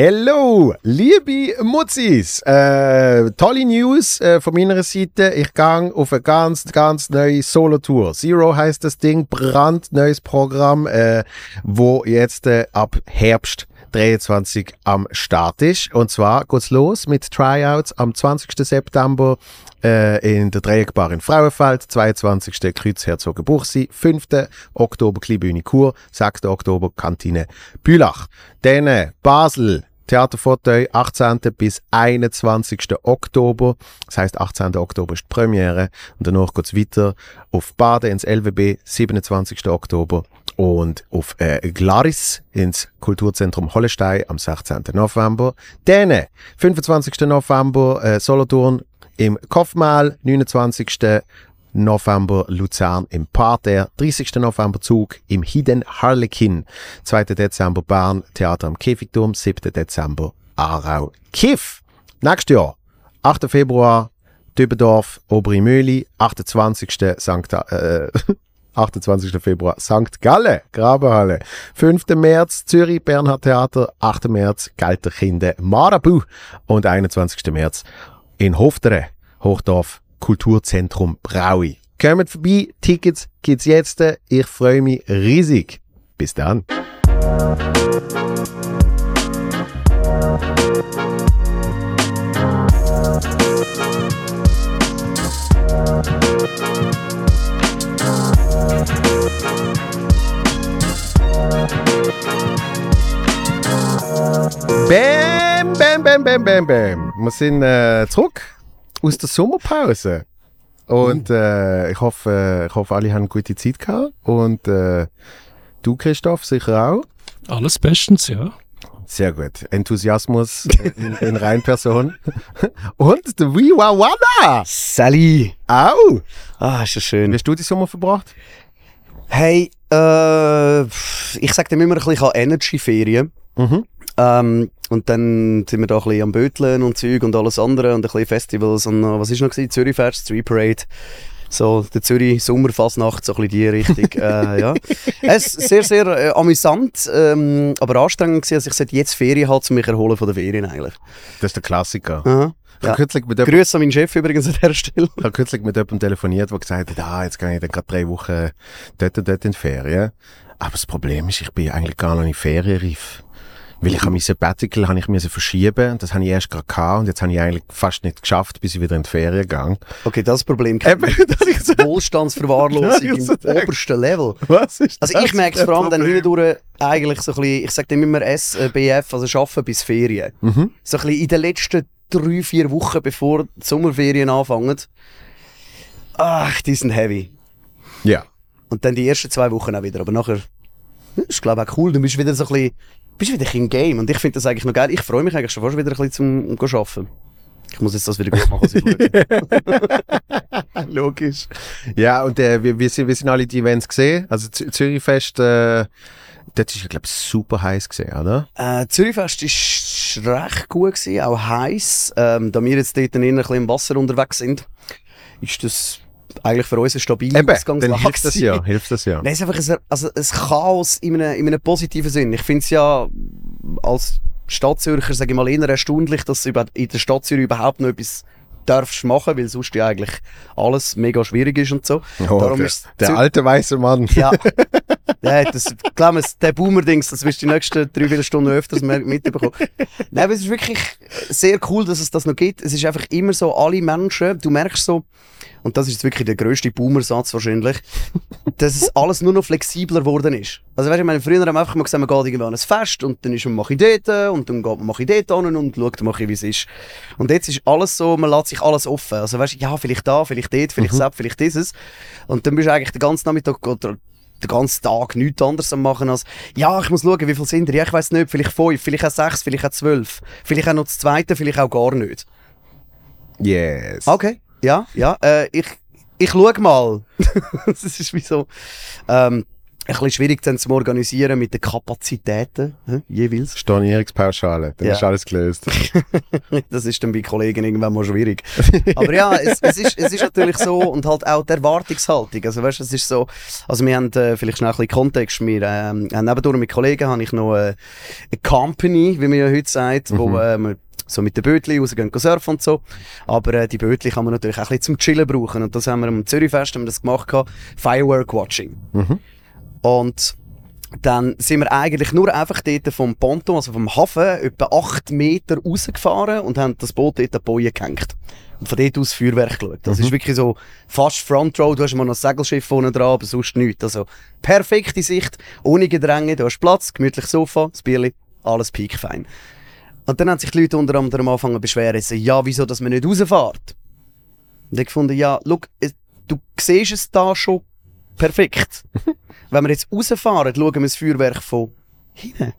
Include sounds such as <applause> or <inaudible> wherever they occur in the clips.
Hello, liebe Mutzis! Äh, tolle News äh, von meiner Seite. Ich gehe auf eine ganz, ganz neue Solo-Tour. Zero heißt das Ding, brandneues Programm, äh, wo jetzt äh, ab Herbst 23 am Start ist. Und zwar geht's los mit Tryouts am 20. September äh, in der Dreieckbar in Frauenfeld, 22. Kreuzherzogen Buchsi, 5. Oktober Kleinbühne Chur, 6. Oktober Kantine Bülach. Dann äh, Basel, Theaterfauteuil 18. bis 21. Oktober. Das heißt 18. Oktober ist die Premiere und danach geht's weiter auf Baden ins LWB 27. Oktober und auf äh, Glaris ins Kulturzentrum Hollestein am 16. November. Dann 25. November äh, Solothurn im Kopfmal, 29. November Luzern im Parterre, 30. November Zug im Hidden Harlequin, 2. Dezember Bern Theater am Käfigturm, 7. Dezember Aarau Kiff. Nächstes Jahr, 8. Februar Dübendorf, Oberimöli, 28. St. Äh, <laughs> 28. Februar St. Galle, Grabenhalle. 5. März Zürich, Bernhard Theater. 8. März Galterkinde, Marabu. Und 21. März in Hoftere, Hochdorf, Kulturzentrum Braui. Kommt vorbei, Tickets gibt's jetzt. Ich freue mich riesig. Bis dann. Bam, bam, bam, bam, bam, bam. Wir sind äh, zurück aus der Sommerpause. Und äh, ich, hoffe, ich hoffe, alle haben eine gute Zeit gehabt. Und äh, du, Christoph, sicher auch. Alles bestens, ja. Sehr gut. Enthusiasmus in, in Reinperson. <laughs> Und der Wiwawana Sally! auch. Ah, ist Wie schön. hast du die Sommer verbracht? Hey, äh, ich sag dem immer ein bisschen Energy-Ferien. Mhm. Ähm, und dann sind wir da ein bisschen am Böteln und Zeug und alles andere und ein bisschen Festivals und was ist noch gewesen? Zürich Fest, Street Parade. So, der Zürich Sommerfasnacht, so ein bisschen die Richtung. äh, <laughs> ja. Es ist sehr, sehr äh, amüsant, ähm, aber anstrengend gewesen. Also ich sollte jetzt Ferien haben, um mich erholen von den Ferien eigentlich. Das ist der Klassiker. Aha. Ja. kürzlich mit Grüße an meinen Chef übrigens an der Stelle. Ich habe kürzlich mit jemandem telefoniert, der gesagt hat, ah, jetzt gehe ich dann gerade drei Wochen dort und dort in die Ferien. Aber das Problem ist, ich bin eigentlich gar noch in Ferienreif. Weil ich habe mein Sabbatical habe ich müssen verschieben. Das habe ich erst gerade gehabt und jetzt habe ich eigentlich fast nicht geschafft, bis ich wieder in die Ferien gehe. Okay, das Problem Eben, <laughs> das ich so- Wohlstandsverwahrlosung <laughs> Ja, im obersten Level. Was ist Also das ich merke es vor allem dann hindurch eigentlich so ein bisschen, ich sage dem immer SBF, also arbeiten bis Ferien. Mhm. So ein bisschen in den letzten drei, vier Wochen, bevor die Sommerferien anfangen. Ach, die sind heavy. Ja. Und dann die ersten zwei Wochen auch wieder. Aber nachher ist glaube ich auch cool. Du bist wieder so ein bisschen, bist wieder im Game. Und ich finde das eigentlich noch geil. Ich freue mich eigentlich schon fast wieder ein bisschen zum um, zu arbeiten. Ich muss jetzt das wieder gut machen, was ich. <laughs> Logisch. Ja, und äh, wir, wir, sind, wir sind alle die Events gesehen. Also Z Zürichfest, äh, das ist, glaube ich, super heiß gesehen, oder? Äh, Zürichfest war recht gut, gewesen, auch heiß. Ähm, da wir jetzt dort ein bisschen im Wasser unterwegs sind, ist das eigentlich für uns eine stabile Eben, dann Ausgangslage. hilft das ja, hilft das ja. Nein, es ist einfach ein, also ein Chaos in einem, in einem positiven Sinn. Ich finde es ja als Stadtzürcher, sage ich mal, eher erstaunlich, dass du in der Stadt Zürich überhaupt noch etwas darfst machen, weil sonst ja eigentlich alles mega schwierig ist und so. Oh, Darum der, ist der alte weiße Mann. ja. <laughs> ja das, glaub mir, der Boomer-Dings, das wirst du die nächsten drei, vier Stunden öfters mitbekommen. Nein, aber es ist wirklich sehr cool, dass es das noch gibt. Es ist einfach immer so, alle Menschen, du merkst so, und das ist jetzt wirklich der grösste Boomer-Satz wahrscheinlich, dass es alles nur noch flexibler geworden ist. Also weißt du, ich meine, früher haben wir einfach mal gesagt, man geht irgendwie an ein Fest und dann ist man mache ich dort und dann geht man mache ich dort hin und schaut mal, wie es ist. Und jetzt ist alles so, man lässt sich alles offen. Also weißt du, ja, vielleicht da, vielleicht dort, vielleicht Mhm. das, vielleicht dieses. Und dann bist du eigentlich den ganzen Nachmittag oder den ganzen Tag nichts anderes am machen als, ja, ich muss schauen, wie viel sind ihr? Ja, ich weiß nicht, vielleicht fünf, vielleicht auch sechs, vielleicht auch zwölf, vielleicht auch noch das zweite, vielleicht auch gar nicht. Yes. Okay, ja, ja, äh, ich, ich schau mal. <laughs> das ist wie so, ähm, bisschen schwierig dann zu organisieren mit den Kapazitäten, hä, jeweils. Stornierungspauschale, dann Ja. ist alles gelöst. <laughs> Das ist dann bei Kollegen irgendwann mal schwierig. Aber ja, es, es, ist, es ist natürlich so und halt auch die Erwartungshaltung. Also weißt, es ist so, also wir haben äh, vielleicht schnell ein bisschen Kontext. Wir ähm, haben nebendurch mit Kollegen habe ich noch äh, eine Company, wie man ja heute sagt, wo äh, wir so mit den Bötli rausgehen gehen surfen und so. Aber äh, die Bötli kann man natürlich auch ein bisschen zum Chillen brauchen. Und das haben wir am Zürichfest haben wir das gemacht, gehabt, Firework Watching. Mhm. Und dann sind wir eigentlich nur einfach dort vom Ponton, also vom Hafen, etwa 8 Meter rausgefahren und haben das Boot dort an die Boje gehängt. Und von dort aus Feuerwerk geschaut. Das ist wirklich so fast Front Row, du hast mal noch ein Segelschiff vorne dran, aber sonst nichts. Also perfekte Sicht, ohne Gedränge, du hast Platz, gemütlich Sofa, das Bierli, alles piekfein. Und dann haben sich die Leute unter anderem angefangen zu beschweren, so, ja, wieso, dass man nicht rausfährt? Und ich gefunden, ja, es- du siehst es da schon perfekt. <laughs> Wenn wir jetzt rausfahren, schauen wir das Feuerwerk von hinten.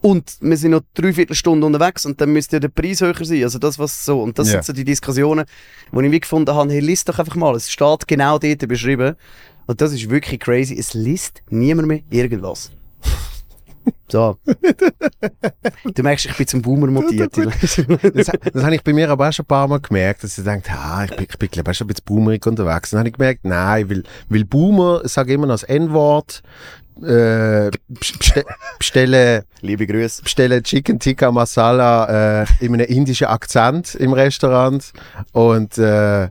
Und wir sind noch dreiviertel Stunde unterwegs und dann müsste ja der Preis höher sein. Also das, was so. Und das Ja. sind so die Diskussionen, wo ich wie gefunden habe, hey, liest doch einfach mal. Es steht genau dort beschrieben. Und das ist wirklich crazy. Es liest niemand mehr irgendwas. So. du merkst, ich bin zum Boomer mutiert. <laughs> Das, das habe ich bei mir aber auch schon ein paar Mal gemerkt, dass ich dachte, ah, ich bin, ich bin glaube ich, schon ein bisschen boomerig unterwegs. Dann habe ich gemerkt, nein, weil, weil Boomer sagen immer noch das N-Wort, äh, beste, bestellen, Liebe Grüße. bestellen Chicken Tikka Masala äh, in einem indischen Akzent im Restaurant und, äh,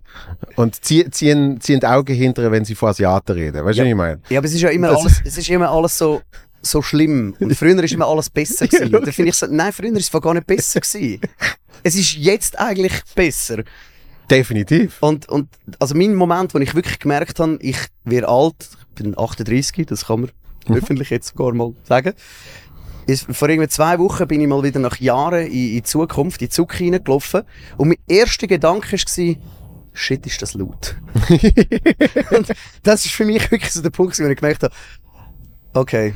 und ziehen, ziehen, ziehen die Augen hinterher, wenn sie von Asiaten reden. Weißt du, Ja. was ich meine? Ja, aber es ist ja immer Das- alles, es ist immer alles so, so schlimm. Und früher ist immer alles besser <laughs> gewesen. Ja, Da finde ich so, nein, früher ist es gar nicht besser gewesen. Es ist jetzt eigentlich besser. Definitiv. Und, und, also mein Moment, wo ich wirklich gemerkt habe, ich werde alt, ich bin 38, das kann man öffentlich jetzt sogar mal sagen. Ist, vor irgendwie zwei Wochen bin ich mal wieder nach Jahren in, in die Zukunft, in die Zukunft hineingelaufen. Und mein erster Gedanke war, shit, ist das laut. <laughs> und das ist für mich wirklich so der Punkt, wo ich gemerkt habe, okay,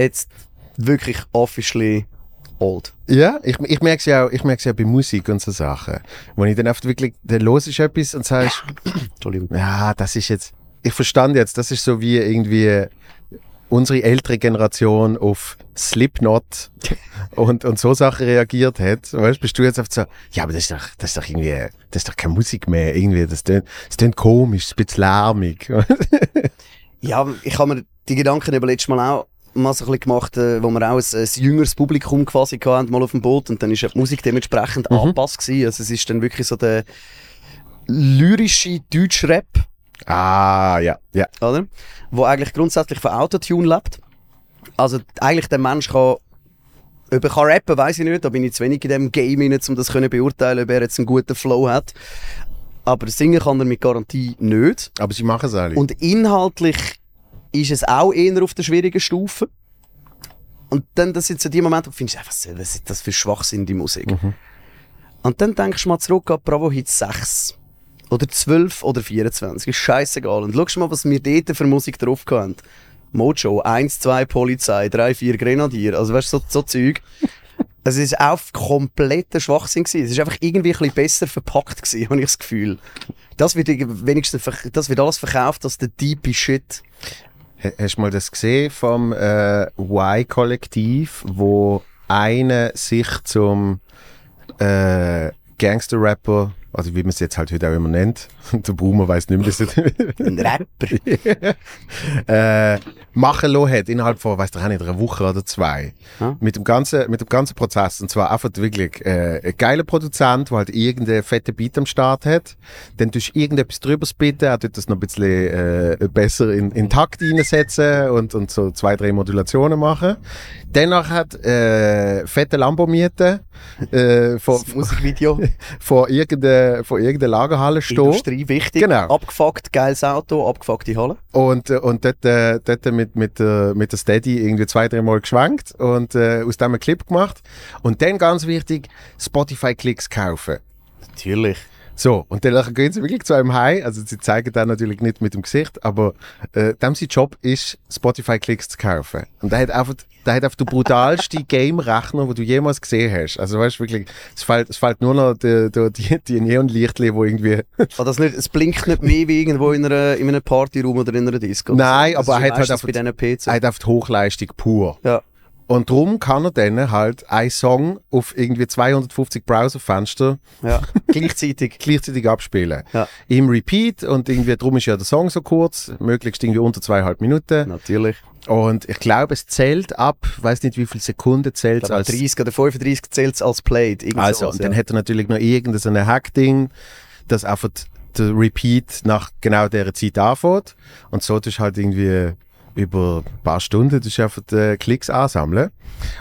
jetzt wirklich officially old. Ja, ich, ich merke es ja auch, ich merke ja bei Musik und so Sachen. Wo ich dann oft wirklich, dann los ist etwas und sagst, Entschuldigung. <clears throat> ja, das ist jetzt, ich verstand jetzt, das ist so wie irgendwie unsere ältere Generation auf Slipknot <laughs> und, und so Sachen reagiert hat. Weißt, bist du jetzt oft so, ja, aber das ist doch, das ist doch irgendwie, das ist doch keine Musik mehr, irgendwie, das tönt, das tönt komisch, ist ein bisschen lärmig. <laughs> Ja, ich habe mir die Gedanken eben letztes Mal auch mal so ein bisschen gemacht, äh, wo wir auch ein, ein jüngeres Publikum quasi hatten, mal auf dem Boot und dann ist ja die Musik dementsprechend angepasst gewesen. Also es ist dann wirklich so der lyrische Deutschrap, ah, ja, ja. oder? Wo eigentlich grundsätzlich von Autotune lebt. Also eigentlich der Mensch kann ob er kann rappen, weiß ich nicht, da bin ich zu wenig in dem Game rein, um das zu beurteilen, ob er jetzt einen guten Flow hat. Aber singen kann er mit Garantie nicht. Aber sie machen es alle. Und inhaltlich ist es auch eher auf der schwierigen Stufe. Und dann, das sind so die Momente, wo du findest, ey, was, was ist das für Schwachsinn, die Musik? Und dann denkst du mal zurück an Bravo Hit 6. Oder 12 oder 24. Ist scheißegal. Und schau mal, was wir dort für Musik drauf haben. Mojo, 1, 2 Polizei, 3, 4 Grenadier. Also weißt du, so, so Zeug. <laughs> Es ist auch kompletter Schwachsinn gewesen. Es ist einfach irgendwie ein bisschen besser verpackt gewesen, <laughs> habe ich das Gefühl. Das wird wenigstens, das wird alles verkauft als der deepy Shit. Ha- Hast du mal das gesehen vom äh, Y-Kollektiv, wo einer sich zum äh, Gangster-Rapper, also wie man es jetzt halt heute auch immer nennt, <laughs> der Boomer weiß nicht mehr, dass Ein Rapper. <laughs> äh, machen lassen hat, innerhalb von, weiß ich nicht, einer Woche oder zwei. Ja. Mit, dem ganzen, mit dem ganzen Prozess. Und zwar einfach wirklich äh, ein geiler Produzent, der halt irgendeinen fetten Beat am Start hat. Dann tust du irgendetwas drüber spitten, er tut das noch ein bisschen äh, besser in, in Takt reinsetzen und, und so zwei, drei Modulationen machen. Danach hat äh, fette Lambo mieten, äh, vor, Das Musikvideo. <laughs> vor irgendeiner vor irgendeiner Lagerhalle stehen. Industrie, wichtig. Genau. Abgefuckt, geiles Auto, abgefuckte Halle. Und, äh, und dort, äh, dort mit, mit, äh, mit der Steady irgendwie zwei, drei Mal geschwenkt und äh, aus dem einen Clip gemacht. Und dann ganz wichtig, Spotify-Klicks kaufen. Natürlich. So, und dann gehen sie wirklich zu einem High. Also sie zeigen dann natürlich nicht mit dem Gesicht, aber äh, dem sein Job ist, Spotify-Klicks zu kaufen. Und der hat einfach, der hat einfach den brutalsten <laughs> Game-Rechner, den du jemals gesehen hast. Also weißt du wirklich, es fällt, es fällt nur noch die, die, die, die Neonlichtli, wo irgendwie... <laughs> Ah, das nicht, es blinkt nicht mehr wie irgendwo in, einer, in einem Partyraum oder in einer Disco. Nein, aber er hat halt einfach, bei PC. er hat einfach die Hochleistung pur. Ja. Und darum kann er dann halt einen Song auf irgendwie 250 Browserfenster ja. <laughs> Gleichzeitig. gleichzeitig abspielen. Ja. Im Repeat und irgendwie, darum ist ja der Song so kurz, möglichst irgendwie unter zweieinhalb Minuten. Natürlich. Und ich glaube, es zählt ab, weiß nicht wie viele Sekunden zählt Ich glaube, als 30 oder 35 zählt es als Played. Also, sowas, und dann ja. hat er natürlich noch irgendein ein Hack-Ding, das einfach der Repeat nach genau dieser Zeit anfängt. Und so du halt irgendwie über ein paar Stunden tust du einfach die Klicks ansammeln.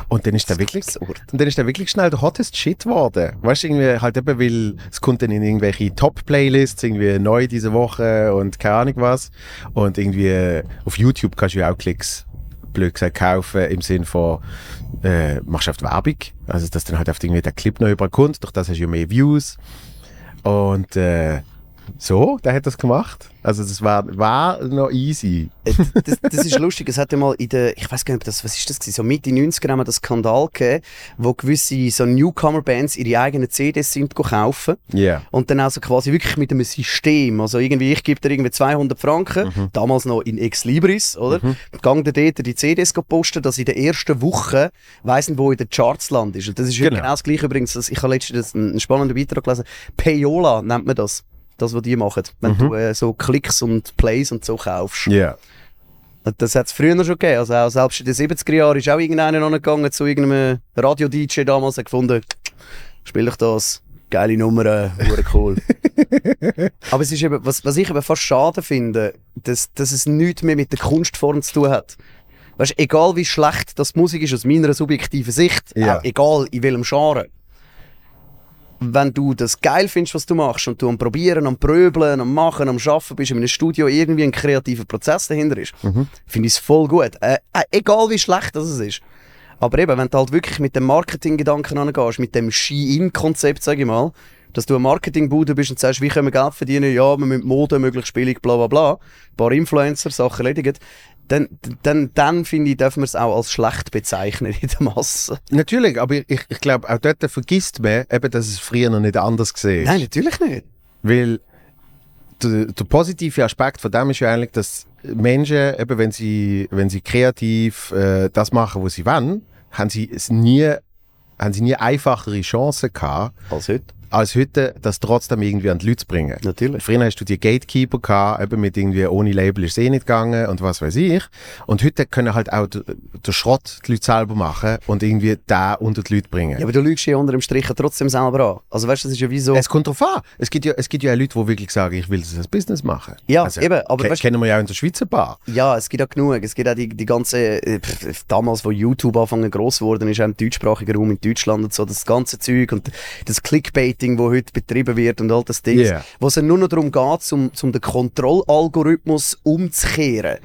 Und dann ist der wirklich, absurd. und dann ist der wirklich schnell der hottest Shit geworden. Weißt du, irgendwie halt eben, weil es kommt dann in irgendwelche Top-Playlists, irgendwie neu diese Woche und keine Ahnung was. Und irgendwie äh, auf YouTube kannst du ja auch Klicks blöd gesagt, kaufen im Sinn von, äh, machst du auf Werbung. Also, dass dann halt auf irgendwie der Clip noch überkommt. Durch das hast du ja mehr Views. Und, äh, so, der hat das gemacht. Also, das war, war noch easy. Äh, das, das ist lustig, es hat ja mal in der, ich weiß gar nicht, das, was ist das gewesen? so Mitte 90er haben wir das Skandal gegeben, wo gewisse so Newcomer-Bands ihre eigenen CDs sind kaufen Ja. Yeah. und dann also quasi wirklich mit einem System, also irgendwie, ich gebe dir irgendwie 200 Franken, Mhm. damals noch in Ex Libris, oder? Gang dir dort die CDs posten, dass in der ersten Woche weiss nicht, wo in den Charts land ist. Und das ist Genau. genau, das Gleiche übrigens, ich habe letztens einen spannenden Beitrag gelesen, Payola nennt man das. Das, was die machen. Wenn Mhm. du äh, so Klicks und Plays und so kaufst. Ja. Und Das hat es früher schon gegeben. Also auch selbst in den 70er Jahren ist auch irgendeiner angegangen zu irgendeinem Radio-DJ damals und gefunden, spiel ich das, geile Nummer, äh, cool. <laughs> Aber es ist eben, was, was ich eben fast schade finde, dass, dass es nichts mehr mit der Kunstform zu tun hat. Weißt, egal wie schlecht das Musik ist aus meiner subjektiven Sicht, Ja. auch egal in welchem Genre, wenn du das geil findest, was du machst und du am Probieren, am Pröbeln, am Machen, am Schaffen bist, in einem Studio irgendwie ein kreativer Prozess dahinter ist, finde ich es voll gut. Äh, äh, egal wie schlecht das es ist. Aber eben, wenn du halt wirklich mit dem Marketinggedanken angehst, mit dem Ski-In-Konzept, sage ich mal, dass du ein Marketingbude bist und sagst, wie können wir Geld verdienen? Ja, wir müssen Mode möglichst billig, bla bla bla. Ein paar Influencer, Sachen erledigt. Dann, dann, dann finde ich, dürfen wir es auch als schlecht bezeichnen in der Masse. Natürlich, aber ich, ich glaube, auch dort vergisst man eben, dass es früher noch nicht anders gesehen Nein, natürlich nicht. Weil der, der positive Aspekt von dem ist ja eigentlich, dass Menschen, eben wenn sie, wenn sie kreativ äh, das machen, was sie wollen, haben sie es nie, haben sie nie einfachere Chancen gehabt, Als heute. Als heute, das trotzdem irgendwie an die Leute zu bringen. Natürlich. Früher hast du die Gatekeeper gehabt, eben mit irgendwie ohne Label ist es eh nicht gegangen und was weiß ich. Und heute können halt auch der Schrott die Leute selber machen und irgendwie da unter die Leute bringen. Ja, aber du lügst ja unter dem Strich trotzdem selber an. Also weißt du, das ist ja wie so... Es kommt drauf an. Es gibt ja, es gibt ja auch Leute, die wirklich sagen, ich will das als Business machen. Ja, also, eben, aber ke- weißt- kennen wir ja auch in der Schweizer Bar. Ja, es gibt auch genug. Es gibt auch die, die ganze, äh, pf, damals, wo YouTube anfangen gross geworden ist, auch im deutschsprachigen Raum in Deutschland und so, das ganze Zeug und das Clickbaiting, wo heute betrieben wird und all das Ding, Yeah. wo es nur noch darum geht, zum, zum den Kontrollalgorithmus umzukehren.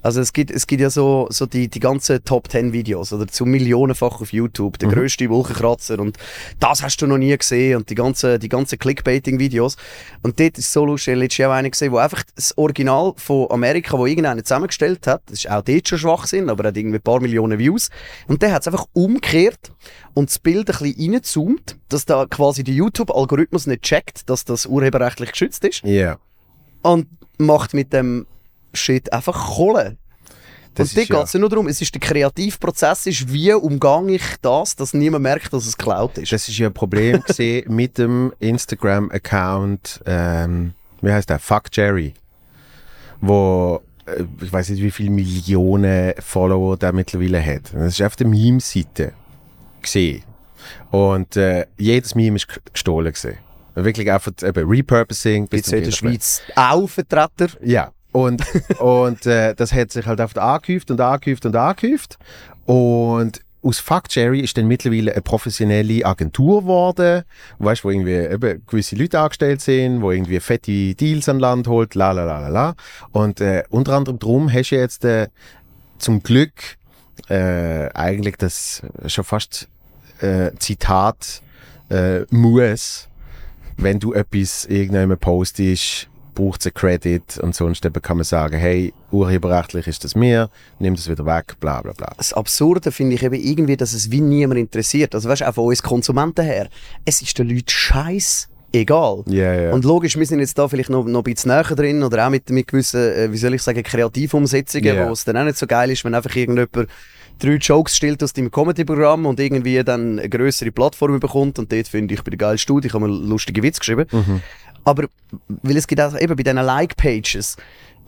Also es gibt, es gibt ja so, so die, die ganzen Top 10 Videos oder zu millionenfach auf YouTube, der grösste Wolkenkratzer und das hast du noch nie gesehen und die ganzen, die ganzen Clickbaiting-Videos. Und dort ist so lustig, ich habe letztes Jahr auch einen gesehen, wo einfach das Original von Amerika, wo irgendeiner zusammengestellt hat, das ist auch dort schon Schwachsinn, aber hat irgendwie ein paar Millionen Views. Und der hat es einfach umgekehrt und das Bild ein bisschen reinzoomt, dass da quasi der YouTube-Algorithmus nicht checkt, dass das urheberrechtlich geschützt ist Ja. und macht mit dem Shit einfach Kohle. Das und ja- geht es ja nur darum, es ist der Kreativprozess, ist, wie umgehe ich das, dass niemand merkt, dass es geklaut ist. Das ist ja ein Problem <laughs> mit dem Instagram-Account, ähm, wie heißt der? Fuck Jerry. Wo, äh, ich weiß nicht, wie viele Millionen Follower der mittlerweile hat. Das ist auf der Meme-Seite gesehen. Und äh, jedes Meme ist gestohlen gesehen. Wirklich einfach eben Repurposing. Jetzt in der. Schweiz auch Vertreter. Ja, und, <laughs> und äh, das hat sich halt oft angehäuft und angehäuft und angehäuft. Und aus Fuck Jerry ist dann mittlerweile eine professionelle Agentur geworden, weißt, wo irgendwie eben gewisse Leute angestellt sind, wo irgendwie fette Deals an Land holt, la la la la la. Und äh, unter anderem drum hast du jetzt äh, zum Glück äh, eigentlich das schon fast äh, Zitat äh, muss wenn du etwas irgendjemand postest, braucht es einen Credit und sonst eben kann man sagen, hey, urheberrechtlich ist das mir, nimm das wieder weg, bla bla bla. Das Absurde finde ich eben irgendwie, dass es wie niemand interessiert. Also weißt du, auch von uns Konsumenten her, es ist den Leuten scheiß egal. Ja, ja. Und logisch, wir sind jetzt da vielleicht noch, noch ein bisschen näher drin oder auch mit, mit gewissen, äh, wie soll ich sagen, Kreativumsetzungen, Ja. wo es dann auch nicht so geil ist, wenn einfach irgendjemand drei Jokes stellt aus deinem Comedy-Programm und irgendwie dann eine größere Plattform bekommt und dort finde ich, ich bin der geile Studie, ich habe mal lustige Witze geschrieben. Mhm. Aber, weil es gibt auch eben bei diesen Like-Pages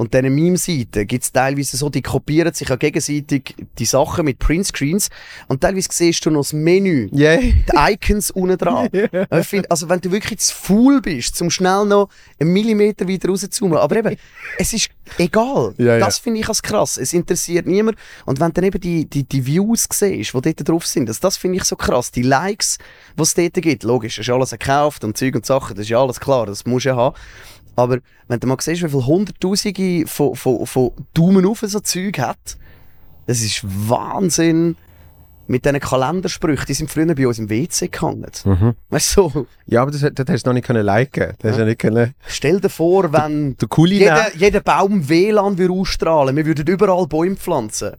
und diesen Meme-Seiten gibt es teilweise so, die kopieren sich ja gegenseitig die Sachen mit Printscreens und teilweise siehst du noch das Menü Yeah. die Icons unten dran. <laughs> Ich find, also wenn du wirklich zu faul bist, zum schnell noch einen Millimeter weiter rauszoomen, aber eben, <laughs> es ist egal. Ja. Das finde ich als krass. Es interessiert niemand. Und wenn du dann eben die, die, die Views siehst, die dort drauf sind, das, das finde ich so krass. Die Likes, die es dort gibt, logisch, das ist alles gekauft und Zeug und Sachen, das ist ja alles klar, das musst du ja haben. Aber wenn du mal siehst, wie viele Hunderttausende von, von, von Daumen auf so Zeug hat, das ist Wahnsinn. Mit diesen Kalendersprüchen, die sind früher bei uns im WC gehangen. Mhm. Weißt du, so, Ja, aber das, das hast du noch nicht können liken. Das hast du ja nicht können. stell dir vor, wenn Der jeder, jeder Baum WLAN würde ausstrahlen, wir würden überall Bäume pflanzen.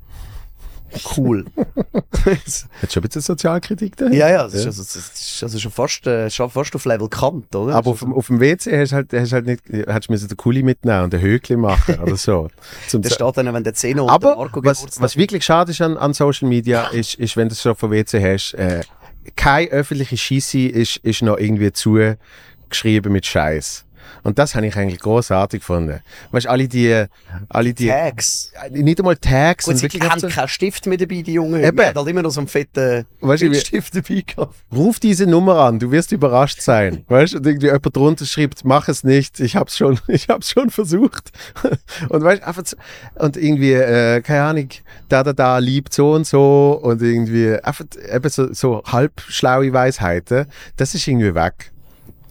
Cool. <laughs> Hat schon ein bisschen Sozialkritik da? ja, ja, das ist, also, das ist also schon, fast, äh, schon fast auf Level Kant, oder? Aber auf, dem- auf dem WC hast du halt, hast halt nicht, hast du müssen den Kuli mitnehmen und ein Höckli machen oder so. <laughs> Zum da Ze- steht dann, wenn der Zeno und der Aber Marco was, Geburtstag was wirklich schade ist an, an Social Media, ist, ist, wenn du es schon vom WC hast, äh, keine öffentliche Scheisse ist, ist noch irgendwie zugeschrieben mit Scheiß. Und das habe ich eigentlich großartig gefunden. Weißt du, alle die, alle die, Tags. nicht einmal Tags, Gut, und sie wirklich haben so, keinen Stift mehr dabei, die Jungen. Eben. Haben halt immer noch so einen fetten Weißt Stift dabei gehabt. ruf diese Nummer an, du wirst überrascht sein. <laughs> Weißt du, und irgendwie jemand drunter schreibt, mach es nicht, ich hab's schon, <laughs> ich hab's schon versucht. <laughs> Und weißt du, einfach so, und irgendwie, äh, keine Ahnung, da, da, da liebt so und so und irgendwie, einfach eben so, so halbschlaue Weisheiten, das ist irgendwie weg.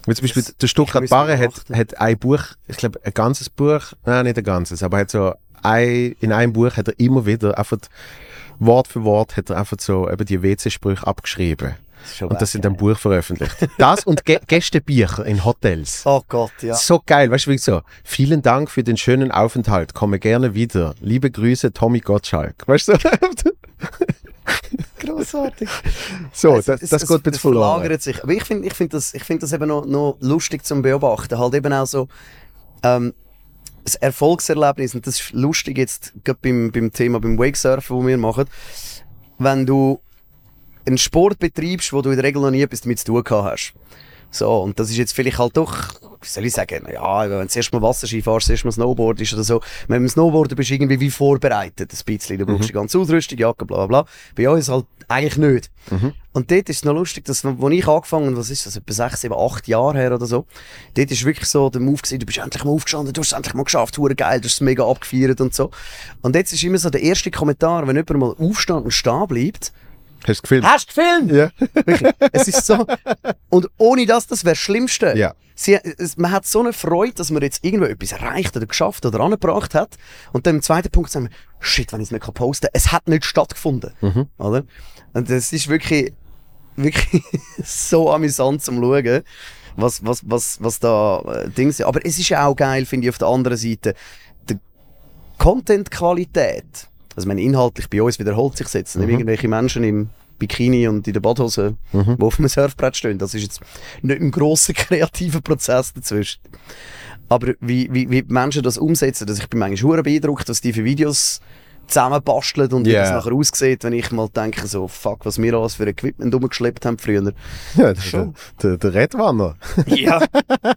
Wie zum Beispiel, Das- der Stuttgart Barre hat, hat ein Buch, ich glaube, ein ganzes Buch, nein, nicht ein ganzes, aber hat so ein, in einem Buch hat er immer wieder einfach Wort für Wort hat er einfach so eben die WC-Sprüche abgeschrieben. schon Und das sind ein Buch veröffentlicht. Das und Gä Gästebücher in Hotels. Oh Gott, ja. So geil, weißt du, wie so, vielen Dank für den schönen Aufenthalt, komme gerne wieder. Liebe Grüße, Tommy Gottschalk. Weißt du, <laughs> <laughs> Großartig. so, Es- das, das es- geht ein bisschen verloren. verlagert sich. Aber ich finde ich find das, ich find das eben noch, noch lustig zum Beobachten. Halt eben auch so, ähm, das Erfolgserlebnis, und das ist lustig jetzt gerade beim, beim Thema, beim Wakesurfen, wo wir machen, wenn du einen Sport betreibst, wo du in der Regel noch nie etwas damit zu tun gehabt hast. So, und das ist jetzt vielleicht halt doch, wie soll ich sagen, ja, wenn du zuerst mal Wasserski fährst, zuerst mal Snowboard ist oder so. Wenn du Snowboarden bist, du irgendwie wie vorbereitet, ein bisschen. Du brauchst die ganze Ausrüstung, Jacke, bla, bla, bla. Bei uns halt eigentlich nicht. Und dort ist es noch lustig, dass, wo ich angefangen was ist das, etwa sechs, sieben, acht Jahre her oder so, dort ist wirklich so der Move gewesen, du bist endlich mal aufgestanden, du hast es endlich mal geschafft, hure geil, du hast es mega abgefeiert und so. Und jetzt ist immer so der erste Kommentar, wenn jemand mal aufsteht und stehen bleibt, Hast du gefilmt? Hast du gefilmt? Ja. Wirklich. <laughs> Es ist so. Und ohne das, das wäre das Schlimmste. Ja. Sie, es, man hat so eine Freude, dass man jetzt irgendwo etwas erreicht oder geschafft oder angebracht hat. Und dann im zweiten Punkt sagen wir, shit, wenn ich es nicht posten kann, es hat nicht stattgefunden. Mhm. Oder? Und das ist wirklich, wirklich <laughs> so amüsant zum Schauen, was, was, was, was da äh, Dings sind. Aber es ist ja auch geil, finde ich, auf der anderen Seite, die Content-Qualität. Also, meine, inhaltlich bei uns wiederholt sich jetzt. Nicht irgendwelche Menschen im Bikini und in der Badhose, die auf einem Surfbrett stehen. Das ist jetzt nicht ein grosser <laughs> kreativer Prozess dazwischen. Aber wie, wie, wie die Menschen das umsetzen, dass ich bin manchmal beeindruckt, was die für Videos zusammenbasteln und wie Ja. das nachher aussieht, wenn ich mal denke, so, fuck, was wir alles für Equipment umgeschleppt haben früher. ja der, Schon. der, der Redwanner. <laughs> Ja.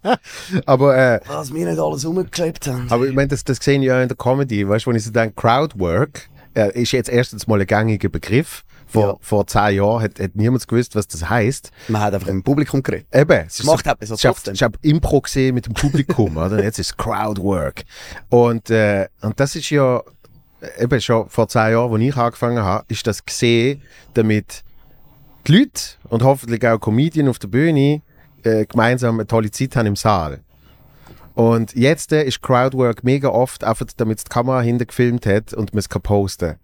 <laughs> Aber, äh, was wir nicht alles umgeschleppt haben. aber ich meine, das, das sehe ich ja in der Comedy. Weißt du, wenn ich so denke, Crowdwork äh, ist jetzt erstens mal ein gängiger Begriff. Vor, Ja. vor zehn Jahren hat, hat niemand gewusst, was das heißt. Man hat einfach im Publikum geredet. Eben, es hat man so ich hab- habe Impro gesehen mit dem Publikum, <laughs> oder? Jetzt ist Crowdwork. Und, äh, und das ist ja, eben schon vor zehn Jahren, als ich angefangen habe, ist das gesehen, damit die Leute und hoffentlich auch Comedien auf der Bühne äh, gemeinsam eine tolle Zeit haben im Saal. Und jetzt äh, ist Crowdwork mega oft einfach, damit die Kamera hinter gefilmt hat und man es kann posten.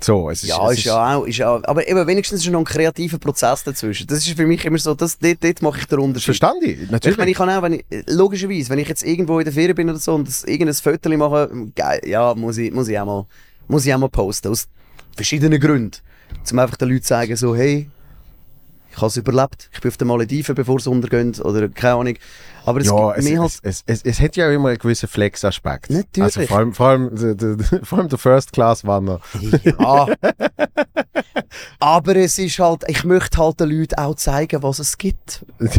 So, es ist, Ja, es ist ja auch, ist ja, aber eben wenigstens ist noch ein kreativer Prozess dazwischen. Das ist für mich immer so, das, dort, dort mache ich den Unterschied. Verstand ich, Weißt, du, natürlich. ich, meine, ich kann auch, wenn ich, logischerweise, wenn ich jetzt irgendwo in der Ferien bin oder so und das, irgendein Foto mache, geil, ja, muss ich, muss ich auch mal, muss ich auch mal posten. Aus verschiedenen Gründen. Um einfach den Leuten zu sagen, so, hey, ich habe es überlebt. Ich bin auf den Malediven, bevor es untergeht, oder keine Ahnung. Aber es ja, gibt es, halt, es, es, es, hat ja immer einen gewissen Flex-Aspekt. Natürlich. Also vor allem, vor allem, <laughs> vor allem der First-Class-Wanner. ja. <laughs> Aber es ist halt, ich möchte halt den Leuten auch zeigen, was es gibt. Das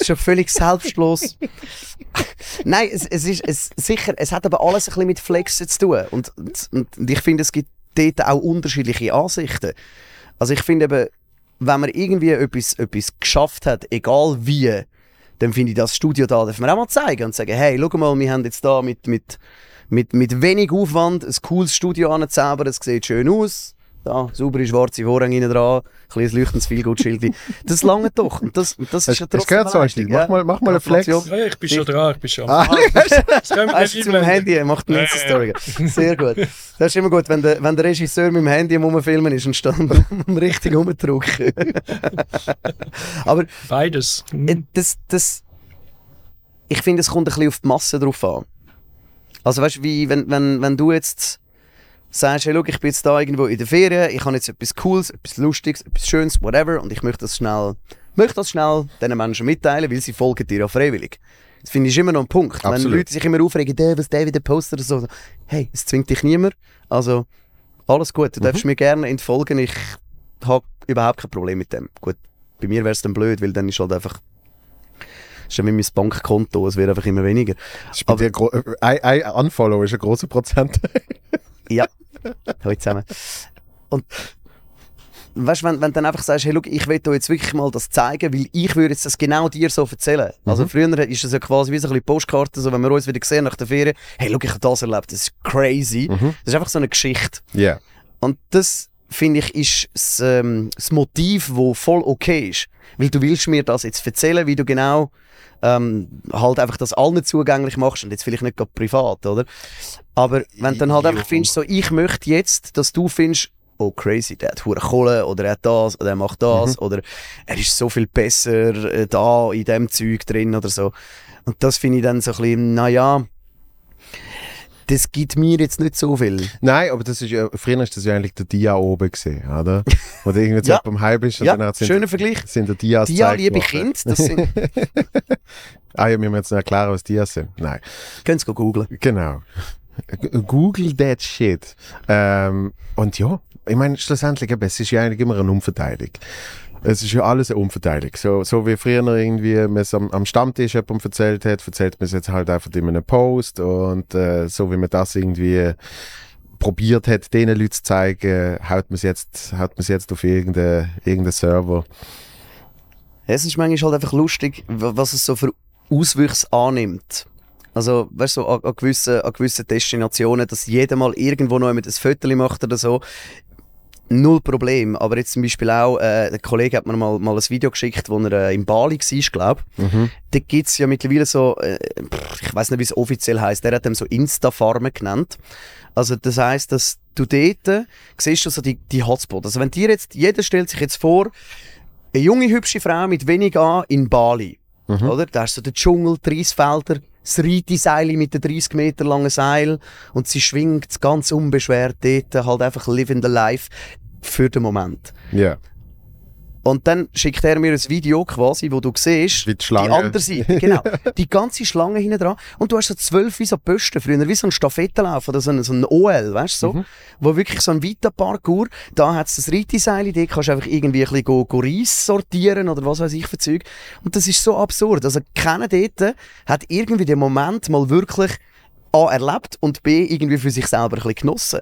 ist ja völlig selbstlos. Nein, es, es ist es, sicher, es hat aber alles ein bisschen mit Flexen zu tun. Und, und, und ich finde, es gibt dort auch unterschiedliche Ansichten. Also ich finde eben, wenn man irgendwie etwas, etwas geschafft hat, egal wie, dann finde ich das Studio da, darf man auch mal zeigen und sagen, hey, schau mal, wir haben jetzt da mit, mit, mit, mit wenig Aufwand ein cooles Studio angezaubert, es sieht schön aus. Da, saubere schwarze Vorhänge hinten dran, ein kleines leuchtendes Feelgood-Schild. Das lange doch. Und das, und das ist ja Es trotzdem gehört so, eine Stil. Leistung, Mach mal, mach mal einen Flex. Ja, ich bin schon dran, ich bin schon. Ah, <laughs> Das können wir nicht zu meinem einblenden. Handy, macht eine Ja, Insta-Story. Sehr gut. Das ist immer gut, wenn der, wenn der Regisseur mit dem Handy am Rumfilmen ist und stand <laughs> richtig rumdrücken. <laughs> Aber Beides. äh, das, das, ich finde, es kommt ein bisschen auf die Masse drauf an. Also weißt du, wie wenn, wenn, wenn du jetzt sagst, hey, schau, ich bin jetzt da irgendwo in der Ferien, ich habe jetzt etwas Cooles, etwas Lustiges, etwas Schönes, whatever, und ich möchte das schnell, möchte das schnell diesen Menschen mitteilen, weil sie folgen dir ja freiwillig. Das finde ich immer noch ein Punkt. Wenn Absolut. Leute sich immer aufregen, der, was der wieder postet oder so. Hey, es zwingt dich niemand. Also, alles gut. Du darfst mir gerne entfolgen. Ich habe überhaupt kein Problem mit dem. Gut, bei mir wäre es dann blöd, weil dann ist halt einfach. Ist ja wie mein Bankkonto, es wird einfach immer weniger. gro- äh, ein, ein Unfollow ist ein großer Prozent. <laughs> Ja, heute zusammen. Und weißt du, wenn, wenn du dann einfach sagst, hey, schau, ich will dir jetzt wirklich mal das zeigen, weil ich würde jetzt das genau dir so erzählen. Also früher ist das ja quasi wie so ein bisschen Postkarte, so wenn wir uns wieder sehen nach der Ferien, hey, schau, ich habe das erlebt, das ist crazy. Das ist einfach so eine Geschichte. Ja. Und das, finde ich, ist das, ähm, das Motiv, wo voll okay ist. Weil du willst mir das jetzt erzählen, wie du genau ähm, halt einfach das allen zugänglich machst und jetzt vielleicht nicht gerade privat, oder? Aber wenn du dann halt einfach findest, so, ich möchte jetzt, dass du findest, oh crazy, der hat hure Kohle oder er hat das oder er macht das oder er ist so viel besser äh, da in dem Zeug drin oder so. Und das finde ich dann so ein bisschen, naja, das gibt mir jetzt nicht so viel. Nein, aber das ist ja, früher ist das ja eigentlich der Dia oben gesehen, oder? <laughs> Wo du irgendwie Ja. beim Hype bist und Ja, dann sind, schöner Vergleich. sind der Dias gezeigt liebe worden. Kinder, das sind, <laughs> Ah ja, wir müssen jetzt noch erklären, was Dias sind. Nein, können Sie googeln. genau. Google that shit. Ähm, und ja, ich meine, schlussendlich, es ist ja eigentlich immer eine Umverteilung. Es ist ja alles eine Umverteilung. So, so wie früher irgendwie man es am, am Stammtisch jemandem erzählt hat, erzählt man es jetzt halt einfach in einem Post und äh, so wie man das irgendwie probiert hat, den Leuten zu zeigen, haut man es jetzt, haut man es jetzt auf irgendeinen irgendeinen Server. Es ist manchmal halt einfach lustig, wa- was es so für Auswüchse annimmt. Also, weißt du, so an, an, gewissen, an gewissen Destinationen, dass jeder mal irgendwo noch jemand ein Foto macht oder so. Null Problem. Aber jetzt zum Beispiel auch, äh, der Kollege hat mir mal, mal ein Video geschickt, wo er äh, in Bali war, glaube Mhm. Da gibt es ja mittlerweile so, äh, ich weiß nicht, wie es offiziell heißt, der hat dem so Insta-Farmen genannt. Also das heißt, dass du dort äh, siehst du so die, die Hotspots. Also wenn dir jetzt, jeder stellt sich jetzt vor, eine junge, hübsche Frau mit wenig an in Bali. Oder? Da hast du den Dschungel, die Reisfelder, das Reiteseil mit dem 30 Meter langen Seil und sie schwingt ganz unbeschwert dort, halt einfach living the life für den Moment. Ja. Und dann schickt er mir ein Video quasi, wo du siehst, die Schlange. andere Seite, genau, <laughs> die ganze Schlange hinten dran. Und du hast so zwölf wie so Posten, früher wie so ein Stafettenlauf oder so ein, so ein OL, weißt du, so, wo wirklich so ein weiter Parkour, da hat es das Reiteseil, dort kannst du einfach irgendwie ein bisschen go, go Reis sortieren oder was weiß ich für Zeug. Und das ist so absurd. Also keiner dort hat irgendwie den Moment mal wirklich A erlebt und B irgendwie für sich selber ein bisschen genossen.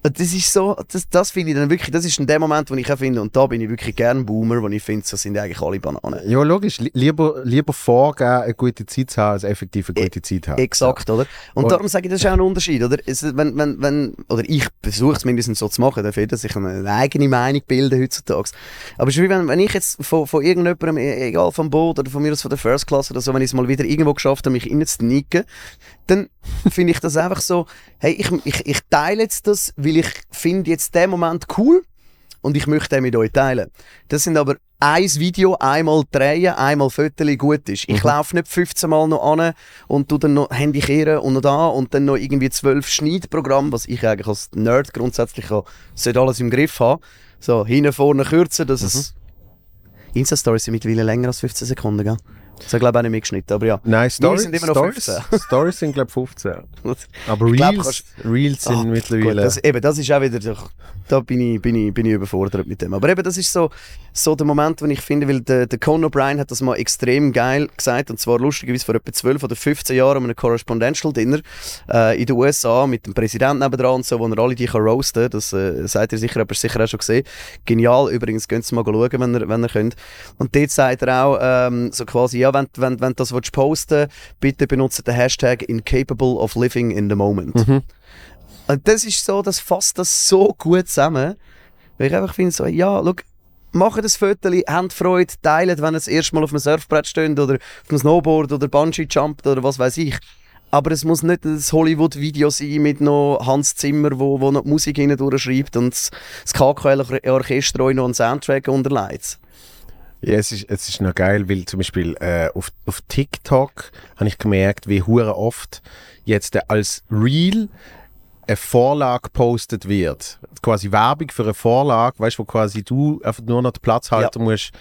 Und Das ist so, das, das finde ich dann wirklich, das ist in dem Moment, wo ich auch finde, und da bin ich wirklich gern Boomer, wo ich finde, so sind eigentlich alle Bananen. Ja, logisch. Li- Lieber, lieber vorgeben, eine gute Zeit zu haben, als effektiv eine gute Zeit haben. Exakt, oder? Und Und- darum sage ich, das ist auch ein Unterschied, oder? Es, wenn, wenn, wenn, oder ich versuche es mindestens so zu machen, dafür, dass ich eine eigene Meinung bilde heutzutage. Aber es ist wie wenn, wenn ich jetzt von, von irgendjemandem, e- egal vom Boot oder von mir aus von der First Class oder so, wenn ich es mal wieder irgendwo geschafft habe, mich reinzunicken, dann finde ich das einfach so, hey, ich, ich, ich teile jetzt das, weil ich finde jetzt den Moment cool und ich möchte den mit euch teilen. Das sind aber ein Video, einmal drehen, einmal Fotos, gut ist. Ich Mhm. laufe nicht 15 Mal noch an und tu dann noch Handy kehren und noch da und dann noch irgendwie 12 Schneidprogramme, was ich eigentlich als Nerd grundsätzlich auch, sollte alles im Griff haben. So, hinten, vorne kürzen, dass es... Insta-Stories sind mittlerweile länger als 15 Sekunden, gell? Das habe ich glaube auch nicht mitgeschnitten, aber ja. Nein, Stories sind immer noch Stories, 15. <laughs> Stories sind, glaube ich, 15. Aber <laughs> Ich glaub, Reels, Reels sind Gut, mittlerweile. das, eben, das ist auch wieder, da bin ich, bin, ich, bin ich überfordert mit dem. Aber eben, das ist so, so der Moment, den ich finde, weil der, der Conan O'Brien hat das mal extrem geil gesagt, und zwar lustigerweise vor etwa 12 oder 15 Jahren an einem Correspondential Dinner äh, in den USA mit dem Präsidenten nebendran und so, wo er alle die kann roasten das äh, seid ihr sicher, ihr sicher auch schon gesehen. Genial, übrigens, könnt ihr mal schauen, wenn ihr, wenn ihr könnt. Und dort sagt er auch ähm, so quasi, ja, wenn, wenn, wenn du das willst posten bitte benutze den Hashtag incapable of living in the moment. Mhm. Und das ist so, das fasst das so gut zusammen. Weil ich einfach finde, so, ja, schau, macht das Foto, habt Freude, teilt, wenn ihr das Mal auf einem Surfbrett steht oder auf einem Snowboard oder Bungee jumpt oder was weiß ich. Aber es muss nicht das Hollywood-Video sein mit noch Hans Zimmer, wo, wo noch die Musik hinein durchschreibt und das KKL-Orchester euch noch einen Soundtrack unterlegt. Ja, es ist, es ist noch geil, weil zum Beispiel äh, auf, auf TikTok habe ich gemerkt, wie hure oft jetzt äh, als Reel eine Vorlage gepostet wird. Quasi Werbung für eine Vorlage, weißt du, wo quasi du einfach nur noch den Platz halten musst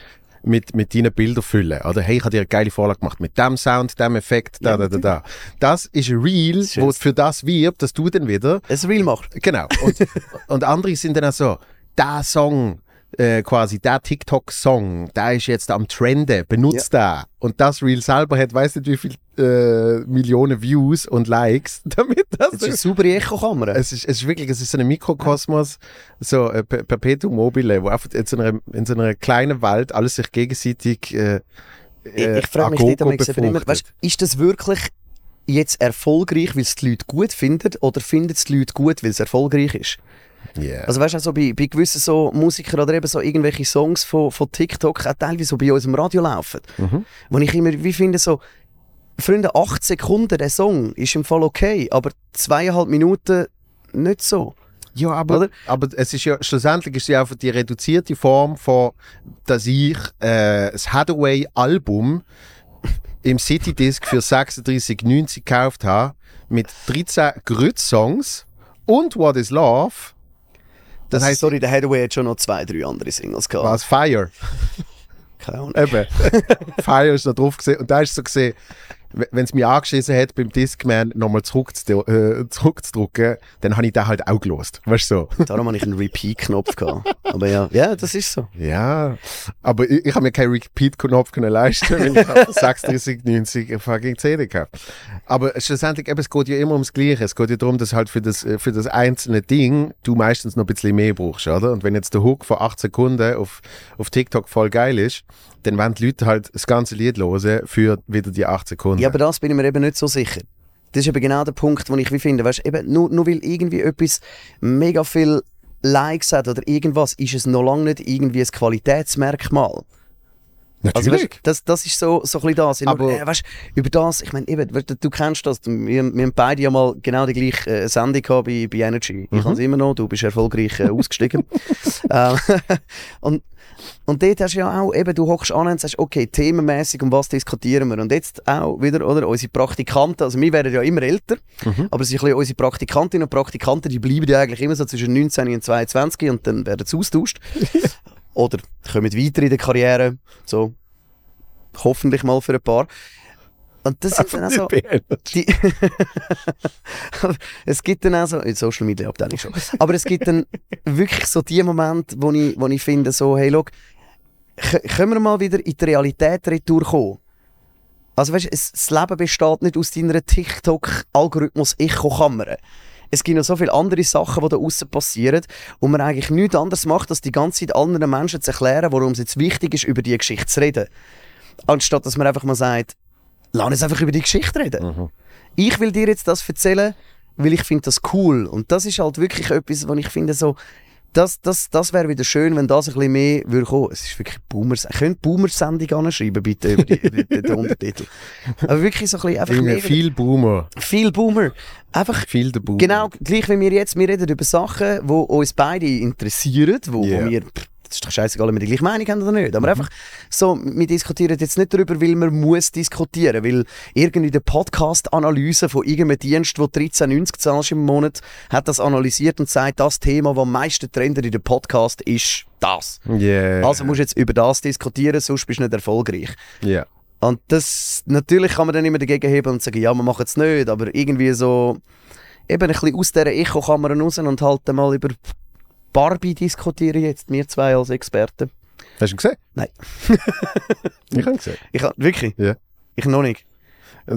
mit, mit deinen Bildern füllen. Oder hey, ich habe dir eine geile Vorlage gemacht mit dem Sound, dem Effekt, da, da, da, da. Das ist ein Reel, Schön. wo für das wirbt, dass du dann wieder Es Real macht. Genau. Und, und andere sind dann auch so, der Song, äh, quasi der TikTok-Song, der ist jetzt am Trenden, benutzt der. Und das Reel selber hat, weiß nicht wie viel äh, Millionen Views und Likes, <laughs> damit das. Das ist eine saubere Echo-Kamera. es ist, es ist wirklich, es ist so ein Mikrokosmos, so ein Per- Perpetuum mobile, wo einfach in so einer, in so einer kleinen Welt alles sich gegenseitig äh, Ich, ich frage mich nicht, immer, weißt, ist das wirklich jetzt erfolgreich, weil es die Leute gut finden, oder finden es die Leute gut, weil es erfolgreich ist? Yeah. Also weißt du, so bei, bei gewissen so Musikern oder eben so irgendwelche Songs von, von TikTok auch teilweise so bei uns im Radio laufen, Mhm. wo ich immer wie finde so, Freunde, 8 Sekunden der Song ist im Fall okay, aber zweieinhalb Minuten nicht so. Ja, aber, Oder? aber es ist ja, schlussendlich ist es ja einfach die reduzierte Form von, dass ich äh, das Hathaway-Album im Citydisc für 36,90 gekauft habe, mit 13 Grütz-Songs und What is Love. Das heißt, sorry, der Hathaway hat schon noch zwei, drei andere Singles gehabt. was Fire. <laughs> Keine Ahnung. Eben. <laughs> Fire ist da drauf gesehen. Und da ist so gesehen, wenn es mich angeschissen hat, beim Discman nochmal zurückzu äh, zurückzudrücken, dann habe ich den halt auch gelost. Weißt du so? Darum habe ich einen Repeat-Knopf gehabt. Aber ja, ja, das ist so. Ja, aber ich, ich habe mir keinen Repeat-Knopf können leisten, weil ich habe <laughs> 36,90 eine fucking CD gehabt. Aber schlussendlich, eben, es geht ja immer ums Gleiche. Es geht ja darum, dass halt für das, äh, für das einzelne Ding du meistens noch ein bisschen mehr brauchst, oder? Und wenn jetzt der Hook von 8 Sekunden auf, auf TikTok voll geil ist, dann wollen die Leute halt das ganze Lied hören für wieder die 8 Sekunden. Ja, aber das bin ich mir eben nicht so sicher. Das ist eben genau der Punkt, den ich wie finde. Weißt, eben, nur, nur weil irgendwie etwas mega viel Likes hat oder irgendwas, ist es noch lange nicht irgendwie ein Qualitätsmerkmal. Also, Natürlich. weißt, das, das ist so, so ein bisschen das. Aber- Aber, äh, weißt, über das, ich meine, eben, weißt, du kennst das, wir, wir haben beide ja mal genau die gleiche äh, Sendung gehabt bei, bei Energy. Ich habe es immer noch, du bist erfolgreich äh, ausgestiegen. <laughs> ähm, <laughs> und, und dort hast du ja auch, eben, du hockst an und sagst, okay, themenmäßig, um was diskutieren wir? Und jetzt auch wieder, oder, unsere Praktikanten, also wir werden ja immer älter, aber es sind unsere Praktikantinnen und Praktikanten, die bleiben ja eigentlich immer so zwischen 19 und 22 und dann werden sie austauscht. <laughs> oder kommen weiter in der Karriere, so hoffentlich mal für ein paar. Und das sind dann auch so, <laughs> die, <laughs> es gibt dann auch so, in Social Media Abteilung schon, aber es gibt dann wirklich so die Momente, wo ich, wo ich finde, so, hey, look, können wir mal wieder in die Realität retour kommen? Also weißt, es, das Leben besteht nicht aus deiner TikTok-Algorithmus-Echo-Kamera. Es gibt noch so viele andere Sachen, die da außen passieren und man eigentlich nichts anderes macht, als die ganze Zeit anderen Menschen zu erklären, warum es jetzt wichtig ist, über die Geschichte zu reden. Anstatt dass man einfach mal sagt, lass uns einfach über die Geschichte reden Mhm. ich will dir jetzt das erzählen, weil ich finde das cool. Und das ist halt wirklich etwas, was ich finde so, das, das, das wäre wieder schön, wenn das ein bisschen mehr würde kommen. Es ist wirklich Boomers. Könnt Boomer-Sendung anschreiben, bitte, über, die, über den Untertitel. Aber wirklich so ein bisschen, einfach Junge, mehr, viel Boomer. viel Boomer. Einfach, Viel der Boomer. genau, gleich wie wir jetzt, wir reden über Sachen, die uns beide interessieren, wo, Yeah. wo wir, das ist doch scheißegal, ob wir die gleiche Meinung haben oder nicht, Mhm. aber einfach so, wir diskutieren jetzt nicht darüber, weil man muss diskutieren, weil irgendwie die Podcast-Analyse von irgendeinem Dienst, wo 13,90 zahlst im Monat, hat das analysiert und sagt, das Thema, das am meisten trendet in dem Podcast, ist das. Yeah. Also musst du jetzt über das diskutieren, sonst bist du nicht erfolgreich. Ja. Und das, natürlich kann man dann immer dagegen heben und sagen, ja, wir machen es nicht, aber irgendwie so, eben ein bisschen aus dieser Echo-Kammer raus und halt mal über Barbie diskutieren jetzt, wir zwei als Experten. Hast du ihn gesehen? Nein. <laughs> ich habe ihn gesehen. Ich wirklich? Ja. Ich noch nicht.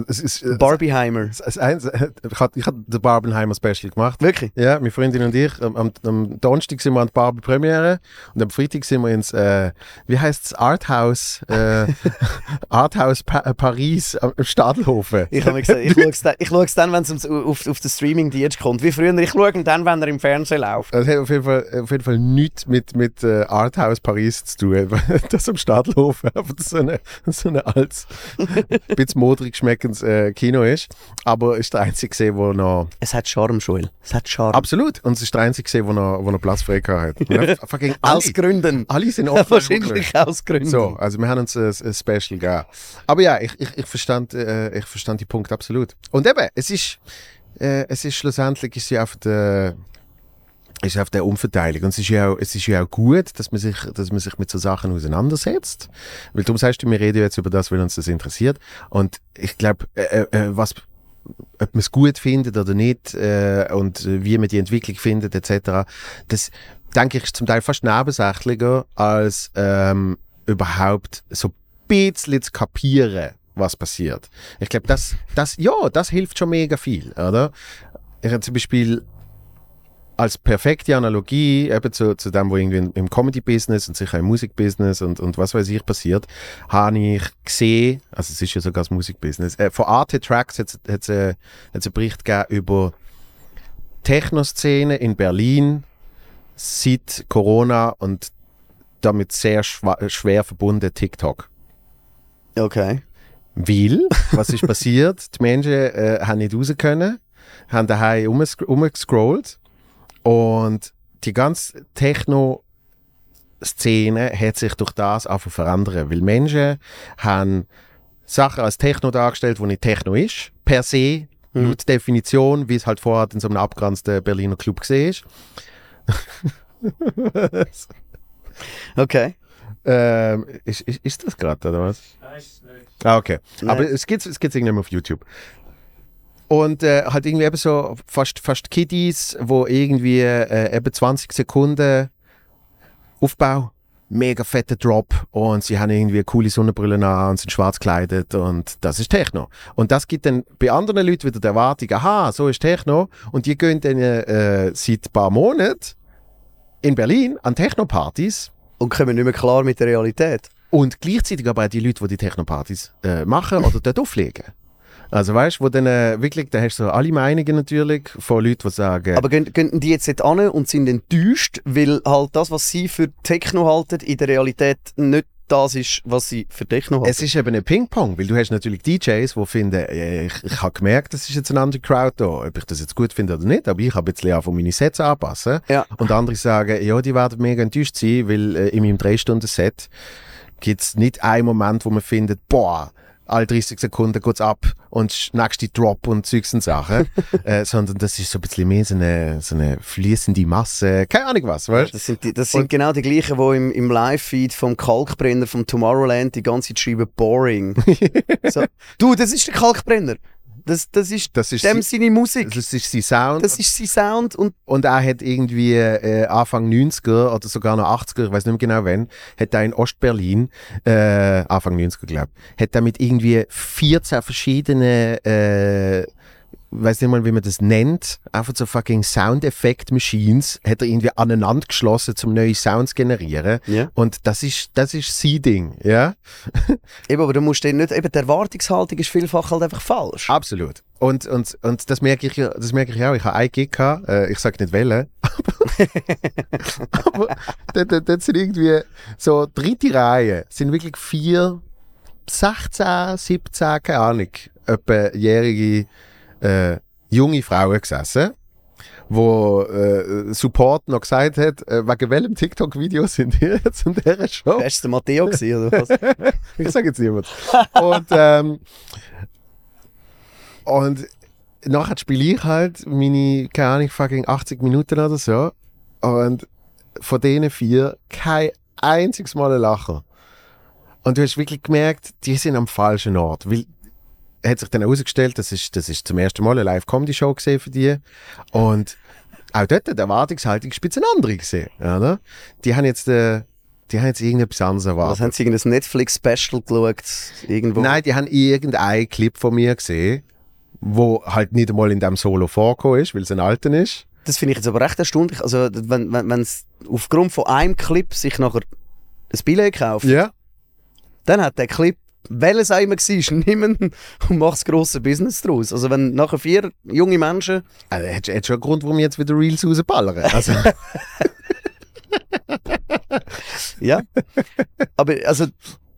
Es ist, äh, Barbieheimer. Das, das eins, ich habe ich hab den Barbenheimer Special gemacht. Wirklich? Ja, meine Freundin und ich. Am, am, Donnerstag sind wir an die Barbie Premiere und am Freitag sind wir ins, äh, wie heißt es, Arthouse, äh, <laughs> Arthouse pa äh, Paris am Stadelhofen. Ich habe gesagt, <laughs> ich schaue es dann, wenn es auf, auf den Streaming-Dienst kommt. Wie früher, ich schaue ihn dann, wenn er im Fernsehen läuft. Das hat auf jeden Fall, auf jeden Fall nichts mit, mit äh, Arthouse Paris zu tun. <laughs> Das am Stadelhofen einfach so eine, so eine altes, ein bisschen modrig schmeckendes äh, Kino ist. Aber ist der einzige gesehen, wo noch Es hat Charme, Joel. Es hat Charme. Absolut. Und es ist der einzige gesehen, wo noch, wo noch Platz frei hat. <laughs> Fucking alle, Aus Gründen. alle sind offen. Wahrscheinlich aus Gründen. So, also wir haben uns ein, ein Special gegeben. Aber ja, ich, ich, ich, verstand, äh, ich verstand die Punkte absolut. Und eben, es ist, äh, es ist schlussendlich ist ja auf der ist auf der Umverteilung. Und es ist, ja auch, es ist ja auch gut, dass man, sich, dass man sich mit so Sachen auseinandersetzt. Weil darum sagst du, wir reden jetzt über das, weil uns das interessiert. Und ich glaube, äh, äh, was, ob man es gut findet oder nicht äh, und äh, wie man die Entwicklung findet etc., das denke ich ist zum Teil fast nebensächlicher als ähm, überhaupt so ein bisschen zu kapieren, was passiert. Ich glaube, das, das, ja, das hilft schon mega viel, oder? Ich habe zum Beispiel als perfekte Analogie eben zu, zu dem, was irgendwie im- Comedy-Business und sicher im Musikbusiness und, und was weiß ich passiert, habe ich gesehen, also es ist ja sogar das Musikbusiness, äh, von Arte Tracks hat es äh, einen Bericht gegeben über Techno-Szene in Berlin seit Corona und damit sehr schwer verbunden TikTok. Okay. Weil, was ist passiert? Die Menschen äh, haben nicht raus können, haben daheim umgescr- umgescrollt und die ganze Techno-Szene hat sich durch das zu verändern, weil Menschen haben Sachen als Techno dargestellt, wo nicht Techno ist, per se, laut Definition, wie es halt vorher in so einem abgegrenzten Berliner Club gesehen ist. <laughs> Okay. Ähm, ist, ist, ist das gerade, oder was? Ah, okay. Aber Nein. es gibt es gibt's irgendwie auf YouTube. Und äh, halt irgendwie eben so fast, fast Kiddies, wo irgendwie äh, eben 20 Sekunden Aufbau, mega fetter Drop und sie haben irgendwie coole Sonnenbrillen an und sind schwarz gekleidet und das ist Techno. Und das gibt dann bei anderen Leuten wieder die Erwartung, aha, so ist Techno und die gehen dann äh, seit ein paar Monaten in Berlin an Techno-Partys Und kommen nicht mehr klar mit der Realität. und gleichzeitig aber auch die Leute, die die Techno-Partys äh, machen oder dort auflegen. Also weißt du, wo dann äh, wirklich, da hast du alle Meinungen natürlich von Leuten, die sagen, Aber gehen, gehen die jetzt nicht an und sind enttäuscht, weil halt das, was sie für Techno halten, in der Realität nicht das ist, was sie für Techno halten? es ist eben ein Ping-Pong, weil du hast natürlich DJs, die finden, ich, ich habe gemerkt, das ist jetzt ein anderer Crowd da, ob ich das jetzt gut finde oder nicht, aber ich habe jetzt von meine Sets anpassen. Ja. Und andere sagen, ja, die werden mega enttäuscht sein, weil äh, in meinem 3-Stunden-Set gibt es nicht einen Moment, wo man findet, boah, alle 30 Sekunden geht's ab und nächste Drop und Zeugs und Sachen, <laughs> äh, sondern das ist so ein bisschen mehr so eine, so eine fließende Masse, keine Ahnung was, weißt Das sind, die, das sind genau die gleichen, die im, im Live-Feed vom Kalkbrenner vom Tomorrowland die ganze Zeit schreiben «boring». <laughs> so, du, das ist der Kalkbrenner. Das, das ist Das ist dem sie- seine Musik. Das ist sein Sound. Das ist sein Sound und Und er hat irgendwie äh, Anfang 90er oder sogar noch 80er, ich weiß nicht mehr genau wann, hat er in Ostberlin, äh, Anfang 90er glaube ich, hat er mit irgendwie 14 verschiedenen, äh, weiß nicht mal, wie man das nennt, einfach so fucking Sound-Effekt-Machines, hat er irgendwie aneinander geschlossen, um neue Sounds zu generieren. Ja. Und das ist, das ist sein Ding, ja? <laughs> eben, aber du musst den nicht, eben die Erwartungshaltung ist vielfach halt einfach falsch. Absolut. Und, und, und das merke ich, ja- das merke ich auch. Ich habe einen Gig gehabt, äh, ich sage nicht wählen, <laughs> aber, aber dort, dort, dort sind irgendwie so dritte Reihe, sind wirklich vier, 16, 17, keine Ahnung, etwa jährige äh, junge Frauen gesessen, wo äh, Support noch gesagt hat, äh, wegen welchem TikTok-Video sind ihr jetzt in dieser Show? Wärst du der Matteo gewesen, oder was? <laughs> Ich sage jetzt niemand. Und, ähm, und nachher spiele ich halt meine, keine Ahnung, fucking 80 Minuten oder so. Und von denen vier kein einziges Mal ein Lacher. Und du hast wirklich gemerkt, die sind am falschen Ort. Weil, hat sich dann herausgestellt, das ist, das ist zum ersten Mal eine Live-Comedy-Show gesehen für die. Und auch dort, die Erwartungshaltung ist ein bisschen andere gesehen, oder? Die haben jetzt, äh, die haben jetzt irgendetwas anderes erwartet. Was haben sie irgendein Netflix-Special geschaut? Irgendwo? Nein, die haben irgendeinen Clip von mir gesehen, wo halt nicht einmal in dem Solo vorgekommen ist, weil es ein alter ist. Das finde ich jetzt aber recht erstaunlich. Also, wenn wenn wenn's aufgrund von einem Clip sich nachher ein Billett kauft, Ja. dann hat der Clip, welches auch immer war, <laughs> niemand und macht das grosse Business daraus. Also, wenn nachher vier junge Menschen, Also, hat, hat schon einen Grund, warum wir jetzt wieder Reels rausballern. Also, <laughs> ja. aber, also,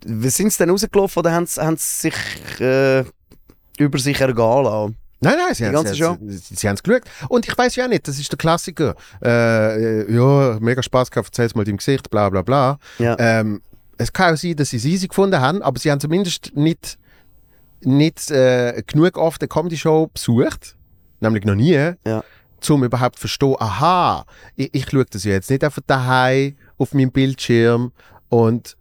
wie sind sie denn rausgelaufen oder haben sie, haben sie sich äh, über sich ergehen lassen? nein, nein, sie haben haben's geschaut. Und ich weiß ja auch nicht, das ist der Klassiker. Äh, äh, ja, mega Spaß gehabt, erzähl's mal deinem Gesicht, bla bla bla. Ja. Ähm, es kann auch sein, dass sie es easy gefunden haben, aber sie haben zumindest nicht, nicht äh, genug oft eine Comedy-Show besucht, nämlich noch nie, Ja. um überhaupt zu verstehen, aha, ich, ich schaue das ja jetzt nicht einfach daheim auf meinem Bildschirm und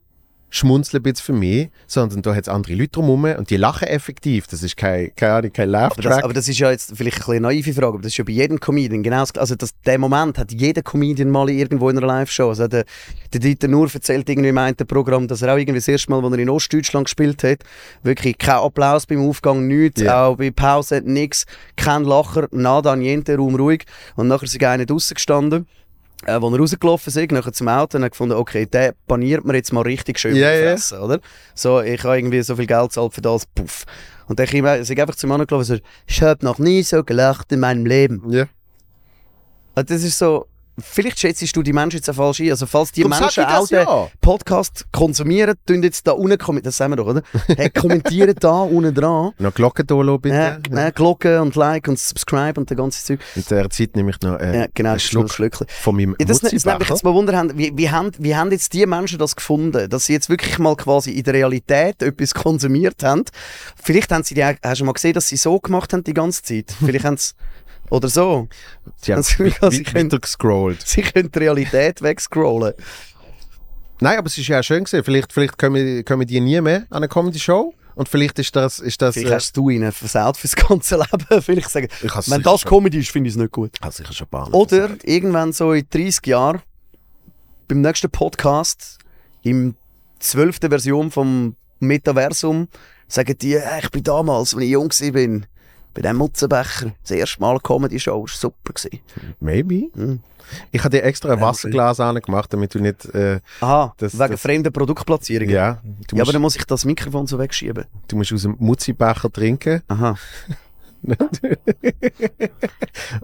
bisschen für mich, sondern da hat es andere Leute drumherum und die lachen effektiv. Das ist kein, keine Ahnung, kein Aber das, aber das ist ja jetzt vielleicht eine naive Frage, aber das ist ja bei jedem Comedian genau das, Also das, der Moment hat jeder Comedian mal irgendwo in einer Live-Show. Also der, der Dieter Nur erzählt irgendwie im einen Programm, dass er auch irgendwie das erste Mal, als er in Ostdeutschland gespielt hat, wirklich kein Applaus beim Aufgang, nichts, Ja. auch bei Pause nichts, kein Lacher, nada, niente, Raum ruhig. Und nachher ist einer draussen gestanden. Äh, als er rausgelaufen ist, nachher zum Auto, und gefunden, okay, der paniert mir jetzt mal richtig schön Ja, in die ja. Fresse, oder? So, ich habe irgendwie so viel Geld gezahlt für das, puff. Und dann kam ist einfach zum Mann gelaufen und so, ich habe noch nie so gelacht in meinem Leben. ja. Und das ist so, vielleicht schätzt du die Menschen jetzt auch falsch ein. Also falls die Darum Menschen das auch den ja. Podcast konsumieren, tun jetzt da unten, kommen- das sagen wir doch, oder? <laughs> hey, kommentieren da unten dran. Noch Glocken da lassen, bitte. Ja, äh, Glocke und Like und Subscribe und der ganze Zeug. In der Zeit nehme ich noch äh, Ja, genau, einen das Schluck Schlückchen. von meinem Ja, das, das nimmt mich jetzt mal Wunder, haben, wie, wie, haben, wie haben jetzt die Menschen das gefunden, dass sie jetzt wirklich mal quasi in der Realität etwas <laughs> konsumiert haben? Vielleicht haben sie die, hast du mal gesehen, dass sie so gemacht haben die ganze Zeit? Vielleicht haben sie, oder so. Sie haben Also, also, ich weiter gescrollt. <laughs> Sie können die Realität wegscrollen. Nein, aber es ist ja auch schön gewesen. Vielleicht, vielleicht kommen, kommen die nie mehr an eine Comedy-Show. Und vielleicht ist das... Ist das Vielleicht äh, hast du ihnen versaut fürs ganze <laughs> Leben. Vielleicht sagen, ich wenn das schon- Comedy ist, finde ich es nicht gut. has sicher schon paar Oder gesagt. irgendwann so in 30 Jahren, beim nächsten Podcast, im 12. Version vom Metaversum, sagen die, «Äh, ich bin damals, als ich jung war, bei dem Mutzenbecher, das erste Mal Comedy-Show, war super. Gewesen. Maybe. Hm. Ich habe dir extra ein Ja, Wasserglas angemacht, damit du nicht... Äh, Aha, Das- wegen das- fremden Produktplatzierungen. ja, du Ja, musst, aber dann muss ich das Mikrofon so wegschieben. du musst aus dem Mutzibecher trinken. Aha, <laughs>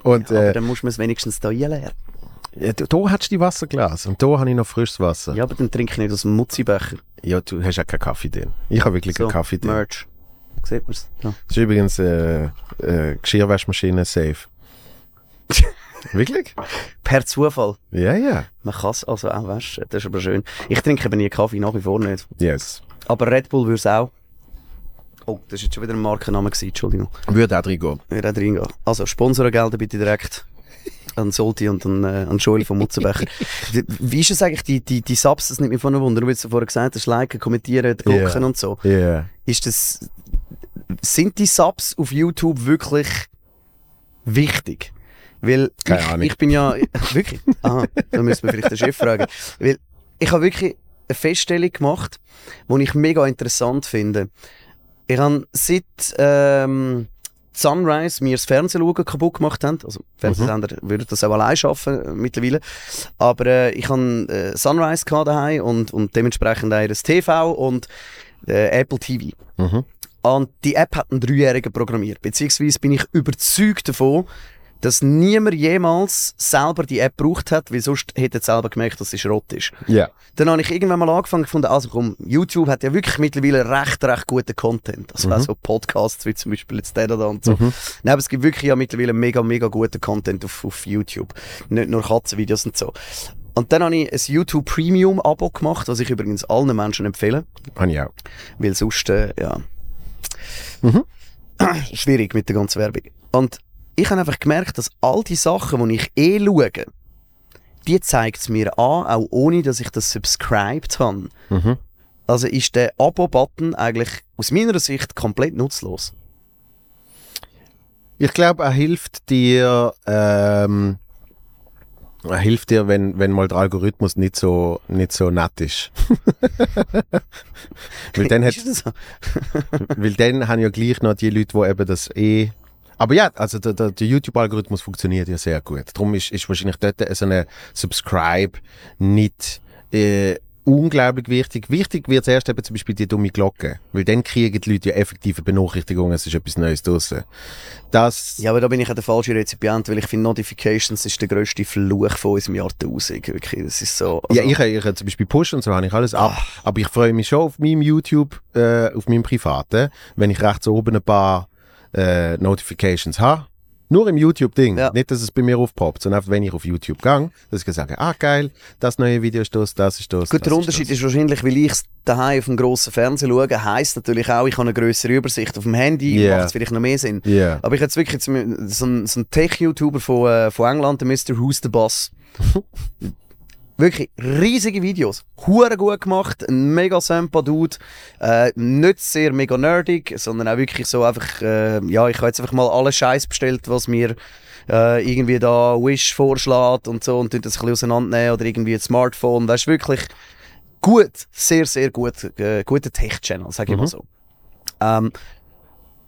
Und aber äh, dann muss man es wenigstens da einleeren. ja, da, da hast du die Wasserglas und da habe ich noch frisches Wasser. Ja, aber dann trinke ich nicht aus dem Mutzibecher. Ja, du hast ja keinen Kaffee drin. Ich habe wirklich So, keinen Kaffee drin. Merch. Sieht man es? Ja. Das ist übrigens äh, äh, Geschirrwaschmaschine safe. <laughs> wirklich? Per Zufall. Ja, ja. Man kann es also auch waschen. Das ist aber schön. Ich trinke aber nie Kaffee, nach wie vor nicht. Yes. Aber Red Bull würde es auch. Oh, das war jetzt schon wieder ein Markenname, gewesen, Entschuldigung. Würde auch drin gehen. Ich würde auch reingehen. Also, Sponsorengelder bitte direkt an Solti und an, äh, an Joel vom Mutzenbecher. <laughs> Wie- ist es eigentlich, die, die, die Subs, das nimmt mich von einem Wunder, du hast vorher gesagt hast, liken, kommentieren, Glocken Ja. und so. Ja. Yeah. Ist das, sind die Subs auf YouTube wirklich wichtig? Weil Keine ich, Ahnung. ich bin ja, wirklich, aha, da müssen wir vielleicht den Chef fragen. Weil ich habe wirklich eine Feststellung gemacht, die ich mega interessant finde. Ich habe seit ähm, Sunrise mir das Fernsehen kaputt gemacht haben, also Fernsehsender würden das auch allein schaffen äh, mittlerweile, aber äh, ich habe äh, Sunrise gehabt daheim und, und dementsprechend auch das TV und äh, Apple TV. Mhm. Und die App hat einen Dreijährigen programmiert. Beziehungsweise bin ich überzeugt davon, dass niemand jemals selber die App gebraucht hat, weil sonst hätte er selber gemerkt, dass sie Schrott ist. Ja. Dann habe ich irgendwann mal angefangen gefunden, also komm, YouTube hat ja wirklich mittlerweile recht, recht guten Content. Also auch so Podcasts wie zum Beispiel jetzt der da und so. Nein, aber es gibt wirklich ja mittlerweile mega, mega guten Content auf, auf YouTube. Nicht nur Katzenvideos und so. Und dann habe ich ein YouTube Premium Abo gemacht, was ich übrigens allen Menschen empfehle. Habe ich auch. Weil sonst, äh, ja. <clears throat> Schwierig mit der ganzen Werbung. Und ich habe einfach gemerkt, dass all die Sachen, die ich eh schaue, die zeigt es mir an, auch ohne, dass ich das subscribed habe. Also ist der Abo-Button eigentlich aus meiner Sicht komplett nutzlos. Ich glaube, er hilft dir, ähm, hilft dir, wenn, wenn mal der Algorithmus nicht so, nicht so nett ist. <laughs> weil dann hat, so? <laughs> weil dann haben ja gleich noch die Leute, die eben das eh. Aber ja, also der, der, der YouTube-Algorithmus funktioniert ja sehr gut. Darum ist, ist wahrscheinlich dort so eine Subscribe nicht äh, unglaublich wichtig. Wichtig wird erst eben zum Beispiel die dumme Glocke, weil dann kriegen die Leute ja effektive Benachrichtigungen, es ist etwas Neues draussen. Das, Ja, aber da bin ich auch der falsche Rezipient, weil ich finde, Notifications ist der grösste Fluch von unserem Jahrtausend. Wirklich, das ist so... Ja, also- ich, ich habe zum Beispiel Push und so habe ich alles ab. Aber ich freue mich schon auf meinem YouTube, äh, auf meinem Privaten, wenn ich rechts oben ein paar äh, Notifications habe. Nur im YouTube-Ding. Ja. Nicht, dass es bei mir aufpoppt, sondern einfach, wenn ich auf YouTube gehe, dass ich sage, ah geil, das neue Video ist das, das ist das. Gut, der Unterschied ist wahrscheinlich, weil ich es daheim auf dem grossen Fernseher schaue, heisst natürlich auch, ich habe eine größere Übersicht. Auf dem Handy Yeah. macht es vielleicht noch mehr Sinn. Ja. Aber ich jetzt wirklich so so ein Tech-YouTuber von, äh, von England, der Mr. Who's the Boss. <laughs> Wirklich riesige Videos. Hure gut gemacht, ein mega sampa Dude. Äh, nicht sehr mega nerdig, sondern auch wirklich so einfach, äh, ja, ich habe jetzt einfach mal alle Scheiß bestellt, was mir äh, irgendwie da Wish vorschlägt und so und das ein bisschen auseinandernehmen oder irgendwie ein Smartphone. Das ist wirklich gut, sehr, sehr gut, äh, guter Tech-Channel, sage ich mal so. Ähm,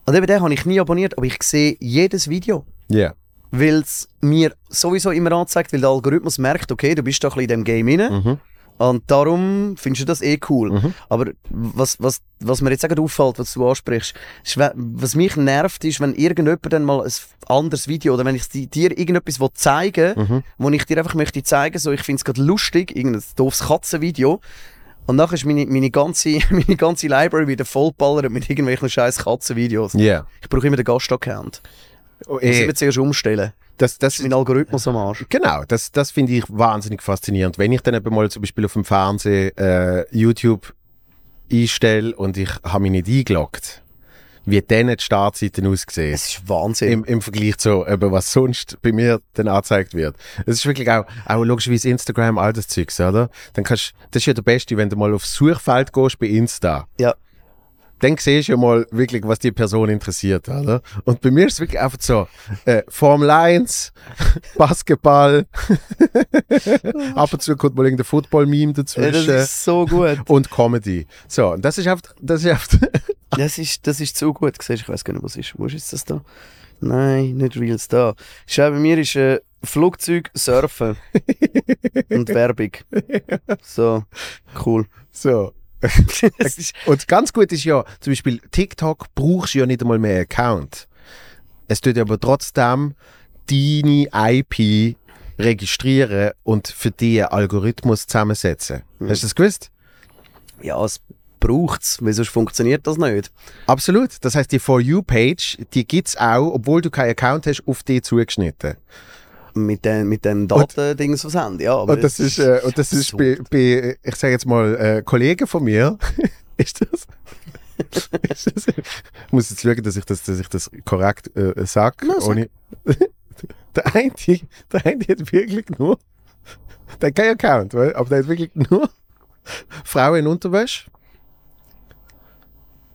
und eben den habe ich nie abonniert, aber ich sehe jedes Video Ja. Weil es mir sowieso immer anzeigt, weil der Algorithmus merkt, okay, du bist doch ein bisschen in dem Game rein. Mhm. Und darum findest du das eh cool. Aber was, was, was mir jetzt auch gerade auffällt, was du ansprichst, ist, was mich nervt, ist, wenn irgendjemand dann mal ein anderes Video oder wenn ich di- dir irgendetwas will zeigen will, wo ich dir einfach möchte zeigen, so ich finde es gerade lustig, irgendein doofes Katzenvideo. Und nachher ist meine, meine, ganze, <laughs> meine ganze Library wieder vollballert mit irgendwelchen scheiß Katzenvideos. Ja. Ich brauche immer den Gastaccount. Oh, Muss eh, ich mir zuerst umstellen. das, das, Mein Algorithmus am Arsch. Genau, das, das finde ich wahnsinnig faszinierend. Wenn ich dann eben mal zum Beispiel auf dem Fernsehen äh, YouTube einstelle und ich habe mich nicht eingeloggt, wie dann die Startseiten aussehen. Es ist Wahnsinn. Im, Im Vergleich zu, eben, was sonst bei mir dann angezeigt wird. Es ist wirklich auch, auch logischerweise Instagram, all das Zeugs, oder? Dann kannst, das ist ja der Beste, wenn du mal aufs Suchfeld gehst bei Insta. ja. Dann siehst du ja mal wirklich, was die Person interessiert, oder? Und bei mir ist es wirklich einfach so, äh, Formel 1, <laughs> Basketball, <laughs> ab und zu kommt mal irgendein Football-Meme Ja, Das dazwischen ist so gut. und Comedy. So, und das ist einfach, das ist einfach, <laughs> Das ist, das ist zu gut. Ich weiß gar nicht, was ist. Wo ist jetzt das da? Nein, nicht Reels da. Schau, bei mir ist äh, Flugzeug, Surfen und Werbung. So, cool. so. <laughs> Und ganz gut ist ja, zum Beispiel TikTok brauchst du ja nicht einmal mehr Account. Es tut aber trotzdem deine IP registrieren und für dich einen Algorithmus zusammensetzen. Hast du das gewusst? ja, es braucht es, weil sonst funktioniert das nicht. Absolut. Das heißt, die For You-Page, die gibt es auch, obwohl du keinen Account hast, auf dich zugeschnitten. Mit den, mit den Datendings was haben. Ja, aber Und das ist, äh, und das ist bei, bei, ich sage jetzt mal, äh, Kollegen von mir, <laughs> ist das? ist das ich muss jetzt schauen, dass ich das, dass ich das korrekt äh, sage. Ohne, <laughs> der, eine, der eine hat wirklich nur, der hat keinen Account, weil, aber der hat wirklich nur Frauen in Unterwäsche.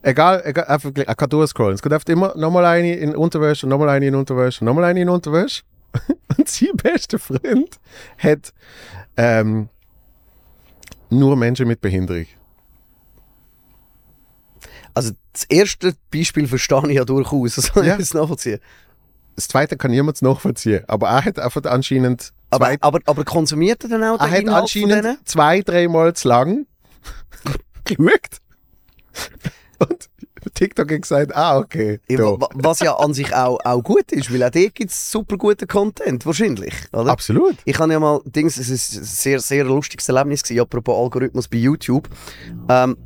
Egal, egal einfach, er kann durchscrollen. Es kommt einfach immer nochmal eine in Unterwäsche, nochmal eine in Unterwäsche, nochmal eine in Unterwäsche. <laughs> Und sein bester Freund hat ähm, nur Menschen mit Behinderung. Also das erste Beispiel verstehe ich ja durchaus. Das kann Ja. ich jetzt nachvollziehen. Das zweite kann niemand nachvollziehen. Aber er hat einfach anscheinend Aber, aber, aber konsumiert er dann auch er hat anscheinend zwei, dreimal zu lang <laughs> geschaut. <laughs> Und TikTok und gesagt, ah, okay. Ja, Was ja an sich auch, auch gut ist, weil auch dort gibt es super guten Content, wahrscheinlich. Oder? Absolut. Ich habe ja mal, Dings, es ist ein sehr, sehr lustiges Erlebnis gewesen, apropos Algorithmus bei YouTube. Ähm,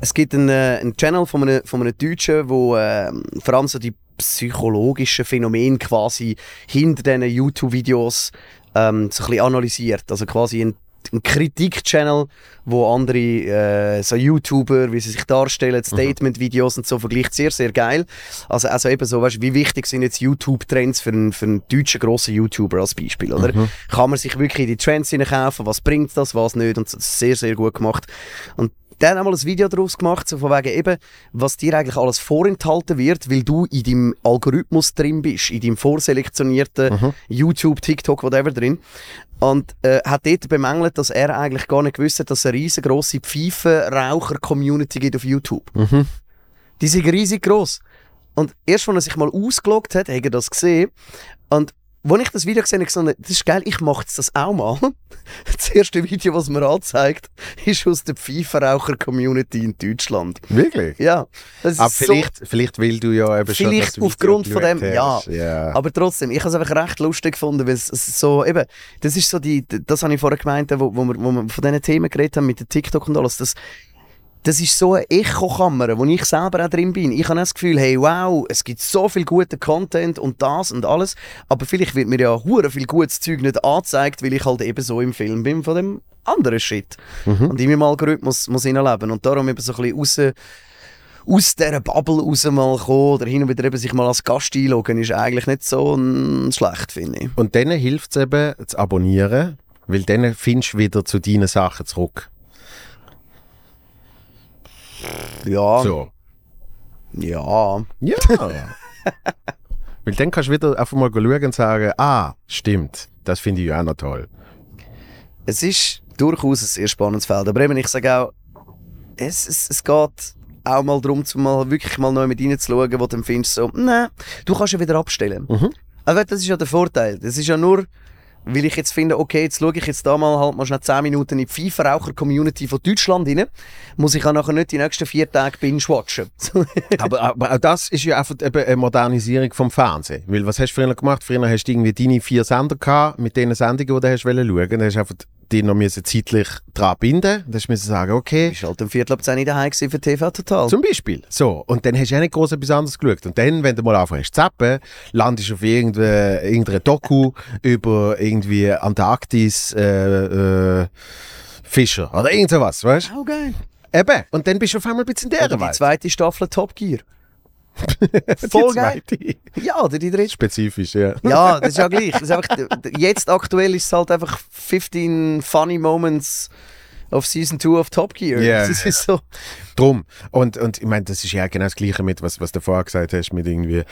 es gibt einen, äh, einen Channel von einem, von einem Deutschen, wo ähm, vor allem so die psychologischen Phänomene quasi hinter diesen YouTube-Videos ähm, so ein bisschen analysiert. Also quasi ein, ein Kritik-Channel, wo andere äh, so YouTuber, wie sie sich darstellen, Statement-Videos und so vergleicht. Sehr, sehr geil. Also, also eben so, weißt, wie wichtig sind jetzt YouTube-Trends für einen, für einen deutschen grossen YouTuber als Beispiel, oder? Kann man sich wirklich in die Trends hineinkaufen? Was bringt das, was nicht? Und das ist sehr, sehr gut gemacht. Und der hat einmal ein Video daraus gemacht, so von wegen eben, was dir eigentlich alles vorenthalten wird, weil du in deinem Algorithmus drin bist, in deinem vorselektionierten YouTube, TikTok, whatever drin. Und äh, hat dort bemängelt, dass er eigentlich gar nicht gewusst hat, dass es eine riesengroße Pfeifenraucher-Community gibt auf YouTube. Die sind riesig groß. Und erst, als er sich mal ausgeloggt hat, hat er das gesehen. Und als ich das Video gesehen habe, gesagt, das ist geil, ich mache das auch mal. <laughs> Das erste Video, was mir anzeigt, ist aus der Pfeifenraucher-Community in Deutschland. Wirklich? Ja, das Aber so, vielleicht, vielleicht will du ja eben schon Vielleicht das aufgrund von dem, ja. ja. aber trotzdem, ich habe es einfach recht lustig gefunden, weil es so, eben, das ist so die, das habe ich vorher gemeint, wo, wo, wir, wo wir von diesen Themen geredet haben, mit TikTok und alles, das, das ist so eine Echokammer, wo ich selber auch drin bin. Ich habe das Gefühl, hey, wow, es gibt so viel guten Content und das und alles, aber vielleicht wird mir ja hure viel gutes Zeug nicht angezeigt, weil ich halt eben so im Film bin von dem anderen Shit. Und in meinem Algorithmus muss hineinleben und darum eben so ein bisschen raus aus dieser Bubble raus mal kommen oder hin und wieder eben sich mal als Gast einloggen, ist eigentlich nicht so schlecht, finde ich. Und dann hilft es eben, zu abonnieren, weil dann findest du wieder zu deinen Sachen zurück. Ja, So. ja. Ja. <laughs> weil dann kannst du wieder einfach mal schauen und sagen, ah, stimmt, das finde ich ja auch noch toll. Es ist durchaus ein sehr spannendes Feld. Aber eben, ich sage auch, es, es, es geht auch mal darum, zum mal wirklich mal neu mit reinzuschauen, wo du dann findest, so, nein, du kannst ja wieder abstellen. Aber das ist ja der Vorteil. Das ist ja nur, weil ich jetzt finde, okay, jetzt schaue ich jetzt da mal halt mal schnell 10 Minuten in die Pfeifenraucher-Community von Deutschland rein, muss ich auch nachher nicht die nächsten vier Tage binge-watchen. <laughs> aber, aber auch das ist ja einfach eben eine Modernisierung vom Fernsehen. Weil was hast du früher gemacht? Früher hast du irgendwie deine vier Sender gehabt, mit den Sendungen, die du hast schauen. Dann hast du einfach die noch müssen zeitlich dran binden. Dann hast du sagen, okay, war halt um Viertel ab 10 Uhr daheim für TV Total. Zum Beispiel. So. Und dann hast du auch nicht groß etwas anderes geschaut. Und dann, wenn du mal anfängst zu zappen, landest du auf irgendeine, irgendeine Doku <laughs> über irgendwie Antarktis, äh, äh, Fischer oder irgend sowas, weißt oh, geil. du? Eben. Und dann bist du auf einmal ein bisschen in Oder der die Welt. zweite Staffel Top Gear. Voll geil. Ja, oder die dritte. Spezifisch, ja. Ja, das ist ja gleich. Das ist einfach, jetzt aktuell ist es halt einfach 15 funny moments of Season 2 of Top Gear. Ja, das ist so. Drum. Und, und ich meine, das ist ja genau das Gleiche mit, was, was du vorher gesagt hast, mit irgendwie,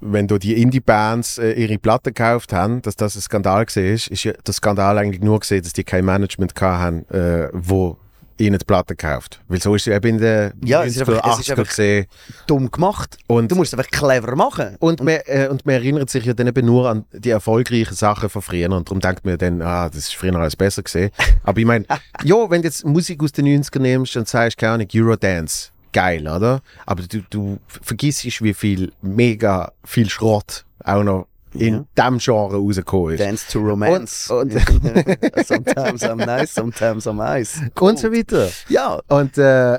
wenn du die Indie-Bands äh, ihre Platten gekauft haben, dass das ein Skandal gesehen ist, ist ja der Skandal eigentlich nur gesehen, dass die kein Management haben, äh, wo ihnen die Platten kauft. Weil so ist es eben in den Ja, es ist 90er, einfach- es ist 80er einfach- gesehen. Dumm gemacht. Und, Du musst es einfach clever machen. und, man, äh, und man erinnert sich ja dann eben nur an die erfolgreichen Sachen von früher und darum denkt man dann, ah, das ist früher alles besser gesehen. Aber ich meine, <laughs> ja, wenn du jetzt Musik aus den 90ern nimmst und sagst, keine Ahnung, Eurodance, geil, oder? Aber du, du vergisst, wie viel, mega viel Schrott auch noch in Ja. diesem Genre rausgekommen ist. Dance to Romance. Und- <laughs> sometimes I'm nice, sometimes I'm ice. Und so weiter. Ja. Und, äh,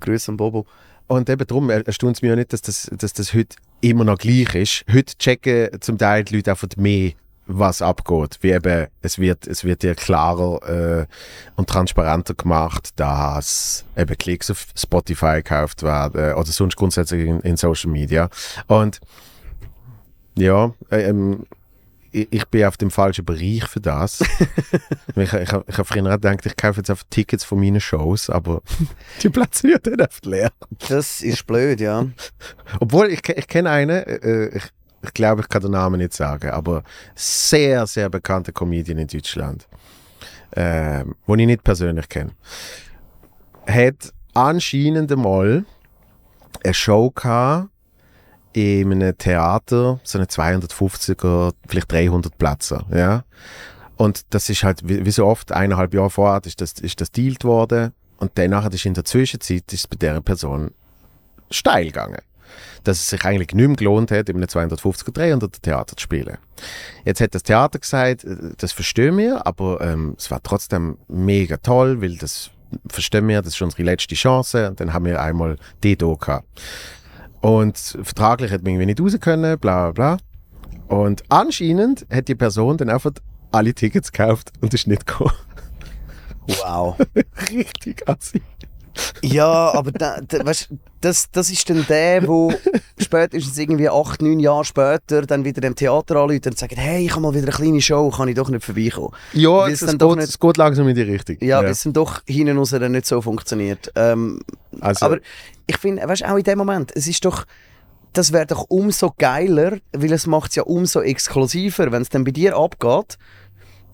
Grüß an Bobo. Und eben darum erstaunt es mich ja nicht, dass das, dass das heute immer noch gleich ist. Heute checken zum Teil die Leute einfach mehr, was abgeht. Wie eben, es wird, es wird dir klarer äh, und transparenter gemacht, dass eben Klicks auf Spotify gekauft werden oder sonst grundsätzlich in, in Social Media. Und ja, äh, ähm, ich, ich bin auf dem falschen Bereich für das. <laughs> ich ich, ich habe früher auch gedacht, ich kaufe jetzt einfach Tickets von meinen Shows, aber <laughs> die Plätze sind dann oft leer. Das ist blöd, ja. Obwohl, ich, ich kenne einen, äh, ich, ich glaube, ich kann den Namen nicht sagen, aber sehr, sehr bekannter Comedian in Deutschland, ähm, den ich nicht persönlich kenne, hat anscheinend einmal eine Show gehabt in einem Theater, so eine 250er, vielleicht 300 Plätze, ja. Und das ist halt, wie, wie so oft, eineinhalb Jahre vorher ist das, ist das dealt worden und danach ist in der Zwischenzeit ist bei dieser Person steil gegangen. Dass es sich eigentlich nicht mehr gelohnt hat, in einem 250er 300 Theater zu spielen. Jetzt hat das Theater gesagt, äh, das verstehen wir, aber ähm, es war trotzdem mega toll, weil das verstehen wir, das ist unsere letzte Chance und dann haben wir einmal die da gehabt. Und vertraglich hat man irgendwie nicht raus können, bla bla bla. Und anscheinend hat die Person dann einfach alle Tickets gekauft und ist nicht gekommen. Wow. <laughs> Richtig assi. Ja, aber da, da, weißt, das, das ist dann der, wo spätestens irgendwie acht, neun Jahre später dann wieder dem Theater anruft und sagt, hey, ich habe mal wieder eine kleine Show, kann ich doch nicht vorbeikommen. Ja, es, dann doch geht, nicht- es geht langsam in die Richtung. Ja, weil es dann doch hinten raus dann nicht so funktioniert. Ähm, Also- aber ich finde, weißt auch in dem Moment, es ist doch, das wäre doch umso geiler, weil es macht es ja umso exklusiver, wenn es dann bei dir abgeht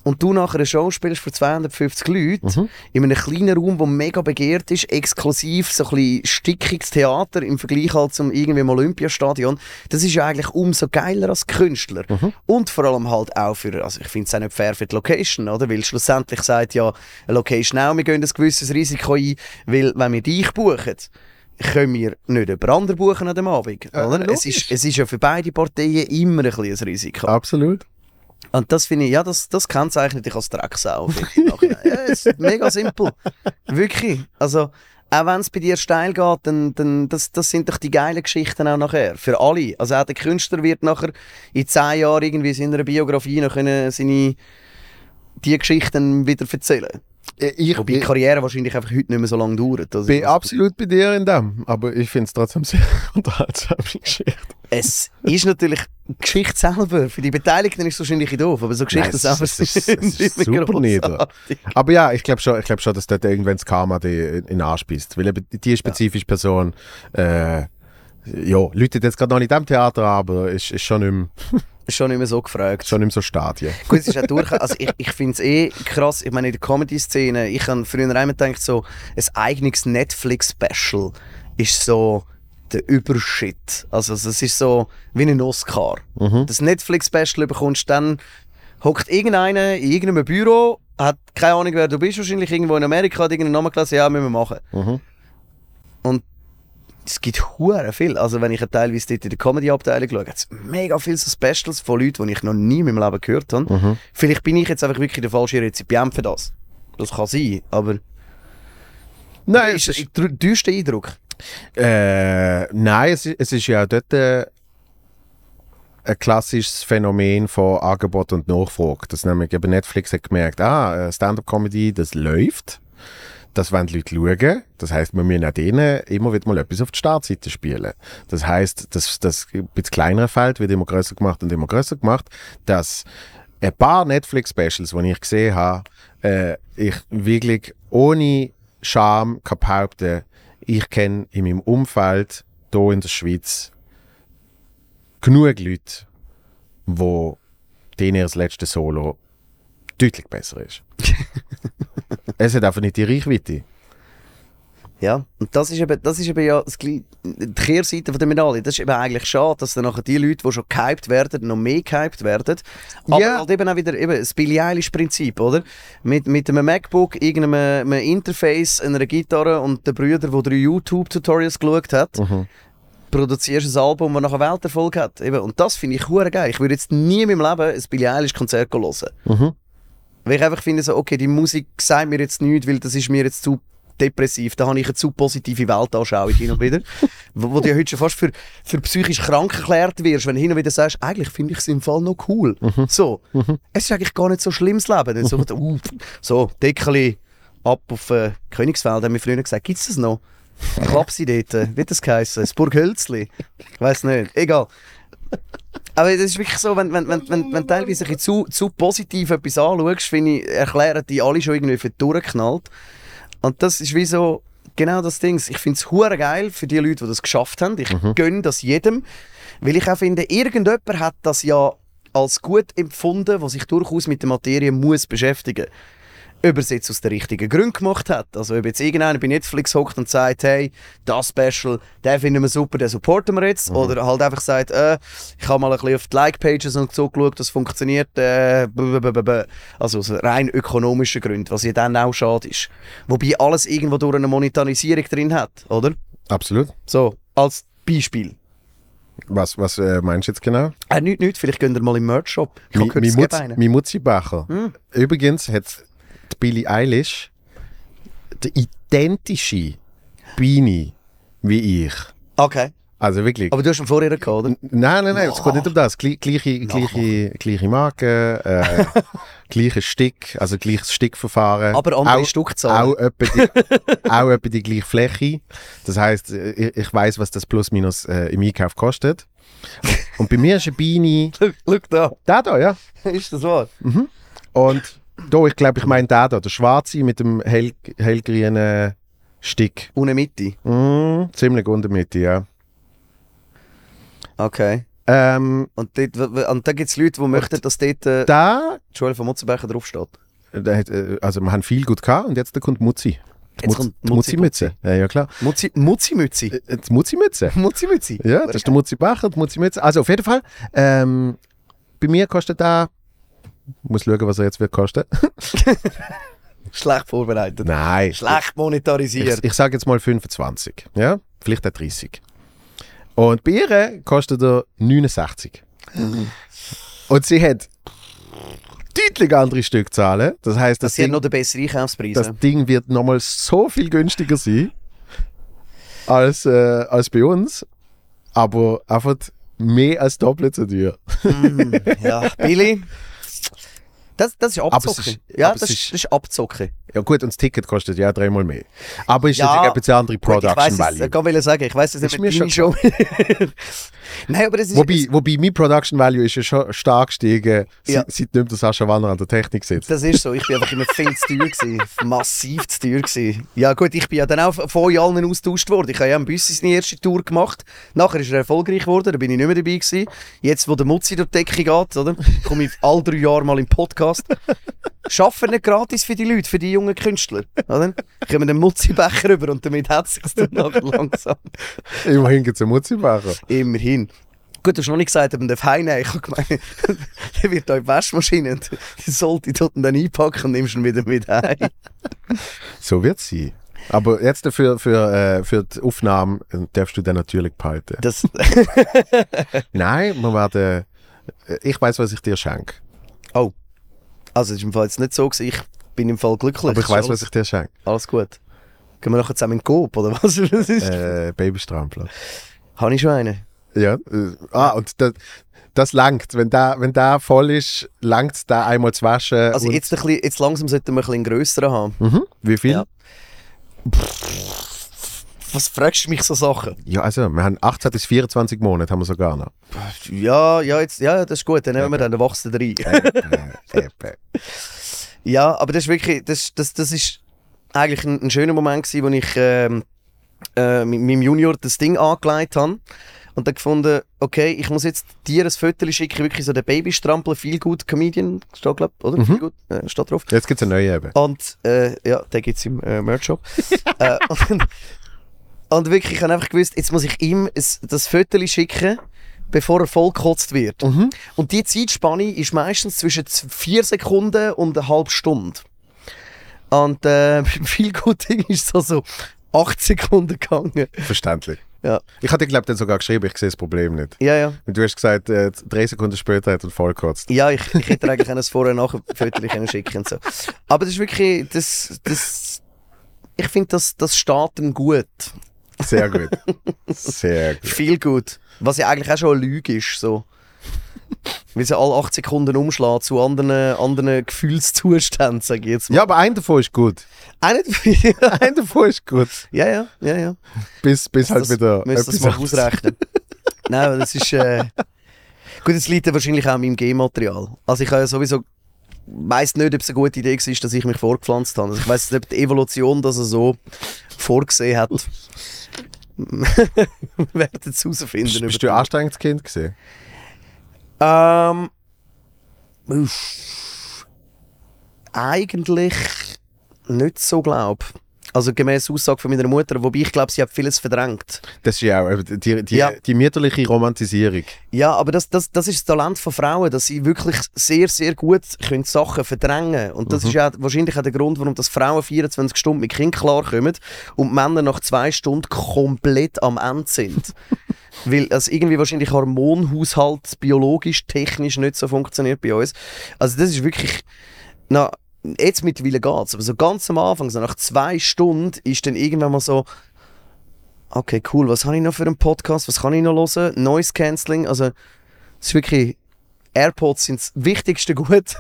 und du nachher eine Show spielst für 250 Leute Mhm. in einem kleinen Raum, der mega begehrt ist, exklusiv, so ein bisschen stickiges Theater im Vergleich halt zum irgendwie im Olympiastadion. Das ist ja eigentlich umso geiler als Künstler. Mhm. Und vor allem halt auch für, also ich finde es auch nicht fair für die Location, oder? Weil schlussendlich sagt ja eine Location auch, wir gehen ein gewisses Risiko ein, weil wenn wir dich buchen, können wir nicht jemand anderen buchen an dem Abend. Äh, Oder? es, logisch. ist, es ist ja für beide Parteien immer ein, ein Risiko. Absolut. Und das finde ich, ja, das, das kennzeichnet dich als Drecksau. <laughs> ja, es ist mega simpel. Wirklich. Also, auch wenn es bei dir steil geht, dann, dann das, das sind doch die geilen Geschichten auch nachher. Für alle. Also auch der Künstler wird nachher in zehn Jahren irgendwie in seiner Biografie noch können seine die Geschichten wieder erzählen. Äh, Ich Wobei die bin, Karriere wahrscheinlich einfach heute nicht mehr so lange dauert. Also, bin absolut bei dir in dem, aber ich finde es trotzdem <laughs> sehr unterhaltsam, die Geschichte. Es ist natürlich die Geschichte selber. Für die Beteiligten ist es wahrscheinlich doof, aber so Geschichten Nein, selber es ist- es ist super nieder. Aber ja, ich glaube schon, ich glaub schon, dass dort irgendwann das Karma die in den Arsch beißt. Weil eben die spezifische Person, äh, ja, läutet jetzt gerade noch nicht in diesem Theater, an, aber ist, ist schon, nicht mehr, <laughs> schon nicht mehr so gefragt. schon nicht mehr so Stadien. Gut, es ist auch durch. Also ich, ich finde es eh krass. Ich meine, in der Comedy-Szene, ich habe früher einmal gedacht, so ein eigenes Netflix-Special ist so der Übershit. Also es ist so wie ein Oscar. Das Netflix-Special bekommst dann, hockt irgendeiner in irgendeinem Büro, hat keine Ahnung, wer du bist, wahrscheinlich irgendwo in Amerika, hat irgendeinen Namen gelesen, ja, müssen wir machen. Mhm. Und es gibt hure viel. Also wenn ich teilweise dort in der Comedy-Abteilung schaue, gibt es mega viele so Specials von Leuten, die ich noch nie in meinem Leben gehört habe. Mhm. Vielleicht bin ich jetzt einfach wirklich der falsche Rezipient für das. Das kann sein, aber Nein, ist es das ist, der düste Eindruck? äh, nein es, ist- es ist ja dort äh, ein klassisches Phänomen von Angebot und Nachfrage. Das nämlich eben Netflix hat gemerkt, ah, äh, Stand-up-Comedy, das läuft. Das wollen die Leute schauen. Das heisst, wir müssen auch denen immer wieder mal etwas auf die Startseite spielen. Das heisst, das, das ein bisschen kleinere Feld wird immer größer gemacht und immer größer gemacht, dass ein paar Netflix-Specials, die ich gesehen habe, äh, ich wirklich ohne Scham kann behaupten, ich kenne in meinem Umfeld hier in der Schweiz genug Leute, wo denen ihr letzte Solo deutlich besser ist. <laughs> es hat einfach nicht die Reichweite. Ja, und das ist eben, das ist eben ja das, die Kehrseite von der Medaille. Das ist eben eigentlich schade, dass dann nachher die Leute, die schon gehypt werden, noch mehr gehypt werden. Aber Ja. halt eben auch wieder eben das Billie Eilish-Prinzip, oder? Mit, mit einem MacBook, irgendeinem einem Interface, einer Gitarre und der Brüder, der drei YouTube-Tutorials geschaut hat, produzierst ein Album, das nachher Welterfolg hat. Eben. Und das finde ich geil. Ich würde jetzt nie in meinem Leben ein Billie Eilish-Konzert hören. Mhm. Weil ich einfach finde, so, okay, die Musik sagt mir jetzt nichts, weil das ist mir jetzt zu depressiv. Da habe ich eine zu positive Weltanschauung hin und wieder. <laughs> wo, wo du ja heute schon fast für, für psychisch krank erklärt wirst, wenn du hin und wieder sagst, eigentlich finde ich es im Fall noch cool. So. Es ist eigentlich gar nicht so schlimm, das Leben. So, uh, so Deckeli ab auf äh, Königsfeld, haben wir früher gesagt. Gibt es das noch? Klapsi dort, äh, wie das geheißen? Das Burg Hölzli? Ich weiß nicht. Egal. Aber das ist wirklich so, wenn, wenn, wenn, wenn, wenn du teilweise ein zu, zu positiv etwas anschaust, finde ich, erklären die alle schon irgendwie für durchgeknallt. Und das ist wie so genau das Ding. Ich finde es hure geil für die Leute, die das geschafft haben. Ich gönne das jedem. Weil ich auch finde, irgendjemand hat das ja als gut empfunden, was sich durchaus mit der Materie muss beschäftigen ob er es jetzt aus den richtigen Gründen gemacht hat. Also ob jetzt irgendeiner bei Netflix hockt und sagt, hey, das Special, den finden wir super, den supporten wir jetzt. Oder halt einfach sagt, äh, ich habe mal ein bisschen auf die Like-Pages und so geschaut, das funktioniert. Äh, also aus rein ökonomischen Gründen, was ja dann auch schade ist. Wobei alles irgendwo durch eine Monetarisierung drin hat, oder? Absolut. So. Als Beispiel. Was, was äh, meinst du jetzt genau? Äh, nicht, nicht, vielleicht gehen wir mal im Merch-Shop. Ich Mi- Mutz- mi Mutzi-Becher. Hm. Übrigens hat die Billie Eilish die identische Beanie wie ich. Okay. Also wirklich. Aber du hast ihn vorher gehabt, oder? Nein, nein, nein, es geht nicht um das. Gleich, gleiche, gleiche, gleiche Marke, äh, <laughs> gleiches Stick, also gleiches Stickverfahren. Aber andere auch, Stückzahlen. auch, etwa die, <laughs> auch etwa die gleiche Fläche. Das heisst, äh, ich, ich weiß, was das plus minus äh, im Einkauf kostet. Und bei mir ist eine Beanie, <laughs> Schau da. der da, ja. Ist das wahr? Und da, ich glaube, ich meine der da, der schwarze mit dem hell, hellgrünen Stick. Ohne Mitte. Mm, ziemlich unter Mitte, ja. Okay. Ähm, Und, dort, und da gibt es Leute, die möchten, dass dort äh, da, Joel von Mutzenbecher draufsteht. da äh, also wir haben viel gut gehabt und jetzt da kommt Mutzi. Die Jetzt Mutz- kommt die Mutzi-. Ja, ja, klar. Mutzi, Mutzi-Mützi. Äh, Die Mutzi-Mütze. <laughs> Mutzi-Mützi. Ja, das ist der Mutzi-Becher, die Mutzi-Mütze. Also auf jeden Fall, ähm, bei mir kostet ich muss schauen, was er jetzt wird kosten. <laughs> Schlecht vorbereitet. Nein. Schlecht Ich, monetarisiert. ich sage jetzt mal 25. Ja, vielleicht auch 30. Und bei ihr kostet er 69. Und sie hat deutlich andere Stückzahlen. Das heißt, das, Das Ding, noch der bessere Einkaufspreis. das Ding wird nochmal so viel günstiger sein als, äh, als bei uns. Aber einfach mehr als doppelt so teuer. Mm, ja, <laughs> Billy. Das, das ist Abzocken. ist- ja, das, ist- das ist Abzocken. Ja gut, und das Ticket kostet ja dreimal mehr. Aber ist Ja, ja, ein bisschen andere Gut, ich Production weiss es, Value. ich kann sagen, ich weiß es nicht mit deiner Show. <laughs> Nein, aber es ist... Wobei, wobei mein Production Value ist ja schon stark gestiegen, Ja. seit, seitdem der Sascha Wanner an der Technik sitzt. Das ist so, ich bin einfach immer viel zu teuer gewesen. <laughs> Massiv zu teuer gewesen. Ja gut, ich bin ja dann auch von euch allen austauscht worden. Ich habe ja am Büssi seine erste Tour gemacht. Nachher ist er erfolgreich geworden, da bin ich nicht mehr dabei gewesen. Jetzt, wo der Mutzi durch die Decke geht, oder, komme ich all drei Jahre mal im Podcast. Schaffen nicht gratis für die Leute, für die jungen Künstler. Oder? Kommen den Mutzi-Becher rüber und damit hat es sich dann <laughs> langsam. Immerhin gibt es einen Mutzi-Becher. Immerhin. Gut, du hast noch nicht gesagt, ob man darf heimnehmen Ich habe gemeint, <laughs> der wird da in die Waschmaschine und die sollte dort dann einpacken und nimmst ihn wieder mit heim. So wird es sein. Aber jetzt für, für, äh, für die Aufnahme äh, darfst du den natürlich behalten. Das, <laughs> Nein, wir werden. äh, Ich weiß, was ich dir schenke. oh. Also, es ist im Fall jetzt nicht so gewesen. Ich bin im Fall glücklich. Aber ich weiß, was ich dir schenke. Alles gut. Gehen wir nachher zusammen in den Coop, oder was? <laughs> Das ist, Äh, Babystrampler. Habe ich schon einen? Ja. Äh, ah, und das, das langt. Wenn der, wenn der voll ist, langt es da einmal zu waschen. Also, jetzt, ein bisschen, jetzt langsam sollten wir ein bisschen einen grösseren haben. Mhm. Wie viel? Ja. Was fragst du mich so Sachen? Ja, also, wir haben 18 bis 24 Monate haben wir sogar noch. Ja, ja, jetzt, ja, das ist gut. Dann nehmen wir dann den Wachsen rein. <laughs> Ja, aber das ist wirklich, das, das, das ist eigentlich ein, ein schöner Moment gewesen, wo ich ähm, äh, mit meinem Junior das Ding angelegt habe und dann gefunden, okay, ich muss jetzt dir ein Foto schicken, wirklich so der Babystrampler, viel gut Comedian, steht glaub, oder? Mhm. Viel gut, äh, steht drauf. Jetzt gibt es einen neuen eben. Und äh, ja, den gibt es im äh, Merch-Shop. <laughs> äh, und, und wirklich, ich habe einfach gewusst, jetzt muss ich ihm das Foto schicken, bevor er vollgekotzt wird. Mhm. Und die Zeitspanne ist meistens zwischen 4 Sekunden und eine halbe Stunde. Und äh, <laughs> beim Feelgood-Ding ist es also 8 Sekunden gegangen. Verständlich. Ja. Ich hatte, glaube ich, dann sogar geschrieben, ich sehe das Problem nicht. Ja, ja. Und du hast gesagt, äh, drei Sekunden später hat er voll gekotzt. Ja, ich, ich hätte eigentlich ein vorher nachher Foto können schicken und so. Aber das ist wirklich, das, das, ich finde, das, das steht ihm gut. Sehr gut. Sehr gut. Viel gut. Was ja eigentlich auch schon eine Lüge ist. So. Weil sie alle 8 Sekunden umschlägt zu anderen, anderen Gefühlszuständen, sage ich jetzt mal. Ja, aber ein davon ist gut. Nicht <laughs> Ein davon ist gut. ja, ja, ja, ja. Bis, bis halt das, wieder. müsst das mal ausrechnen. <laughs> Nein, das ist... Äh... Gut, es liegt ja wahrscheinlich auch an meinem Genmaterial. Also ich habe ja sowieso... weiss nicht, ob es eine gute Idee war, dass ich mich vorgepflanzt habe. Also ich weiss nicht, ob die Evolution das so vorgesehen hat. <laughs> Wir werden es herausfinden. Bist, du ein anstrengendes Kind gewesen? Ähm. Uff. Eigentlich nicht so, glaub. Also gemäß Aussage von meiner Mutter, wobei ich glaube, sie hat vieles verdrängt. Das ist ja auch eben die, die, Ja. die mütterliche Romantisierung. Ja, aber das, das, das ist das Talent von Frauen, dass sie wirklich sehr, sehr gut können Sachen verdrängen Und das ist ja wahrscheinlich auch der Grund, warum das Frauen 24 Stunden mit Kind klarkommen und Männer nach zwei Stunden komplett am Ende sind. <laughs> Weil es irgendwie wahrscheinlich Hormonhaushalt biologisch, technisch nicht so funktioniert bei uns. Also das ist wirklich... Na, jetzt mittlerweile geht's, aber so ganz am Anfang, so nach zwei Stunden, ist dann irgendwann mal so... Okay, cool. Was habe ich noch für einen Podcast? Was kann ich noch hören? Noise Cancelling. Also, es ist wirklich. AirPods sind das wichtigste <laughs> Gut.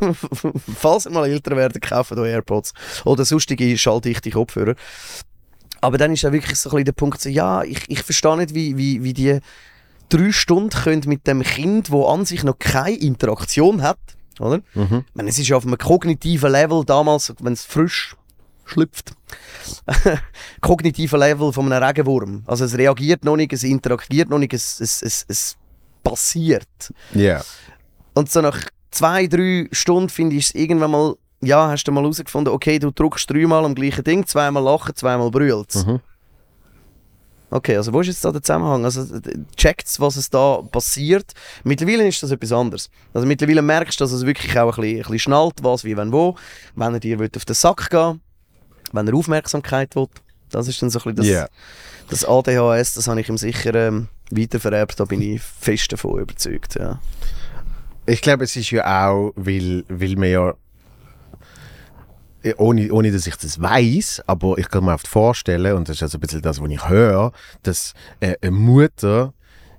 Falls ihr mal älter werdet, kauft euch AirPods. Oder sonstige schalldichte Kopfhörer. Aber dann ist ja wirklich so ein bisschen der Punkt, so, ja, ich, ich verstehe nicht, wie, wie, wie die drei Stunden können mit dem Kind, wo an sich noch keine Interaktion hat, oder? Mhm. Ich meine, es ist ja auf einem kognitiven Level damals, wenn es frisch schlüpft, <laughs> kognitiven Level von einem Regenwurm. Also es reagiert noch nicht, es interagiert noch nicht, es, es, es, es passiert. Ja. Und so nach zwei, drei Stunden finde ich es irgendwann mal, ja, hast du mal herausgefunden, okay, du drückst dreimal am gleichen Ding, zweimal lachen, zweimal brüllt Mhm. Okay, also wo ist jetzt da der Zusammenhang? Also checkt was es da passiert. Mittlerweile ist das etwas anderes. Also mittlerweile merkst du, dass es wirklich auch ein bisschen, ein bisschen schnallt, was, wie, wenn, wo. Wenn er dir auf den Sack gehen wenn er Aufmerksamkeit will. Das ist dann so ein bisschen das, Ja. das ADHS, das habe ich ihm sicher ähm, weitervererbt, da bin ich fest davon überzeugt. Ja. Ich glaube, es ist ja auch, weil, weil man ja, ohne, ohne dass ich das weiß, aber ich kann mir oft vorstellen, und das ist also ein bisschen das, was ich höre, dass äh, eine Mutter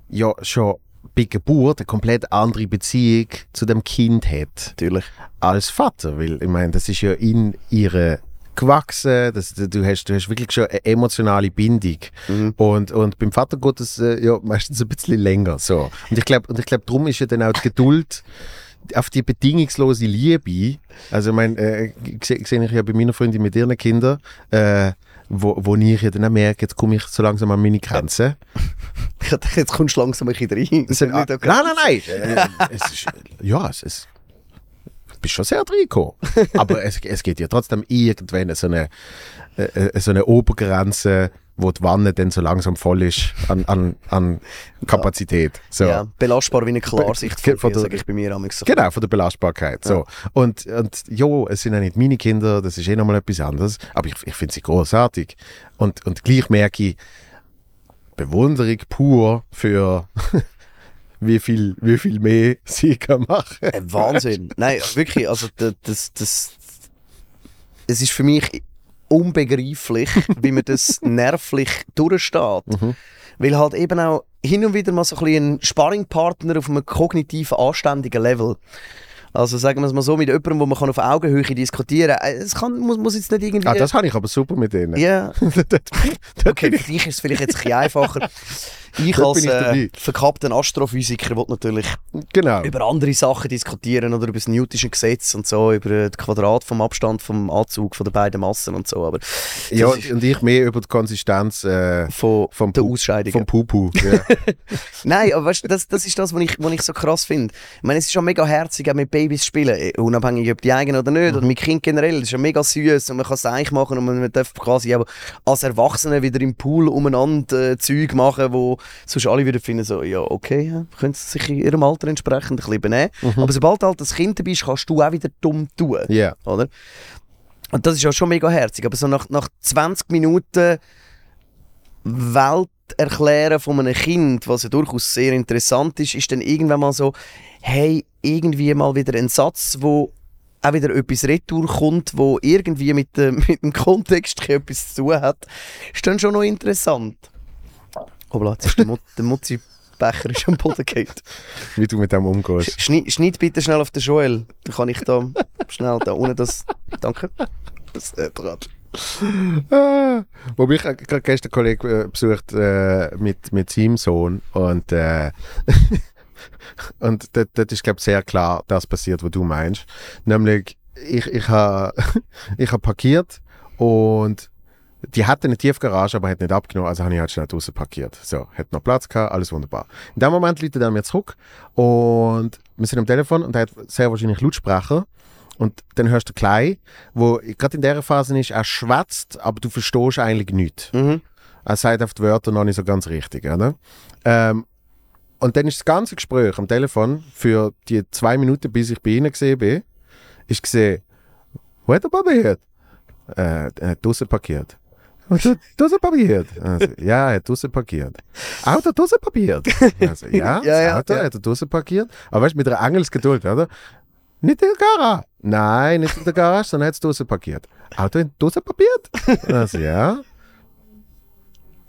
ja schon bei Geburt eine komplett andere Beziehung zu dem Kind hat Natürlich. als Vater, weil ich meine, das ist ja in ihre gewachsen, das, du, hast, du hast wirklich schon eine emotionale Bindung Mhm. und, und beim Vater geht es äh, ja, meistens ein bisschen länger so. Und ich glaube, und ich glaube, darum ist ja dann auch die Geduld auf die bedingungslose Liebe, also ich meine, äh, sehe seh ich ja bei meiner Freundin mit ihren Kindern, äh, wo, wo ich ja dann auch merke, jetzt komme ich so langsam an meine Grenzen. <laughs> Ich dachte, jetzt kommst du langsam ein bisschen rein. Das ist Ah. Nein, nein, nein. Äh, es ist, ja, es ist. Du bist schon sehr reingekommen. <laughs> Aber es, es geht ja trotzdem irgendwann so eine, äh, äh, so eine Obergrenze, wo die Wanne dann so langsam voll ist an, an, an Kapazität. So. Ja, belastbar wie eine Klarsicht sage ich bei mir am so. Genau, von der Belastbarkeit. So. Und, und jo, es sind ja nicht meine Kinder, das ist eh nochmal etwas anderes. Aber ich, ich finde sie großartig. Und, und gleich merke ich Bewunderung pur für <laughs> wie viel, wie viel mehr <laughs> sie kann machen. Äh, Wahnsinn. Nein, wirklich, also d- das, das, es ist für mich unbegreiflich, <laughs> wie man das nervlich durchsteht. Mhm. Weil halt eben auch hin und wieder mal so ein bisschen Sparringpartner auf einem kognitiv anständigen Level. Also sagen wir es mal so, mit jemandem, wo man kann auf Augenhöhe diskutieren kann. Es kann, muss, muss jetzt nicht irgendwie... Ah, das habe ich aber super mit denen. ja, <laughs> Dort- okay, für dich ist es vielleicht jetzt ein bisschen einfacher. <laughs> Ich als äh, verkappter Astrophysiker will natürlich genau. über andere Sachen diskutieren oder über das Newtische Gesetz und so, über das Quadrat vom Abstand vom Anzug von den beiden Massen und so, aber das Ja, und ich mehr über die Konsistenz äh, von, vom, der Ausscheidung. vom Pupu. Ja. <laughs> <laughs> Nein, aber weißt, das, das ist das, was ich, was ich so krass finde. Ich meine, es ist schon mega herzig, auch mit Babys zu spielen, eh, unabhängig ob die eigenen oder nicht, oder mit Kind generell. Es ist ja mega süß und man kann es eigentlich machen und man darf quasi als Erwachsene wieder im Pool umeinander äh, Zeug machen, wo sonst alle wieder finden so, ja okay, ja, können sie sich in ihrem Alter entsprechend ein bisschen benehmen. Aber sobald du halt das Kind bist, kannst du auch wieder dumm tun. Ja. oder? Und das ist ja schon mega herzig, aber so nach, nach 20 Minuten Welt erklären von einem Kind, was ja durchaus sehr interessant ist, ist dann irgendwann mal so, hey, irgendwie mal wieder ein Satz, wo auch wieder etwas retour kommt, wo irgendwie mit dem, <laughs> mit dem Kontext etwas zu tun hat, ist dann schon noch interessant. Hoppla, jetzt ist der, Mut, der Mutzi-Becher ist am Boden gefallen. <laughs> Wie du mit dem umgehst. Schneid, schneid bitte schnell auf den Joel. Dann kann ich da schnell da unten das. Danke. Das äh, dran. Ah, wobei ich gerade gestern einen Kollegen äh, besucht äh, mit, mit seinem Sohn und, äh, <laughs> und dort, dort ist glaube ich sehr klar das passiert, was du meinst. Nämlich, ich, ich habe <laughs> ich hab parkiert und die hatte eine Tiefgarage, aber hat nicht abgenommen, also habe ich halt schnell draußen parkiert. So, hat noch Platz gehabt, alles wunderbar. In dem Moment läutet er mir zurück und wir sind am Telefon und er hat sehr wahrscheinlich Lautsprecher Und dann hörst du Klein, wo gerade in dieser Phase ist, er schwätzt, aber du verstehst eigentlich nichts. Mhm. Er sagt auf die Wörter noch nicht so ganz richtig. Oder? Ähm, und dann ist das ganze Gespräch am Telefon für die zwei Minuten, bis ich bei ihnen gesehen bin, ist gesehen, wo hat er probiert? Äh, er hat draußen parkiert. Du draußen parkiert? Also, ja, er hat draußen parkiert. Auto draußen parkiert? Also, ja, Ja, das ja, Auto ja. hat er draußen parkiert. Aber weißt du, mit einer Engelsgeduld, oder? Nicht in der Garage. Nein, nicht in der Garage, <laughs> sondern er hat es draußen parkiert. Auto in draußen parkiert? Also, ja.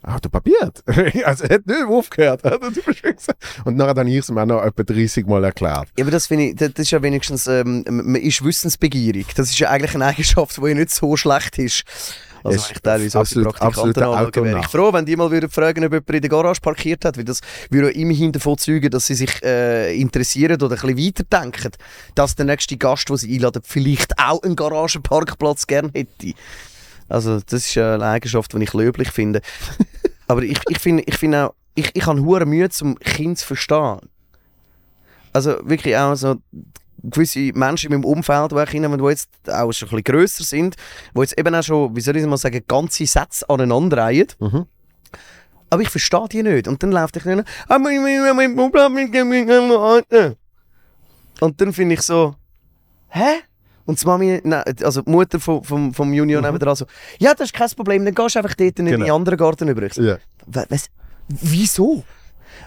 Auto papiert. <laughs> also, er hat nicht aufgehört. Und nachher dann ich es mir noch etwa 30 Mal erklärt. Ja, aber das finde ich, das das ist ja wenigstens, ähm, man ist wissensbegierig. Das ist ja eigentlich eine Eigenschaft, die ja nicht so schlecht ist. Also Ist wenn ich teilweise unsere absolut- Praktikanten absoluter anschaue, wäre ich froh, wenn die mal würden fragen, ob jemand in der Garage parkiert hat, weil das würde ja immerhin davon zeugen, dass sie sich äh, interessieren oder ein bisschen weiterdenken, dass der nächste Gast, den sie einladen, vielleicht auch einen Garagenparkplatz gern hätte. Also das ist ja eine Eigenschaft, die ich löblich finde. <laughs> Aber ich, ich finde ich find auch, ich, ich habe hure Mühe, zum Kind zu verstehen. Also wirklich auch so gewisse Menschen in meinem Umfeld, die kenne, die jetzt auch schon ein bisschen grösser sind, die jetzt eben auch schon, wie soll ich mal sagen, ganze Sätze aneinanderreihen. Mhm. Aber ich verstehe die nicht. Und dann läuft ich nicht. Und dann finde ich so, hä? Und die Mami, nein, also die Mutter vom, vom, vom Junior Mhm. nebenan so, ja, das ist kein Problem, dann gehst du einfach dort in den Genau. anderen Garten über. "Wa- Was? Wieso?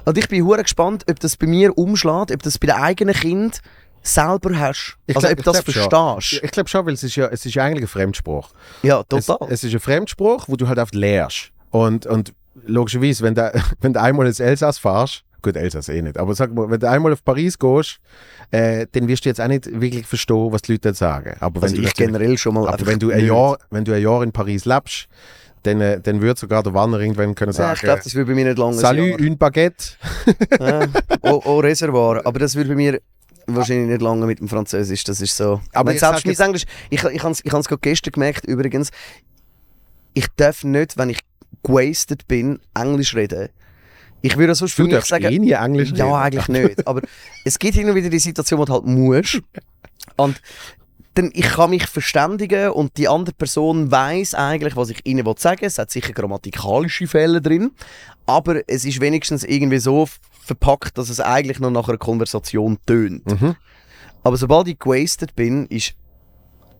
Und ich bin hure gespannt, ob das bei mir umschlägt, ob das bei den eigenen Kind selber hast. Ich also glaub- ob du das verstehst. Ich glaube schon, weil es ist ja, es ist ja eigentlich ein Fremdspruch. Ja, Es, total. es ist ein Fremdspruch, wo du halt oft lehrst. Und, und logischerweise, wenn du, <laughs> wenn du einmal ins Elsass fahrst, gut, Elsass eh nicht, aber sag mal, wenn du einmal auf Paris gehst, äh, dann wirst du jetzt auch nicht wirklich verstehen, was die Leute sagen. Aber wenn also du ich natürlich- generell schon mal aber wenn du, ein. Jahr, wenn du ein Jahr in Paris lebst, dann, äh, dann würde sogar der Wanner irgendwann können Ja, sagen, ich glaube, das würde bei mir nicht lange Salut, une baguette. Ja, oh, oh, Reservoir. Aber das würde bei mir wahrscheinlich nicht lange mit dem Französisch. Das ist so. Aber Aber ich selbst mein Englisch, ich, ich habe es ich hab's gerade gestern gemerkt, übrigens, ich darf nicht, wenn ich gewastet bin, Englisch reden. Ich würde sonst Du für mich darfst sagen, eh nie Englisch reden. ja, eigentlich nicht. Aber es gibt und wieder die Situation, wo du halt musst. <laughs> Und dann, ich kann mich verständigen und die andere Person weiß eigentlich, was ich ihnen sagen will. Es hat sicher grammatikalische Fehler drin, aber es ist wenigstens irgendwie so verpackt, dass es eigentlich noch nach einer Konversation tönt. Mhm. Aber sobald ich gewastet bin, ist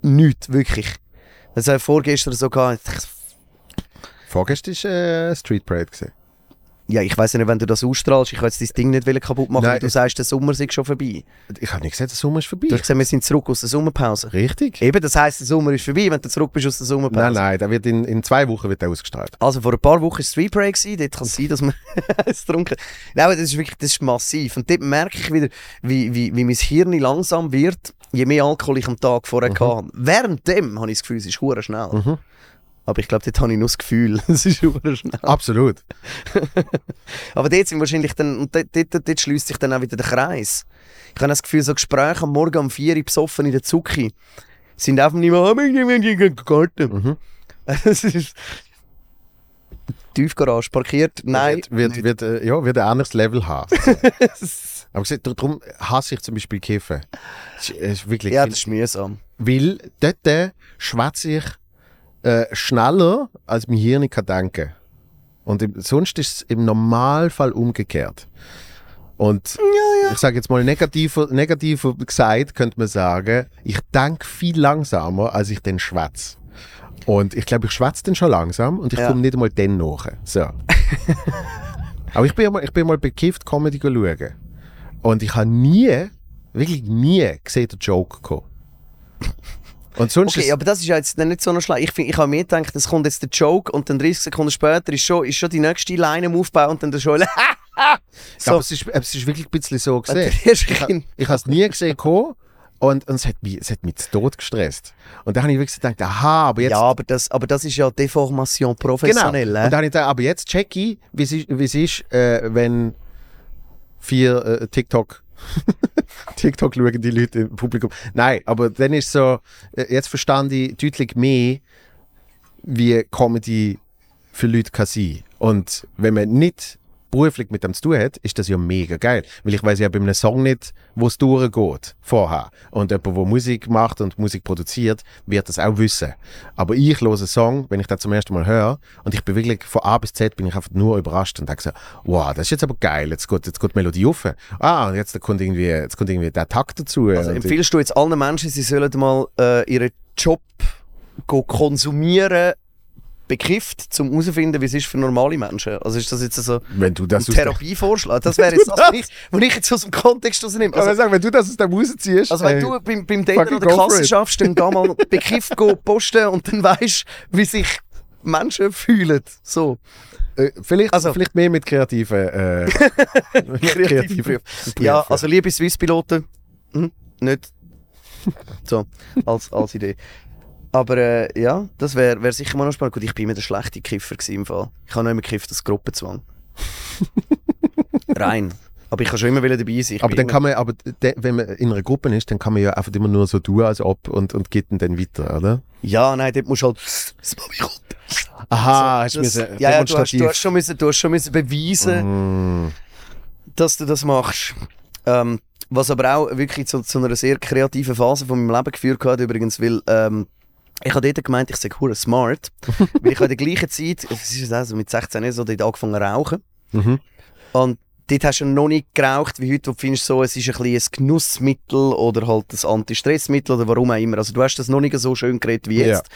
nichts, wirklich. Das habe ich vorgestern so gehabt, Vorgestern war äh, Street Parade. Gewesen. Ja, ich weiß ja nicht, wenn du das ausstrahlst, ich will jetzt dein Ding nicht kaputt machen, Nein, weil du sagst, der Sommer ist schon vorbei. Ich habe nicht gesagt, der Sommer ist vorbei. Du hast gesagt, wir sind zurück aus der Sommerpause. Richtig? Eben, das heisst, der Sommer ist vorbei, wenn du zurück bist aus der Sommerpause. Nein, nein, der wird in, in zwei Wochen wird der ausgestrahlt. Also vor ein paar Wochen war es Street Break, dort kann es sein, dass wir <laughs> es getrunken Nein, aber das ist wirklich das ist massiv. Und dort merke ich wieder, wie, wie, wie mein Hirn langsam wird, je mehr Alkohol ich am Tag vorher Mhm. hatte. Währenddem habe ich das Gefühl, es ist schnell. Mhm. Aber ich glaube, dort habe ich nur das Gefühl, <laughs> es ist schnell. Absolut. <laughs> Aber dort sind wahrscheinlich dann, und dort, dort, dort schließt sich dann auch wieder der Kreis. Ich habe das Gefühl, so Gespräche am Morgen um 4 Uhr besoffen in der Zucki sind einfach nicht mehr, oh, in den Garten. Mhm. <laughs> Es ist Tiefgarage parkiert. Nein. Wird, wird, wird, äh, ja, wird ein anderes Level haben. Aber gesagt, darum hasse ich zum Beispiel Kiffen. Es ist, es ist wirklich, ja, das ist mühsam. weil dort äh, schwätze ich äh, schneller, als mein Hirn kann denken. Und im, sonst ist es im Normalfall umgekehrt. Und ich sage jetzt mal negativer, negativer gesagt, könnte man sagen, ich denke viel langsamer, als ich dann schwätze. Und ich glaube, ich schwätze dann schon langsam und ich Ja. komme nicht einmal dann nach. So. <laughs> Aber ich bin, mal, ich bin mal bekifft Comedy schauen. Und ich habe nie, wirklich nie gesehen, der Joke kommen. Und sonst Okay, aber das ist ja jetzt nicht so noch schlecht. Ich, find- ich habe mir gedacht, es kommt jetzt der Joke und dann 30 Sekunden später ist schon, ist schon die nächste Line im Aufbau und dann der schon. <laughs> Ja, so. aber es, ist, es ist wirklich ein bisschen so gesehen. Ich, habe es nie gesehen kommen und, und es, hat mich, es hat mich zu Tod gestresst. Und dann habe ich wirklich gedacht, aha, aber jetzt... Ja, aber das, aber das ist ja Deformation genau. professionell. Und äh? dann habe ich gedacht, aber jetzt check ich, wie es ist, wie es ist äh, wenn vier äh, TikTok... <laughs> TikTok schauen die Leute im Publikum. Nein, aber dann ist so, äh, jetzt verstand ich deutlich mehr, wie Comedy für Leute kann sein. Und wenn man nicht beruflich mit dem zu tun hat, ist das ja mega geil. Weil ich weiß ja bei einem Song nicht, wo es durchgeht vorher. Und jemand, der Musik macht und Musik produziert, wird das auch wissen. Aber ich höre einen Song, wenn ich das zum ersten Mal höre, und ich bin wirklich von A bis Z bin ich einfach nur überrascht und denke so, wow, das ist jetzt aber geil, jetzt geht, jetzt geht die Melodie auf. Ah, und jetzt kommt irgendwie, jetzt kommt irgendwie der Takt dazu. Also empfiehlst du jetzt allen Menschen, sie sollen mal äh, ihren Job go konsumieren, bekifft, um herauszufinden, wie es ist für normale Menschen? Also ist das jetzt so wenn du das ein der, Therapievorschlag? Das wäre jetzt <laughs> das, was ich, was ich jetzt aus dem Kontext rausnehme. also, Also, sagen, wenn du das aus dem rausziehst, also wenn ey, du beim, beim Daten go for Kasse schaffst, dann geh mal <laughs> bekifft go posten und dann weißt wie sich Menschen fühlen. So. äh, vielleicht, Also- vielleicht mehr mit kreativen, äh, <laughs> mit kreativen Berufe. Berufen. Ja, also liebe Swiss-Piloten, hm, nicht so, als, als Idee. Aber äh, ja, das wäre wär sicher mal noch spannend. Gut, ich bin immer der schlechte Kiffer im Fall. Ich habe noch immer gekifft, das Gruppenzwang. <laughs> Rein. Aber ich kann schon immer wieder dabei sein. Ich aber dann kann man, aber de, wenn man in einer Gruppe ist, dann kann man ja einfach immer nur so tun, als ob und, und geht dann, dann weiter, oder? Ja, nein, dort musst du halt... Das Mami kommt. Aha, Also, das, ja, ja, du hast, du, hast schon müssen, du hast schon müssen beweisen, Mm. dass du das machst. Ähm, was aber auch wirklich zu, zu einer sehr kreativen Phase von meinem Leben geführt hat, übrigens, weil ähm, ich habe dort gemeint, ich sei hure smart, <laughs> weil ich in der gleichen Zeit, es ist also mit 16 so, dort angefangen zu rauchen Mhm. und dort hast du noch nicht geraucht, wie heute, wo du findest, so, es ist ein, ein Genussmittel oder halt ein Anti-Stressmittel oder warum auch immer. Also du hast das noch nicht so schön geredet wie jetzt.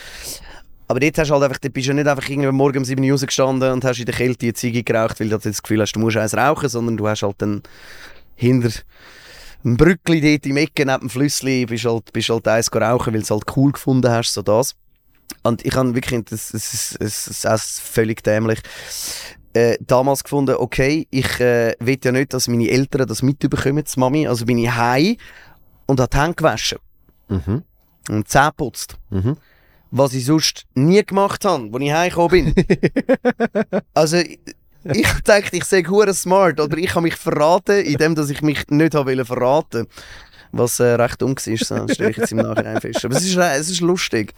Aber dort hast halt einfach, dort bist du nicht einfach irgendwie morgen um 7 Uhr rausgestanden und hast in der Kälte eine Ziege geraucht, weil du das Gefühl hast, du musst eins rauchen, sondern du hast halt dann hinter einem Brückli dort im Ecke neben dem Flüssli bist halt, bist halt eins rauchen, weil du es halt cool gefunden hast, so das. Und ich habe wirklich, das, das, ist- das ist auch völlig dämlich, äh, damals gefunden, okay, ich äh, will ja nicht, dass meine Eltern das mitbekommen, die Mami, also bin ich heim und habe die Hände gewaschen Mhm. und Zähne geputzt Mhm. was ich sonst nie gemacht habe, als ich heimgekommen bin. <laughs> also, <laughs> ich, ich dachte, ich sei hure smart, aber ich habe mich verraten, indem dass ich mich nicht habe verraten Was äh, recht dumm war, so, stelle ich jetzt im Nachhinein fest. Aber es ist, äh, es ist lustig.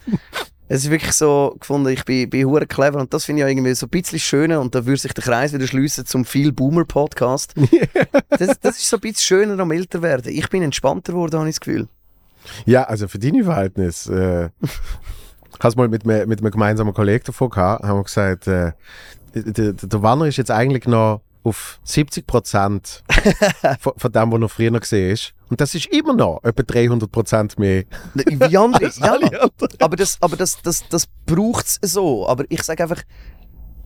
Es ist wirklich so gefunden, ich bin, bin hure clever und das finde ich ja irgendwie so ein bisschen schöner und da würde sich der Kreis wieder schließen zum viel Boomer Podcast. <laughs> das, das ist so ein bisschen schöner am älter werden. Ich bin entspannter geworden, habe ich das Gefühl. Ja, also für deine Verhältnisse. Äh, <laughs> ich habe mal mit, mir- mit einem gemeinsamen Kollegen davon gehabt, haben wir gesagt, äh, der, der, Wanner ist jetzt eigentlich noch auf 70 Prozent <laughs> von, von dem, was er früher gesehen ist. Und das ist immer noch etwa 300 Prozent mehr. Wie <laughs> andere. ja, aber das, aber das, das, das braucht es so. Aber ich sage einfach,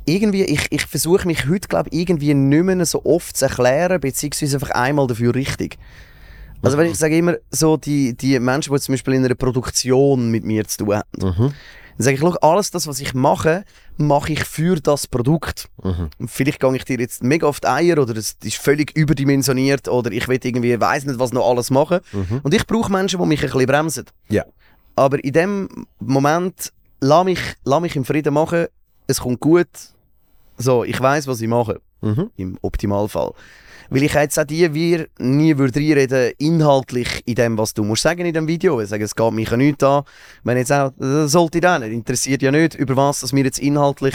irgendwie, ich, ich versuche mich heute, glaube ich, irgendwie nicht mehr so oft zu erklären, beziehungsweise einfach einmal dafür richtig. Also wenn ich sage immer so, die, die Menschen, die zum Beispiel in einer Produktion mit mir zu tun haben, Mhm. Dann sage ich, schau, alles das, was ich mache, mache ich für das Produkt. Mhm. Vielleicht gehe ich dir jetzt mega auf die Eier oder es ist völlig überdimensioniert oder ich will irgendwie, weiß nicht, was noch alles machen. Mhm. Und ich brauche Menschen, die mich ein bisschen bremsen. Ja. Aber in dem Moment, lass mich, lass mich im Frieden machen, es kommt gut. So, ich weiß, was ich mache, Mhm. im Optimalfall. Weil ich jetzt auch die wir nie würde reinreden, inhaltlich in dem, was du musst sagen in dem Video. Ich sage, es geht mich ja nichts an. Wenn jetzt auch, das sollte ich auch nicht. Interessiert ja nicht, über was dass wir jetzt inhaltlich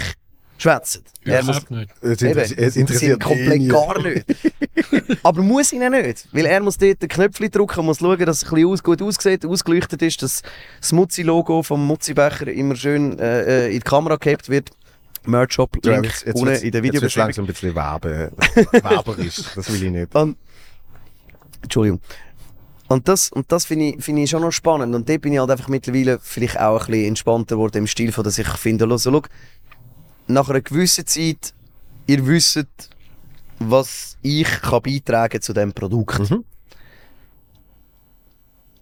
schwätzen. Er muss- nicht. Es, Eben, interessiert, es das interessiert komplett ihn nie. gar nicht. <laughs> Aber muss ihn auch nicht. Weil er muss dort den Knöpfchen drücken muss schauen, dass es ein bisschen aus, gut aussieht, ausgeleuchtet ist, dass das Muzzi-Logo vom Muzzi-Becher immer schön äh, äh, in die Kamera gehabt wird. Merch-Shop, Ja, Link jetzt, jetzt, unten wird's- in der jetzt Videobeschreibung. langsam ein bisschen Werbe, werberisch. Das will ich nicht. Und, Entschuldigung. Und das, und das finde ich, finde ich schon noch spannend. Und dort bin ich halt einfach mittlerweile vielleicht auch ein bisschen entspannter geworden im Stil von, dass ich finde, also, schau, nach einer gewissen Zeit, ihr wisst, was ich kann beitragen zu diesem Produkt. Mhm.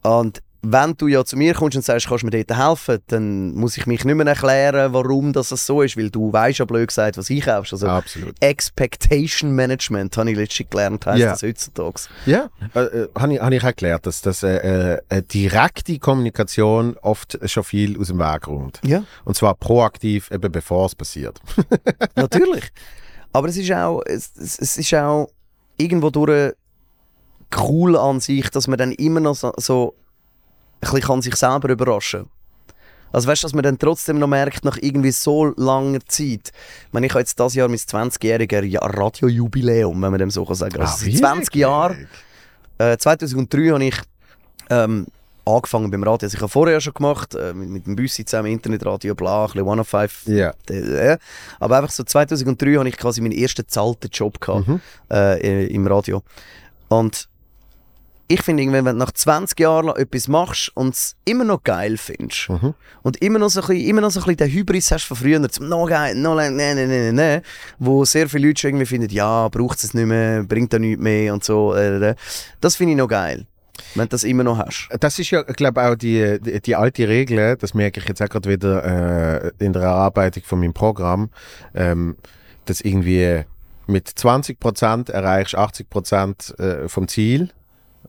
Und wenn du ja zu mir kommst und sagst, kannst du mir dort helfen, dann muss ich mich nicht mehr erklären, warum das so ist, weil du weißt ja blöd gesagt, was ich kaufst. Also Absolut. Expectation Management, habe ich letztens gelernt, heisst Ja. das heutzutage. Ja, äh, äh, habe ich, hab ich gelernt, dass, dass äh, äh, direkte Kommunikation oft schon viel aus dem Weg räumt. Ja. Und zwar proaktiv, eben bevor es passiert. <laughs> Natürlich. Aber es ist auch, es, es, ist auch irgendwo durch cool an sich, dass man dann immer noch so, so bisschen kann sich selber überraschen Also weißt du, dass man dann trotzdem noch merkt, nach irgendwie so langer Zeit. Ich meine, ich habe jetzt dieses Jahr mein 20-jähriges ja, Radiojubiläum, wenn man dem so kann sagen. Also seit 20 Jahren, äh, 2003 habe ich ähm, angefangen beim Radio. Also ich habe vorher schon gemacht, äh, mit, mit dem Büssi zusammen, Internetradio, bla, ein bisschen 105. Ja. Äh, aber einfach so 2003 habe ich quasi meinen ersten zahlten Job gehabt, Mhm. äh, im Radio. Und ich finde, wenn du nach 20 Jahren etwas machst und es immer noch geil findest Mhm. und immer noch so ein bisschen, immer noch so ein bisschen den Hybris hast von früher, zum noch geil, noch lang, ne, ne, ne, ne, ne, wo sehr viele Leute schon irgendwie finden, ja, braucht es nicht mehr, bringt da nichts mehr und so. Äh, äh. das finde ich noch geil, wenn du das immer noch hast. Das ist ja, glaube auch die, die, die alte Regel, das merke ich jetzt auch gerade wieder äh, in der Erarbeitung von meinem Programm, ähm, dass irgendwie mit 20% erreichst 80% äh, vom Ziel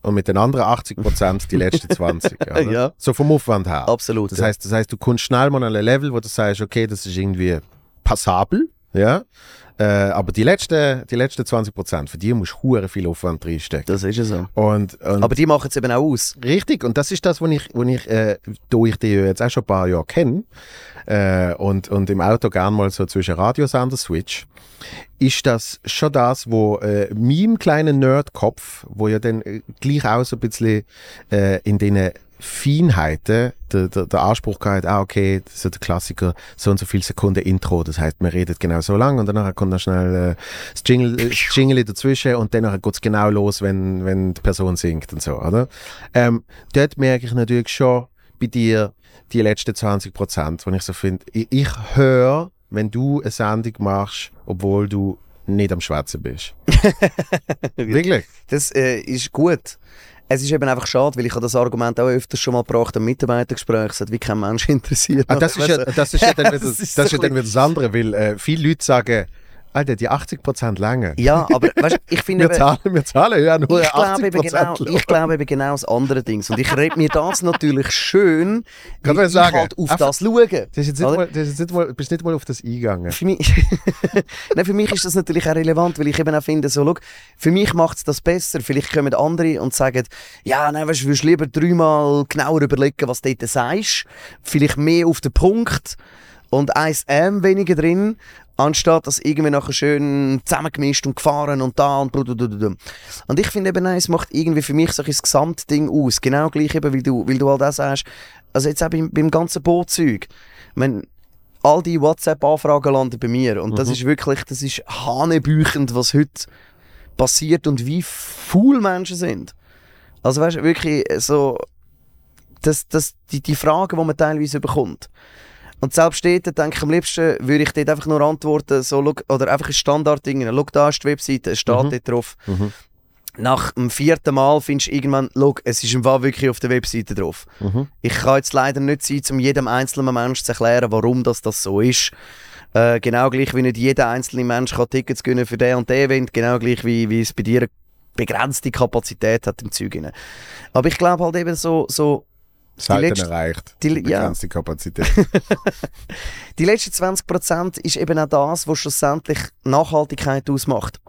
und mit den anderen 80% die letzten <laughs> 20. oder? Ja. So vom Aufwand her. Absolut. Das ja. heißt, das heißt, du kommst schnell mal an ein Level, wo du sagst, okay, das ist irgendwie passabel, ja. Äh, aber die letzten, die letzten 20%, für die musst du viel Aufwand reinstecken. das ist ja so. Und, und Aber die machen es eben auch aus. Richtig, und das ist das, was ich, was ich äh, da ich ja jetzt auch schon ein paar Jahre kenne äh, und, und im Auto gern mal so zwischen Radiosender switch, ist das schon das, wo äh, meinem kleinen Nerdkopf, wo ja dann äh, gleich auch so ein bisschen äh, in den Feinheiten der, der, der Anspruch gehabt, ah okay, so der Klassiker, so und so viele Sekunden Intro, das heißt, man redet genau so lang und danach kommt dann schnell äh, das Jingle, äh, das Jingle dazwischen und dann geht es genau los, wenn, wenn die Person singt und so, oder? Ähm, dort merke ich natürlich schon bei dir die letzten 20 Prozent, wo ich so finde, ich, ich höre, wenn du eine Sendung machst, obwohl du nicht am Schwätzen bist. <laughs> Wirklich? Das äh, ist gut. Es ist eben einfach schade, weil ich habe das Argument auch öfters schon mal gebracht im Mitarbeitergespräch, es hat wie kein Mensch <laughs> interessiert. Ah, das, ist ja, das ist ja <laughs> dann wieder Das das, das andere, weil äh, viele Leute sagen, Alter, die 80 Prozent länger. Ja, aber <laughs> weißt, ich finde Wir zahlen, wir zahlen ja nur ich glaube 80 eben genau, ich glaube eben genau das andere Ding. Und ich rede mir das natürlich schön, <laughs> Kann man sagen, halt auf einfach- das schaue. Das ist jetzt nicht mal, das ist jetzt nicht mal, bist nicht mal auf das eingegangen. Für mich, <laughs> Nein, für mich ist das natürlich auch relevant, weil ich eben auch finde, so, schau, für mich macht es das besser. Vielleicht kommen andere und sagen, ja, nein, weißt, du würdest lieber dreimal genauer überlegen, was du dort sagst. Vielleicht mehr auf den Punkt und eins M weniger drin, anstatt das irgendwie nachher schön zusammengemischt und gefahren und da und blablabla. Und ich finde eben, nein, es macht irgendwie für mich so ein das Gesamtding aus. Genau gleich eben, weil du, weil du all das sagst. Also jetzt auch beim, beim ganzen Bootzeug. Meine, all die WhatsApp-Anfragen landen bei mir. Und das ist wirklich, das ist hanebüchend, was heute passiert und wie faul Menschen sind. Also weißt du, wirklich so, das, das, die, die Fragen, die man teilweise bekommt. Und selbst dort denke ich am liebsten, würde ich dort einfach nur antworten, so, oder einfach ein Standardding, schau, da ist die Webseite, es steht Mhm. dort drauf. Mhm. Nach dem vierten Mal findest du irgendwann, schau, es ist im Fall wirklich auf der Webseite drauf. Mhm. Ich kann jetzt leider nicht sein, um jedem einzelnen Menschen zu erklären, warum das, das so ist. Äh, genau gleich wie nicht jeder einzelne Mensch kann Tickets gewinnen für den und den Event, genau gleich wie, wie es bei dir eine begrenzte Kapazität hat im Zeug. rein. Aber ich glaube halt eben so, so Selten letzte- erreicht. die, ja, Begrenzte Kapazität. <laughs> die letzten 20% ist eben auch das, was schlussendlich Nachhaltigkeit ausmacht.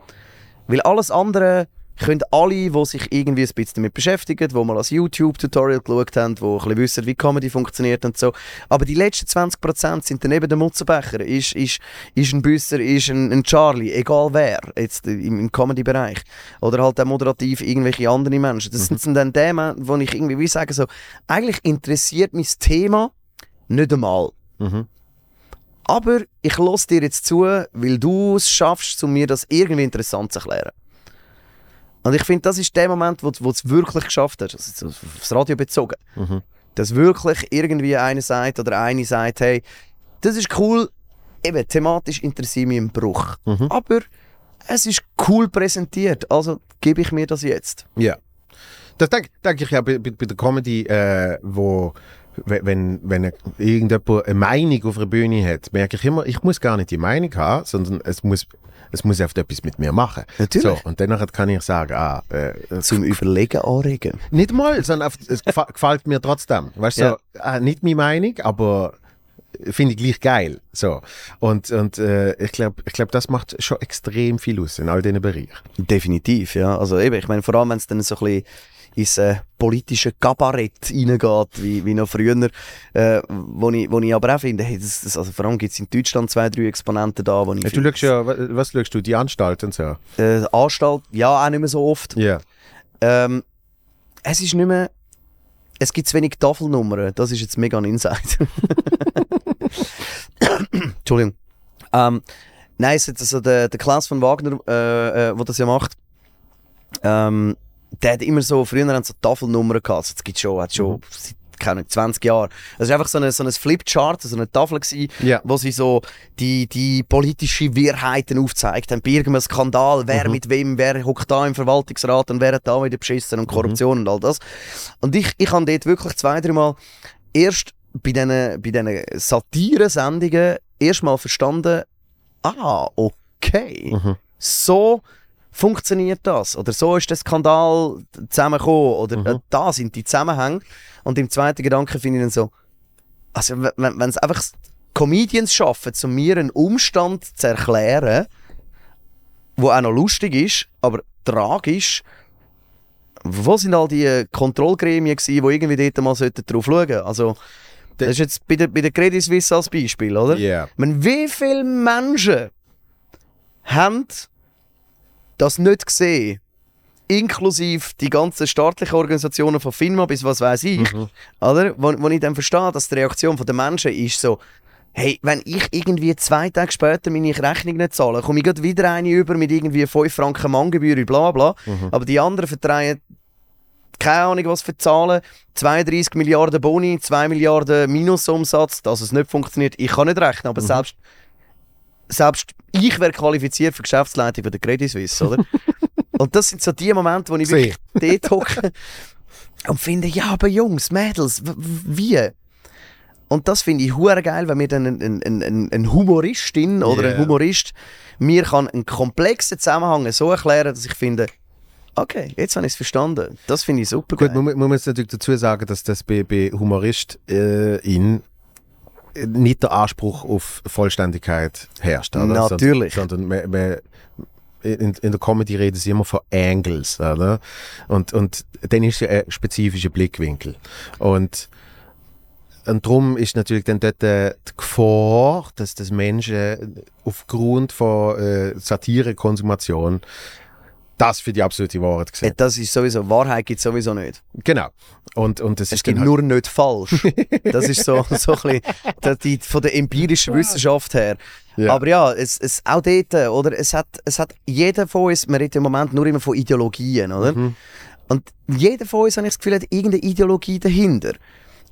Weil alles andere können alle, die sich irgendwie ein bisschen damit beschäftigen, die mal als YouTube-Tutorial geschaut haben, die ein bisschen wissen, wie Comedy funktioniert und so. Aber die letzten 20% sind dann eben der Mutzenbecher, ist, ist, ist ein Büsser, ist ein, ein Charlie, egal wer, jetzt im, im Comedy-Bereich. Oder halt auch moderativ irgendwelche andere Menschen. Das sind dann Themen, wo ich irgendwie wie sagen so, eigentlich interessiert mich das Thema nicht einmal. mhm. Aber ich lasse dir jetzt zu, weil du es schaffst, um mir das irgendwie interessant zu erklären. Und ich finde, das ist der Moment, wo, wo du es wirklich geschafft hast, also aufs Radio bezogen. Mhm. Dass wirklich irgendwie einer sagt oder eine sagt, hey, das ist cool, eben thematisch interessiert mich im Bruch. Mhm. Aber es ist cool präsentiert, also gebe ich mir das jetzt. Ja. Das denke denk ich ja bei, bei, bei der Comedy, äh, wo wenn, wenn irgendjemand eine Meinung auf einer Bühne hat, merke ich immer, ich muss gar nicht die Meinung haben, sondern es muss, es muss oft etwas mit mir machen. Natürlich. So, und danach kann ich sagen, ah, äh, es- Zum Überlegen anregen. nicht mal, sondern einfach, es gefa gefällt mir trotzdem. Weißt du, Ja. so, ah, nicht meine Meinung, aber finde ich gleich geil. So. Und, und äh, ich glaube, ich glaub, das macht schon extrem viel aus in all diesen Bereichen. Definitiv, ja. Also eben, ich meine, vor allem, wenn es dann so ein bisschen ins äh, politische Kabarett reingeht, wie, wie noch früher. Äh, wo, ich, wo ich aber auch finde, hey, das, das, also vor allem gibt es in Deutschland zwei, drei Exponenten da, wo ich Du finde, schaust ja, wa- was schaust du? Die Anstalt und so? äh, Anstalt, ja, auch nicht mehr so oft. Ja. Ähm, es ist nicht mehr. Es gibt zu wenig Tafelnummern. Das ist jetzt mega ein Insight. <laughs> Entschuldigung. Ähm, nein, es ist also der, der Klaus von Wagner, äh, äh, der das ja macht. Ähm, der hat immer so, früher haben so Tafelnummern gehabt. Also, das gibt schon, hat schon seit keine Ahnung, 20 Jahren. Es war einfach so ein so eine Flipchart, so eine Tafel, gewesen, Ja. wo sie so die, die politische Wirrheiten aufzeigt haben. Bei irgendeinem Skandal, wer mit wem, wer hockt da im Verwaltungsrat und wer hat da wieder beschissen und Korruption und all das. Und ich, ich habe dort wirklich zwei, dreimal erst bei diesen bei Satire-Sendungen erstmal verstanden, ah, okay, Mhm. so funktioniert das. Oder so ist der Skandal zusammengekommen. Oder Mhm. äh, da sind die Zusammenhänge. Und im zweiten Gedanken finde ich dann so, also wenn es einfach Comedians schaffen, um mir einen Umstand zu erklären, wo auch noch lustig ist, aber tragisch, wo sind all die Kontrollgremien gewesen, die irgendwie dort mal drauf schauen sollten? Also, das ist jetzt bei der, bei der Credit Suisse als Beispiel, oder? Ich meine, wie viele Menschen haben das nicht gesehen? Inklusive die ganzen staatlichen Organisationen von FINMA bis was weiß ich. Oder? Wo, wo ich dann verstehe, dass die Reaktion der Menschen ist so, hey, wenn ich irgendwie zwei Tage später meine Rechnung nicht zahle, komme ich wieder eine über mit irgendwie 5 Franken Manngebühr, bla bla. Aber die anderen vertreiben keine Ahnung, was für Zahlen. 32 Milliarden Boni, 2 Milliarden Minusumsatz, dass es nicht funktioniert. Ich kann nicht rechnen, aber selbst, selbst ich wäre qualifiziert für Geschäftsleitung bei der Credit Suisse, oder? <laughs> Und das sind so die Momente, wo ich wirklich <laughs> dort hocke und finde, ja, aber Jungs, Mädels, wie? Und das finde ich hure geil, wenn mir dann ein, ein, ein- ein, Humoristin oder Yeah. ein Humorist mir kann einen komplexen Zusammenhang so erklären, dass ich finde, okay, jetzt habe ich es verstanden. Das finde ich super Gut, geil. man, man muss natürlich dazu sagen, dass das bei, bei Humorist äh, in nicht der Anspruch auf Vollständigkeit herrscht. Oder? Natürlich. Sondern, sondern man, in, in der Comedy reden sie immer von Angles. Oder? Und, und dann ist ja ein spezifischer Blickwinkel. Und, und darum ist natürlich dann dort äh, die Gefahr, dass das Menschen aufgrund von äh, Satirekonsumation das für die absolute Wahrheit Äh, sehen. Das ist sowieso, Wahrheit gibt es sowieso nicht. Genau. Und, und das Es ist gibt dann nur nicht falsch. <laughs> Das ist so, so ein bisschen die, die, von der empirischen Wissenschaft her. Ja. Aber ja, es, es, auch dort, oder? Es hat, es hat jeder von uns, man redet im Moment nur immer von Ideologien, oder? Mhm. Und jeder von uns, habe ich das Gefühl, hat irgendeine Ideologie dahinter.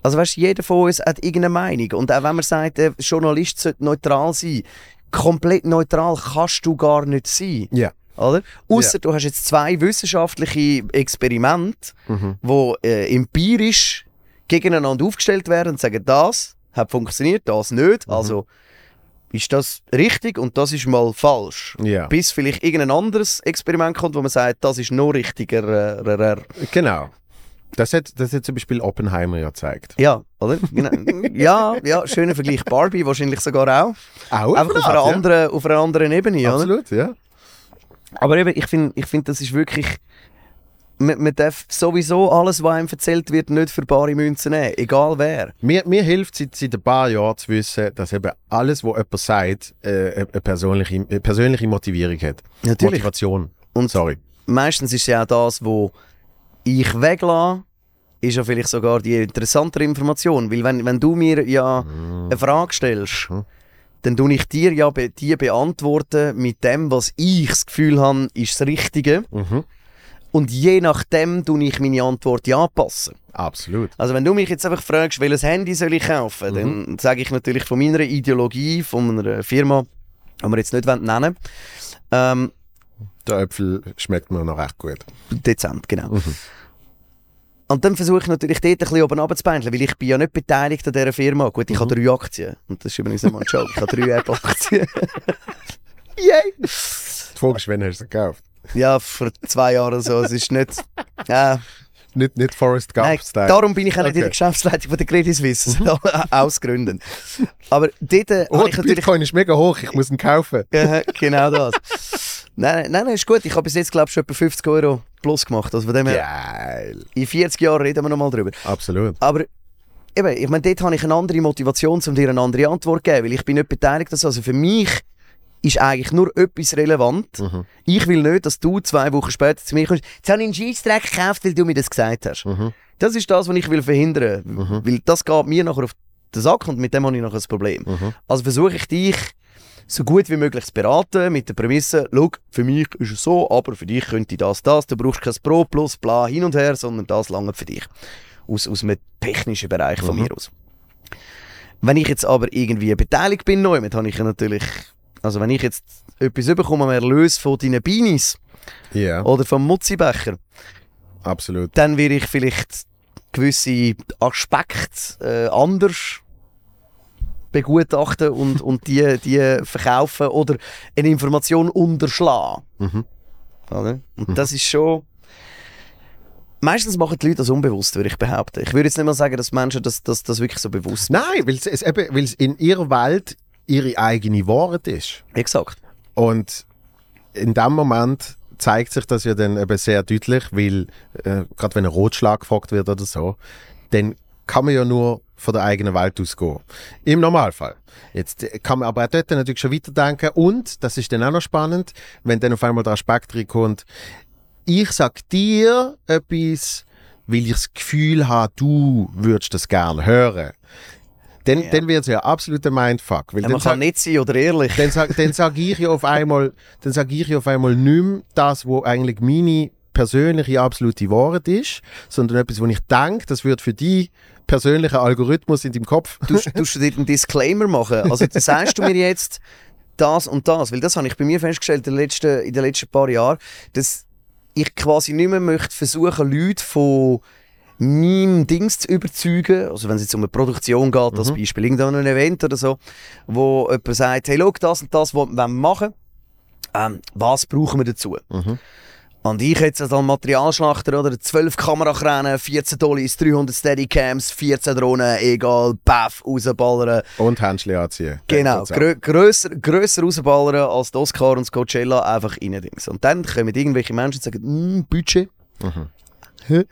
Also weißt, jeder von uns hat irgendeine Meinung. Und auch wenn man sagt, der Journalist sollte neutral sein, komplett neutral kannst du gar nicht sein. Ja. Oder? Ausser du hast jetzt zwei wissenschaftliche Experimente, Mhm. wo äh, empirisch gegeneinander aufgestellt werden und sagen, das hat funktioniert, das nicht. Mhm. Also ist das richtig und das ist mal falsch. Ja. Bis vielleicht irgendein anderes Experiment kommt, wo man sagt, das ist noch richtiger. Äh. Genau. Das hat, das hat zum Beispiel Oppenheimer ja gezeigt. Ja, oder? Genau. ja, ja, schöner Vergleich. Barbie wahrscheinlich sogar auch. Auch Einfach auf einer, anderen, auf einer anderen Ebene, oder? Absolut, ja. Aber eben, ich finde, ich find, das ist wirklich. Man, man darf sowieso alles, was einem erzählt wird, nicht für bare Münzen nehmen. Egal wer. Mir, mir hilft seit, seit ein paar Jahren zu wissen, dass eben alles, was jemand sagt, äh, eine persönliche, eine persönliche Motivierung hat. Natürlich. Motivation. Und Sorry. meistens ist es ja auch das, wo ich weglasse, ist ja vielleicht sogar die interessantere Information. Weil wenn, wenn du mir ja eine Frage stellst, Mhm. Dann tue ich dir ja be die beantworten mit dem, was ich das Gefühl habe, ist das Richtige. Mhm. Und je nachdem tue ich meine Antwort ja anpassen. Absolut. Also wenn du mich jetzt einfach fragst, welches Handy soll ich kaufen, Mhm. dann sage ich natürlich von meiner Ideologie, von einer Firma, die wir jetzt nicht nennen wollen, ähm, Der Äpfel schmeckt mir noch recht gut. dezent, genau. Mhm. Und dann versuche ich natürlich dort ein bisschen oben runterzupendeln, weil ich bin ja nicht beteiligt an dieser Firma. Gut, ich Mhm. habe drei Aktien. Und das ist übrigens mal ein Joke. Ich habe drei <laughs> Apple-Aktien. <laughs> Yay! Die Frage ist, wann hast du sie gekauft? Ja, vor zwei Jahren oder so. Es ist nicht... Äh, Nicht, nicht Forrest nein, Gump-Style. darum bin ich auch nicht in Okay. der Geschäftsleitung von der Credit Suisse. Aus Gründen. Aber dort äh, Oh, ich natürlich... Bitcoin ist mega hoch, ich muss ihn kaufen. Ja, genau das. <laughs> nein, nein, nein, ist gut. Ich habe bis jetzt, glaube ich, schon etwa 50 Euro plus gemacht. Also von dem her, in 40 Jahren reden wir nochmal drüber. Absolut. Aber eben, ich meine, dort habe ich eine andere Motivation, um dir eine andere Antwort zu geben, weil ich bin nicht beteiligt. Also für mich ist eigentlich nur etwas relevant. Mhm. Ich will nicht, dass du zwei Wochen später zu mir kommst, jetzt habe ich einen Scheissdreck gekauft, weil du mir das gesagt hast. Mhm. Das ist das, was ich will verhindern will. Mhm. Weil das geht mir nachher auf den Sack und mit dem habe ich nachher ein Problem. Mhm. Also versuche ich dich so gut wie möglich zu beraten mit der Prämisse, schau, für mich ist es so, aber für dich könnte das, das, du brauchst kein Pro plus bla hin und her, sondern das lange für dich. Aus, aus einem technischen Bereich von Mhm. mir aus. Wenn ich jetzt aber irgendwie beteiligt bin neu, habe ich ja natürlich, also wenn ich jetzt etwas bekomme, am Erlös von deinen Beanies Ja, oder vom Mutzibecher, absolut. dann werde ich vielleicht gewisse Aspekte äh, anders begutachten und, und die, die verkaufen oder eine Information unterschlagen. Mhm. Oder? Und das ist schon... Meistens machen die Leute das unbewusst, würde ich behaupten. Ich würde jetzt nicht mal sagen, dass Menschen das, das, das wirklich so bewusst machen. Nein, weil es, es, eben- weil es in ihrer Welt ihre eigene Wahrheit ist. Exakt. Und in dem Moment zeigt sich das ja dann eben sehr deutlich, weil äh, gerade wenn ein Rotschlag gefragt wird oder so, dann kann man ja nur von der eigenen Welt ausgehen. Im Normalfall. Jetzt kann man aber auch dort natürlich schon weiterdenken und, das ist dann auch noch spannend, wenn dann auf einmal der Aspekt reinkommt, ich sag dir etwas, weil ich das Gefühl habe, du würdest das gerne hören. Dann, Ja. dann wird es ja absolut ein Mindfuck. Weil Ja, dann man sag- kann nicht sein oder ehrlich. dann sage dann sag ich ja auf einmal, dann sage ich ja auf einmal nicht mehr das, wo eigentlich meine persönliche absolute Wahrheit ist, sondern etwas, wo ich denke, das wird für die persönliche Algorithmus in deinem Kopf. du, du dir einen Disclaimer machen. Also sagst du mir jetzt das und das, weil das habe ich bei mir festgestellt in den letzten, in den letzten paar Jahren, dass ich quasi nicht mehr möchte versuchen, Leute von meinem Dings zu überzeugen, also wenn es jetzt um eine Produktion geht, als Beispiel, irgendein Event oder so, wo jemand sagt, hey, schau, das und das wollen wir machen, ähm, was brauchen wir dazu? Und ich jetzt als Materialschlachter, oder? 12 Kamerakräne, 14 Dollies, 300 Steadycams, 14 Drohnen, egal, paff, rausballern. Und Händchen anziehen. Genau, grö grösser, grösser rausballern als das Oscar und das Coachella, einfach rein Dings. Und dann kommen irgendwelche Menschen und sagen, «Hm, Budget. Hä?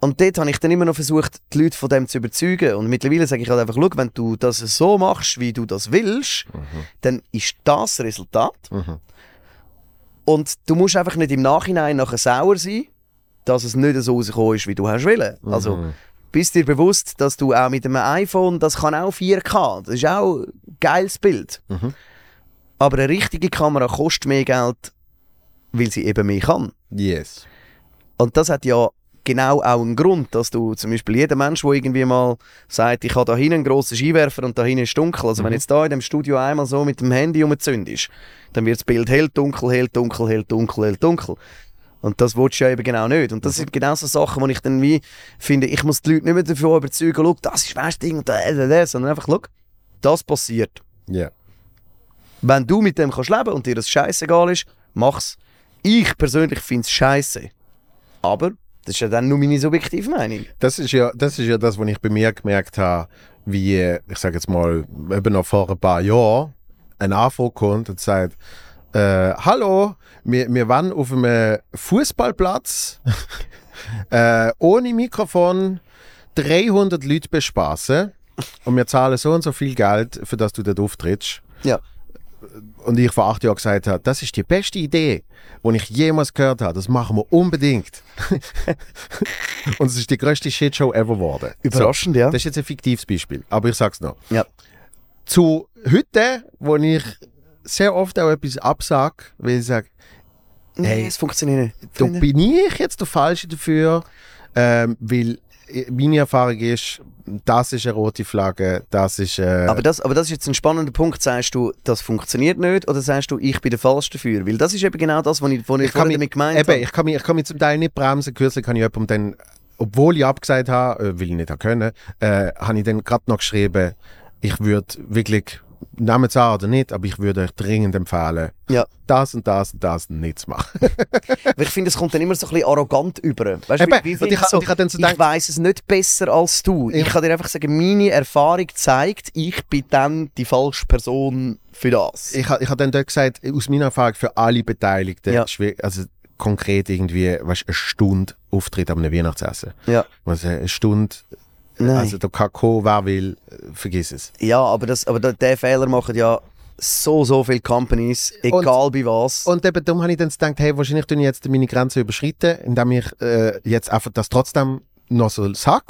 Und dort habe ich dann immer noch versucht, die Leute von dem zu überzeugen. Und mittlerweile sage ich halt einfach, schau, wenn du das so machst, wie du das willst, dann ist das das Resultat. Mhm. Und du musst einfach nicht im Nachhinein nachher sauer sein, dass es nicht so rausgekommen ist, wie du hast wollen. Also, Mhm. bist dir bewusst, dass du auch mit einem iPhone, das kann auch 4K, das ist auch ein geiles Bild. Mhm. Aber eine richtige Kamera kostet mehr Geld, weil sie eben mehr kann. Yes. Und das hat ja genau auch einen Grund, dass du zum Beispiel jeder Mensch, der irgendwie mal sagt, ich habe da hinten einen grossen Skiwerfer und da hinten ist dunkel. Also wenn jetzt da in dem Studio einmal so mit dem Handy umzündest, dann wird das Bild hell, dunkel, hell, dunkel, hell, dunkel, hell, dunkel. Und das willst du ja eben genau nicht. Und das sind genau so Sachen, wo ich dann wie finde, ich muss die Leute nicht mehr davon überzeugen, schau, das ist das Ding und das, das, das, sondern einfach, schau, das passiert. Ja. Wenn du mit dem kannst leben und dir das scheißegal ist, mach's. Ich persönlich finde es scheiße. Aber das ist ja dann nur meine subjektive Meinung. Das ist ja das, ist ja das was ich bei mir gemerkt habe, wie, ich sage jetzt mal, eben noch vor ein paar Jahren ein Anfrage kommt und sagt, äh, hallo, wir, wir waren auf einem Fußballplatz <laughs> äh, ohne Mikrofon 300 Leute bespaßen und wir zahlen so und so viel Geld, für das du dort auftrittst. Ja. Und ich vor acht Jahren gesagt habe, das ist die beste Idee, die ich jemals gehört habe. Das machen wir unbedingt. <laughs> und es ist die größte Shitshow ever geworden. Überraschend, ja. Das ist jetzt ein fiktives Beispiel, aber ich sag's noch. Ja. Zu heute, wo ich sehr oft auch etwas absage, weil ich sage, Nee, Hey, es funktioniert nicht. da bin ich jetzt der Falsche dafür, ähm, weil äh, meine Erfahrung ist, das ist eine rote Flagge, das ist... Äh, Aber das, aber das ist jetzt ein spannender Punkt. Sagst du, das funktioniert nicht oder sagst du, ich bin der Falsche dafür? Weil das ist eben genau das, was ich, was ich, ich kann vorhin mich, damit gemeint eben, habe. ich kann mich, ich kann mich zum Teil nicht bremsen. Kürzlich habe ich jemandem dann, obwohl ich abgesagt habe, äh, weil ich nicht habe können, äh, habe ich dann gerade noch geschrieben, ich würde wirklich, nehmt es an oder nicht, aber ich würde euch dringend empfehlen, Ja. das und das und das nicht zu machen. <laughs> Weil ich finde, es kommt dann immer so ein bisschen arrogant über. Weißt du, Eben, wie, wie und finde ich so, ich dann so ich weiss es nicht besser als du. Ich Ja. kann dir einfach sagen, meine Erfahrung zeigt, ich bin dann die falsche Person für das. ich habe ich ha dann dort gesagt, aus meiner Erfahrung für alle Beteiligten, Ja. also konkret irgendwie, weißt, eine Stunde Auftritt am Weihnachtsessen. Ja. Also eine Stunde, Nein. also da kann kommen, wer will, vergiss es. ja, aber, das, aber den Fehler machen ja so, so viele Companies, egal bei was. Und eben darum habe ich dann gedacht, hey, wahrscheinlich tue ich jetzt meine Grenze überschreiten, indem ich äh, jetzt einfach das trotzdem noch so sage.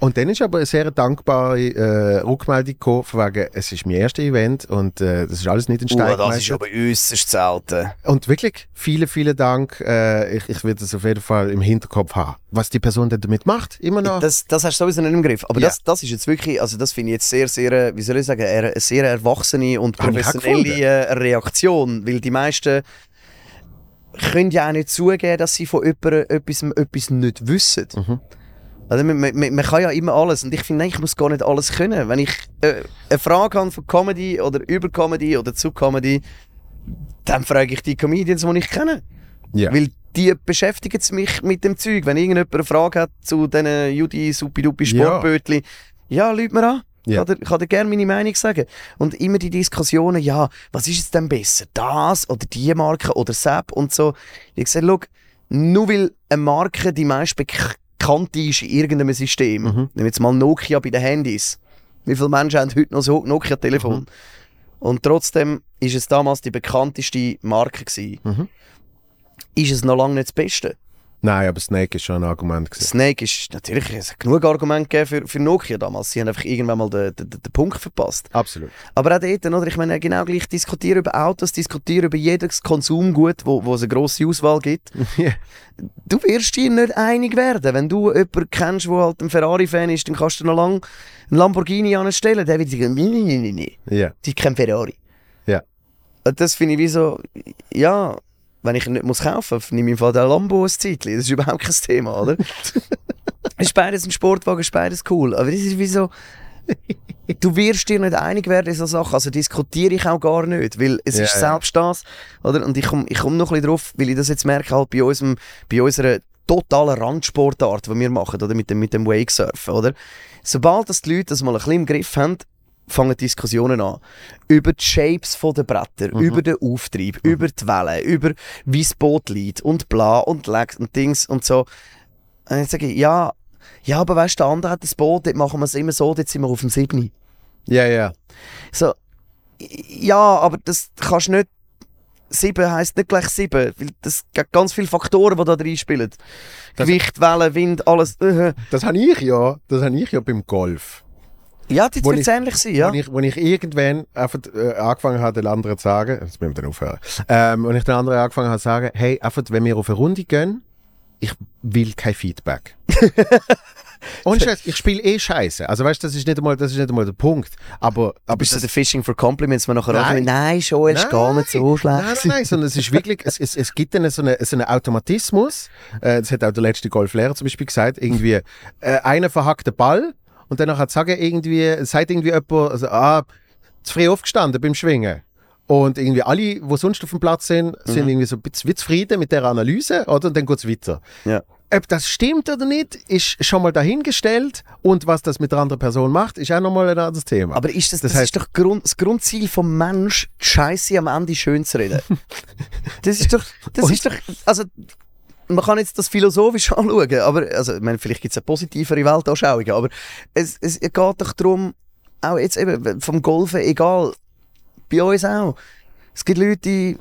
Und dann ist aber eine sehr dankbare äh, Rückmeldung gekommen, von wegen, es ist mein erstes Event und äh, das ist alles nicht in Stein Uh, das ist aber äußerst selten. Und wirklich, vielen, vielen Dank. Äh, ich, ich werde das auf jeden Fall im Hinterkopf haben. Was die Person dann damit macht, immer noch. Das, das hast du sowieso nicht im Griff. Aber Ja. das, das ist jetzt wirklich, also das finde ich jetzt sehr, sehr, äh, wie soll ich sagen, eine sehr erwachsene und professionelle äh, Reaktion. Weil die meisten können ja auch nicht zugeben, dass sie von jemandem etwas, etwas nicht wissen. Mhm. Also man, man, man kann ja immer alles und ich finde, nein, ich muss gar nicht alles können. Wenn ich äh, eine Frage habe von Comedy oder über Comedy oder zu Comedy, dann frage ich die Comedians, die ich kenne. ja. Weil die beschäftigen mich mit dem Zeug. Wenn irgendjemand eine Frage hat zu diesen Judi Supidupi Ja. Sportbötli, ja, Leute mir an. Ja. Kann dir, kann dir gerne meine Meinung sagen. Und immer die Diskussionen, ja, was ist jetzt denn besser? Das oder die Marke oder Sepp und so. Ich sage, schau, nur weil eine Marke die meist bekannt ist in irgendeinem System, Mhm. nehmen wir jetzt mal Nokia bei den Handys. Wie viele Menschen haben heute noch so Nokia-Telefon? Mhm. Und trotzdem ist es damals die bekannteste Marke gewesen. Mhm. Ist es noch lange nicht das Beste? Nein, aber Snake ist schon ein Argument. Gewesen. Snake ist natürlich, es hat genug Argumente gegeben für, für Nokia damals. Sie haben einfach irgendwann mal den, den, den Punkt verpasst. Absolut. Aber auch dort, oder? ich meine, genau gleich diskutieren über Autos, diskutieren über jedes Konsumgut, wo, wo es eine grosse Auswahl gibt. <laughs> Ja. Du wirst dir nicht einig werden. Wenn du jemanden kennst, der halt ein Ferrari-Fan ist, dann kannst du noch lange einen Lamborghini anstellen. Der wird sagen, nee, nee, nee. Ja. Das ist kein Ferrari. Ja. Und Das finde ich wie so, ja, wenn ich ihn nicht muss kaufen muss, nehme ich im Fall den Lambo ein Zeitchen. Das ist überhaupt kein Thema, oder? Es <laughs> ist beides ein Sportwagen, es ist beides cool. Aber das ist wie so, du wirst dir nicht einig werden in so Sachen. Also diskutiere ich auch gar nicht, weil es Ja, ist selbst das, oder? Und ich komme ich komm noch ein bisschen drauf, weil ich das jetzt merke, halt bei, unserem, bei unserer totalen Randsportart, die wir machen, oder? Mit dem, mit dem Wakesurfen, oder? Sobald das die Leute das mal ein bisschen im Griff haben, fangen Diskussionen an. Über die Shapes der Bretter, über den Auftrieb, über die Wellen, über wie das Boot liegt und bla und leg und Dings und so. Und dann sage ich, ja, ja, aber weißt du, der andere hat das Boot, dort machen wir es immer so, dort sind wir auf dem 7. Ja, ja. So, ja, aber das kannst du nicht. 7 heisst nicht gleich 7, weil das gibt ganz viele Faktoren, die da reinspielen. Das- Gewicht, Wellen, Wind, alles. Das habe ich ja, das habe ich ja beim Golf. Ja, das Wo wird ich- ähnlich sein, ja. Wo, ich, wo ich irgendwann einfach äh, angefangen habe, den anderen zu sagen, jetzt müssen wir dann aufhören, ähm, und ich den anderen angefangen habe zu sagen, hey, einfach, wenn wir auf eine Runde gehen, ich will kein Feedback. <laughs> Und Scheiß, ich spiele eh Scheiße. Also weißt, das ist nicht einmal, das ist nicht einmal der Punkt. Aber, aber Bist du das, der Fishing for Compliments, man nachher Nein. nein. nein, schon, ist gar nicht so schlecht. Nein, nein, nein, sondern es ist wirklich, es, es, es gibt dann so einen so einen Automatismus. Äh, das hat auch der letzte Golflehrer zum Beispiel gesagt. Irgendwie, äh, einer verhackt den Ball und dann hat sagen irgendwie, sagt irgendwie jemand, also, ah, zu früh aufgestanden beim Schwingen. Und irgendwie alle, die sonst auf dem Platz sind, sind irgendwie so ein bisschen zufrieden mit der Analyse, oder? Und dann geht's weiter. Ja. Ob das stimmt oder nicht, ist schon mal dahingestellt. Und was das mit der anderen Person macht, ist auch nochmal ein anderes Thema. Aber ist das, Das das, heisst- ist doch Grund, das Grundziel vom Mensch, Scheiße am Ende schön zu reden. <laughs> das ist doch, das ist doch, also, man kann jetzt das philosophisch <laughs> anschauen, aber, also, ich meine, vielleicht gibt es eine positivere Weltanschauungen, aber es, es geht doch darum, auch jetzt eben vom Golfen, egal, bei uns auch. Es gibt Leute,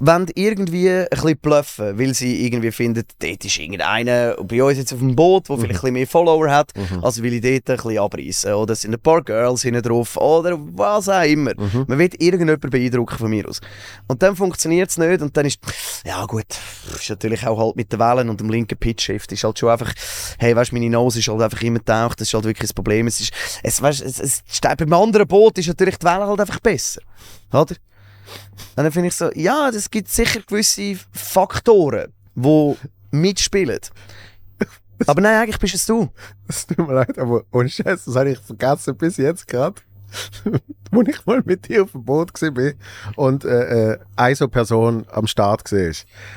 wollen irgendwie ein bisschen bluffen, weil sie irgendwie finden, dort ist irgendeiner bei uns jetzt auf dem Boot, der vielleicht ein bisschen mehr Follower hat, also will ich dort ein bisschen abreißen. Oder es sind ein paar Girls hinten drauf oder was auch immer. Man will irgendjemanden beeindrucken von mir aus. Und dann funktioniert es nicht und dann ist, ja gut, ist natürlich auch halt mit den Wellen und dem linken Pitch-Shift ist halt schon einfach, hey, weißt du, meine Nose ist halt einfach immer taucht, das ist halt wirklich das Problem. Es ist, es, weißt, es, es, beim anderen Boot ist natürlich die Welle halt einfach besser. Oder? Und dann finde ich so, ja, es gibt sicher gewisse Faktoren, die mitspielen. Aber nein, eigentlich bist es du. Es tut mir leid, aber ohne Scheiß, das habe ich vergessen bis jetzt gerade. <laughs> wo ich mal mit dir auf dem Boot war und äh, äh, eine so Person am Start war,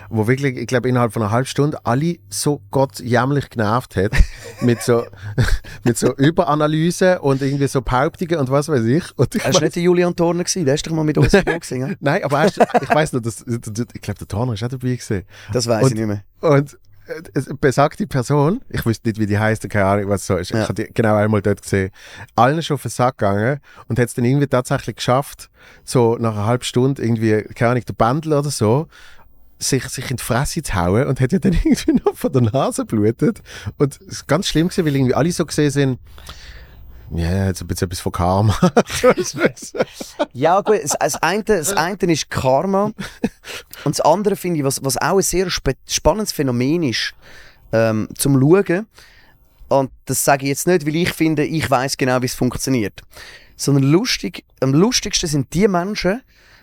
wo wirklich, ich glaube, innerhalb von einer halben Stunde alle so Gott jämmerlich genervt hat <laughs> mit so, <laughs> mit so Überanalyse und irgendwie so Behauptungen und was weiß ich. Und ich Er war nicht der Julian Turner, gewesen, der ist doch mal mit uns im Boot ja? Nein, aber erst, ich weiß noch, dass, ich glaube, der Turner ist auch dabei gewesen. Das weiß ich nicht mehr. Und besagte Person, ich wusste nicht, wie die heißt, keine Ahnung, was so ist. Ja. Ich habe die genau einmal dort gesehen. Allen schon auf den Sack gegangen und hat es dann irgendwie tatsächlich geschafft, so nach einer halben Stunde irgendwie, keine Ahnung, der Bändel oder so, sich, sich in die Fresse zu hauen und hat ja dann <laughs> irgendwie noch von der Nase blutet. Und es ist ganz schlimm gewesen, weil irgendwie alle so gesehen sind, ja, jetzt ein bisschen etwas von Karma. <laughs> Ja, gut, das, das, eine, das eine ist Karma. Und das andere finde ich, was, was auch ein sehr spannendes Phänomen ist, ähm, zum Schauen. Und das sage ich jetzt nicht, weil ich finde, ich weiß genau, wie es funktioniert. Sondern lustig, am lustigsten sind die Menschen,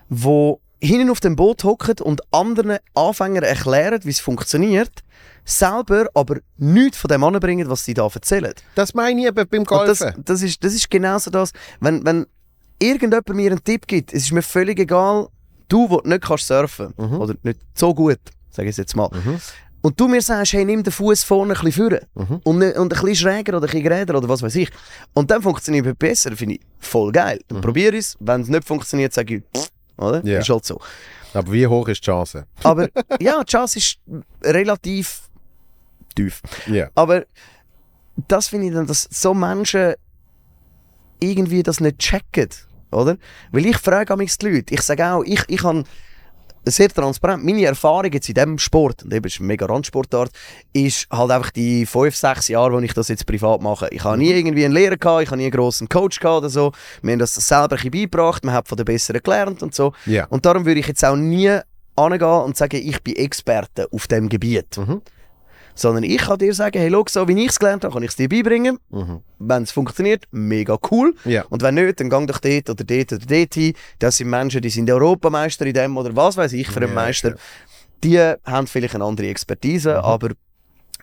die hinten auf dem Boot hocken und anderen Anfängern erklären, wie es funktioniert, selber aber nichts von dem anbringen, was sie da erzählen. Das meine ich eben beim Und das, Golfen. das, ist, das ist genau so das. Wenn, wenn irgendjemand mir einen Tipp gibt, es ist mir völlig egal, du, der nicht kannst surfen Mhm. oder nicht so gut, sage ich es jetzt mal, Mhm. und du mir sagst, hey, nimm den Fuß vorne ein bisschen vorne Mhm. und, und ein bisschen schräger oder ein bisschen geräder oder was weiß ich. Und dann funktioniert es besser, finde ich voll geil. Dann probiere ich es, wenn es nicht funktioniert, sage ich, pff, oder? Mhm. Ja. Ist halt so. Aber wie hoch ist die Chance? Aber ja, die Chance ist relativ tief. Ja. Aber das finde ich dann, dass so Menschen irgendwie das nicht checken, oder? Weil ich frage mich die Leute, ich sage auch, ich, ich habe sehr transparent, meine Erfahrung jetzt in diesem Sport, und eben ist eine mega Randsportart, ist halt einfach die fünf, sechs Jahre, wo ich das jetzt privat mache. Ich habe nie irgendwie einen Lehrer gehabt, ich habe nie einen grossen Coach gehabt oder so. Wir haben das selber ein bisschen beigebracht, man hat von den Besseren gelernt und so. Ja. Und darum würde ich jetzt auch nie angehen und sagen, ich bin Experte auf dem Gebiet. Mhm. Sondern ich kann dir sagen, hey, schau, so wie ich es gelernt habe, kann ich es dir beibringen. Mhm. Wenn es funktioniert, mega cool. Ja. Und wenn nicht, dann gang doch dort oder dort oder dort hin. Das sind Menschen, die sind Europameister in dem oder was weiß ich für einen Ja, Meister. ja. Die haben vielleicht eine andere Expertise, Mhm. aber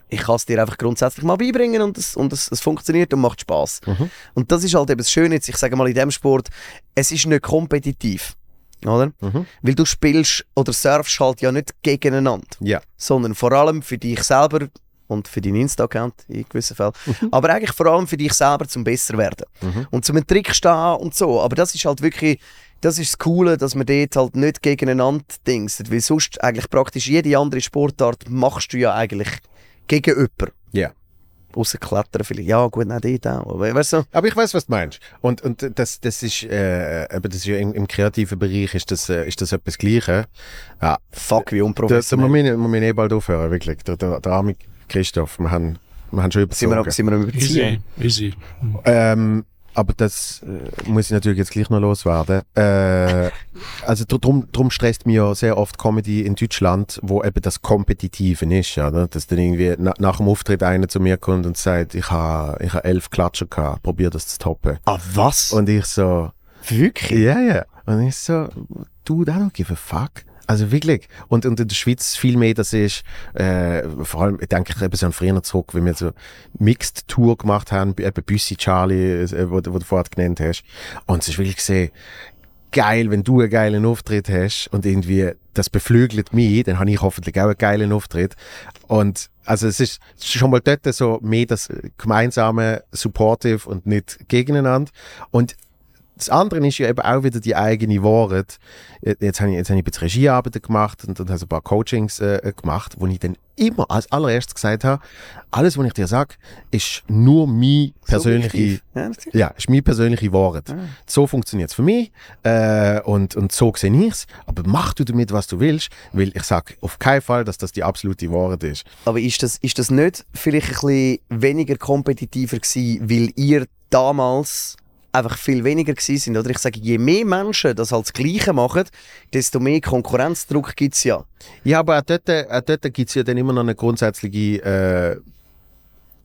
ich kann es dir einfach grundsätzlich mal beibringen und es, und es, es funktioniert und macht Spaß. Mhm. Und das ist halt eben das Schöne jetzt, ich sage mal in dem Sport, es ist nicht kompetitiv. Oder? Mhm. Weil du spielst oder surfst halt ja nicht gegeneinander Ja. sondern vor allem für dich selber und für deinen Insta-Account in gewissen Fällen. Aber eigentlich vor allem für dich selber zum besser werden. Mhm. Und zum Trick stehen und so. Aber das ist halt wirklich, das ist das Coole, dass man dort halt nicht gegeneinander dingst. Weil sonst eigentlich praktisch jede andere Sportart machst du ja eigentlich gegen jemanden. Ja. Außer Klettern vielleicht. Ja gut, nein, dort auch. Aber weißt du? Aber ich weiß, was du meinst. Und, und das, das ist, äh, eben, das ist ja im, im kreativen Bereich ist das, äh, ist das etwas Gleiche. Ja, Fuck, wie da, da unprofessionell. muss wir, wir eh bald aufhören, wirklich. Der, der, der arme Christoph, wir haben, wir haben schon Sind wir, sind wir Überziehen? Easy, easy. Ähm, aber das äh, muss ich natürlich jetzt gleich noch loswerden. Äh, also drum, drum stresst mich ja sehr oft Comedy in Deutschland, wo eben das Kompetitive ist, ja, ne? dass dann irgendwie na, nach dem Auftritt einer zu mir kommt und sagt, ich habe ich ha elf Klatscher gehabt, probier das zu toppen. Ah, was? Und ich so, Wirklich? ja, ja. Und ich so, du, I don't give a fuck. Also wirklich. Und, und in der Schweiz viel mehr, das ist, äh, vor allem, ich denke ich eben so an früher zurück, wenn wir so Mixed Tour gemacht haben, eben Büssi Charlie, äh, wo, du- wo du vorher genannt hast. Und es ist wirklich gesehen, geil, wenn du einen geilen Auftritt hast und irgendwie das beflügelt mich, dann habe ich hoffentlich auch einen geilen Auftritt. Und also es ist schon mal dort so mehr das gemeinsame Supportive und nicht gegeneinander. Und das andere ist ja eben auch wieder die eigene Wahrheit. Jetzt habe ich, jetzt habe ich ein bisschen Regiearbeiten gemacht und dann habe ich ein paar Coachings äh, gemacht, wo ich dann immer als allererstes gesagt habe, alles, was ich dir sage, ist nur meine persönliche, natürlich. ja, ist meine persönliche Wahrheit. Ah. So funktioniert es für mich äh, und, und so sehe ich es. Aber mach du damit, was du willst, weil ich sage auf keinen Fall, dass das die absolute Wahrheit ist. Aber ist das, ist das nicht vielleicht ein bisschen weniger kompetitiver gewesen, weil ihr damals einfach viel weniger sind? Oder ich sage, je mehr Menschen das das Gleiche machen, desto mehr Konkurrenzdruck gibt es ja. Ja, aber auch dort, auch dort gibt es ja dann immer noch eine grundsätzliche äh,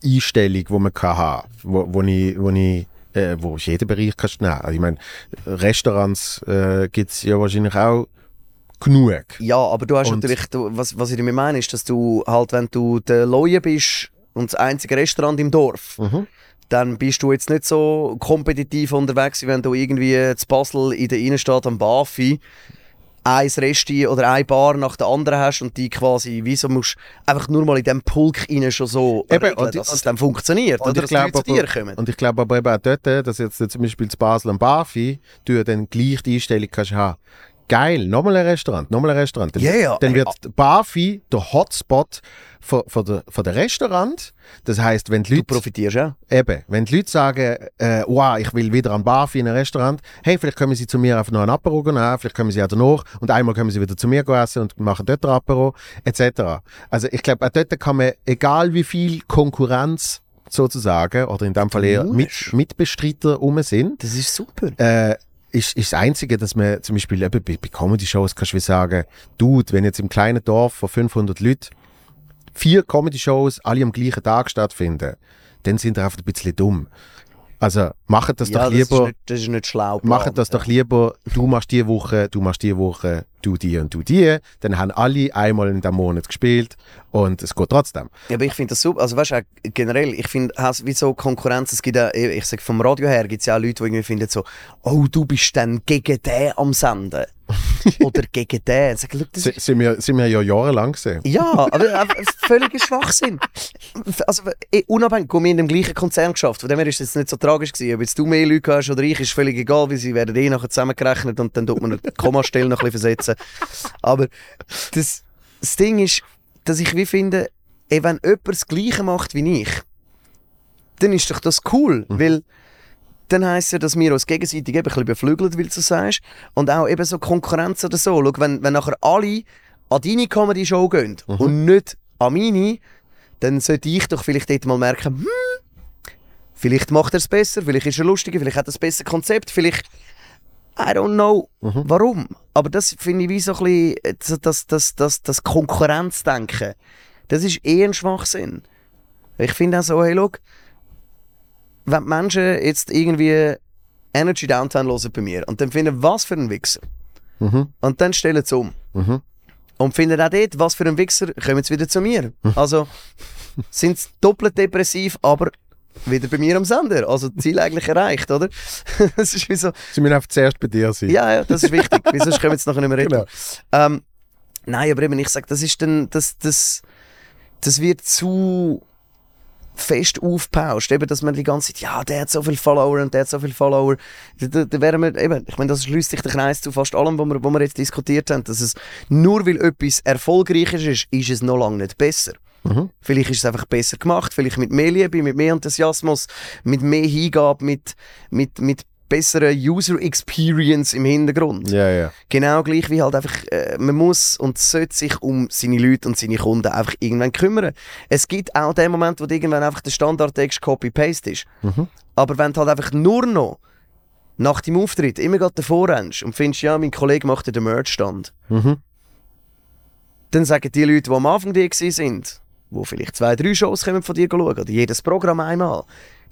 Einstellung, die man kann haben wo, wo ich, wo ich äh, wo ich jeden Bereich kannst nehmen. Also ich meine, Restaurants äh, gibt es ja wahrscheinlich auch genug. Ja, aber du hast Und- natürlich, du, was, was ich damit meine, ist, dass du halt, wenn du der Lawyer bist und das einzige Restaurant im Dorf, Mhm. Dann bist du jetzt nicht so kompetitiv unterwegs, wie wenn du irgendwie zu Basel in der Innenstadt am Bafi ein Resti oder ein Bar nach der anderen hast und die quasi, wieso musst einfach nur mal in diesem Pulk rein schon so Eben, regeln, und- dass es dann funktioniert Und oder ich glaube zu dir kommen. Und ich glaube aber eben auch dort, dass jetzt zum Beispiel zu Basel am Bafi, du dann gleich die Einstellung kannst haben. Geil, nochmal ein Restaurant, nochmal ein Restaurant. Dann, ja. dann Ey, wird Bafi der Hotspot von, von, der, von der Restaurant. Das heißt, wenn die Du Leute profitierst ja. Eben, wenn die Leute sagen, äh, wow, ich will wieder an Bar in ein Restaurant, hey, vielleicht kommen sie zu mir einfach noch ein Apero nehmen, vielleicht kommen sie auch danach und einmal kommen sie wieder zu mir essen und machen dort ein Apero, etc. Also ich glaube, auch dort kann man, egal wie viel Konkurrenz sozusagen, oder in dem Fall eher mit, Mitbestreiter rum sind, Das ist super. äh, ist, ist das Einzige, dass man zum Beispiel eben bei, bei Comedy-Shows kannst du sagen, Dude, wenn jetzt im kleinen Dorf von 500 Leuten vier Comedy-Shows alle am gleichen Tag stattfinden, dann sind wir einfach ein bisschen dumm. Also macht das ja, doch das, ist lieber, nicht, das ist nicht schlau. macht das doch lieber, du machst die Woche, du machst die Woche, du die und du die, dann haben alle einmal in dem Monat gespielt und es geht trotzdem. Ja, aber ich finde das super. Also weißt du, generell, ich finde, wie so Konkurrenz, es gibt ja, ich sag vom Radio her, gibt es ja auch Leute, die irgendwie finden so, oh, du bist dann gegen den am Senden. <laughs> Oder gegen den. Sag, schau, das S sind, wir, sind wir ja jahrelang gesehen. ja, aber einfach völliger Schwachsinn. Also, eh, unabhängig, wir in dem gleichen Konzern geschafft. Von dem her ist es nicht so tragisch gewesen. Ob jetzt du mehr Leute hast oder ich, ist völlig egal, weil sie werden eh nachher zusammengerechnet und dann tut man eine Kommastelle noch ein bisschen versetzen. Aber das, das Ding ist, dass ich wie finde, ey, wenn jemand das Gleiche macht wie ich, dann ist doch das cool, weil dann heisst ja, dass wir uns gegenseitig eben ein bisschen beflügeln, wie du sagst. Und auch eben so Konkurrenz oder so. Schau, wenn, wenn nachher alle an deine Comedy-Show gehen und nicht an meine, dann sollte ich doch vielleicht dort mal merken, hm, vielleicht macht er es besser, vielleicht ist er lustiger, vielleicht hat er ein besseres Konzept, vielleicht I don't know, warum. Aber das finde ich wie so ein bisschen, das, das, das, das, das Konkurrenzdenken, das ist eh ein Schwachsinn. Ich finde auch so, hey, schau, wenn die Menschen jetzt irgendwie Energy Downtown hören bei mir und dann finden, was für ein Wichser. Mhm. Und dann stellen sie um. Mhm. Und finden auch dort, was für ein Wichser, kommen sie wieder zu mir. Also sind sie doppelt depressiv, aber wieder bei mir am Sender. Also Ziel eigentlich erreicht, oder? <laughs> das ist wie so, Sie müssen einfach zuerst bei dir sein. ja, ja, das ist wichtig, können wir jetzt nachher nicht mehr reden. Genau. Ähm, nein, aber eben, ich sage, das ist dann, das, das, das wird zu fest aufgepauscht, eben, dass man die ganze Zeit, ja, der hat so viele Follower und der hat so viele Follower. Da, da, wären wir, eben, ich meine, das schließt sich der Kreis zu fast allem, was wir, was wir jetzt diskutiert haben, dass es nur weil etwas erfolgreicher ist, ist es noch lange nicht besser. Mhm. Vielleicht ist es einfach besser gemacht, vielleicht mit mehr Liebe, mit mehr Enthusiasmus, mit mehr Hingabe, mit, mit, mit besserer User Experience im Hintergrund. Ja, ja. Genau gleich wie halt einfach, äh, man muss und sollte sich um seine Leute und seine Kunden einfach irgendwann kümmern. Es gibt auch den Moment, wo du irgendwann einfach der Standardtext Copy-Paste ist. Mhm. Aber wenn du halt einfach nur noch nach dem Auftritt immer gerade davor rennst und findest, ja, mein Kollege macht ja den Merch-Stand, Mhm. dann sagen die Leute, die am Anfang gewesen sind, wo vielleicht zwei, drei Shows kommen von dir schauen oder jedes Programm einmal,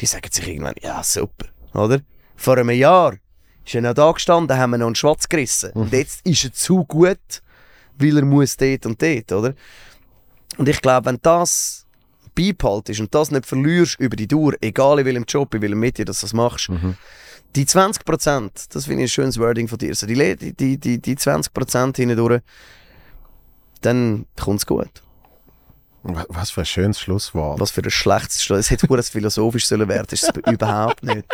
die sagen sich irgendwann, ja super, oder? Vor einem Jahr ist er noch da gestanden, haben wir noch einen Schwatz gerissen. Und jetzt ist er zu gut, weil er muss dort und dort, oder? Und ich glaube, wenn das beibehaltest und das nicht verlierst über die Dauer, egal in welchem Job, in welchem Medien dass du das machst, die 20%, das finde ich ein schönes Wording von dir, so die, Le- die, die, die, die 20% hindurch, dann kommt es gut. Wa- Was für ein schönes Schlusswort. Was für ein schlechtes Schluss. Es hätte verdammt philosophisch sollen werden, ist es überhaupt nicht.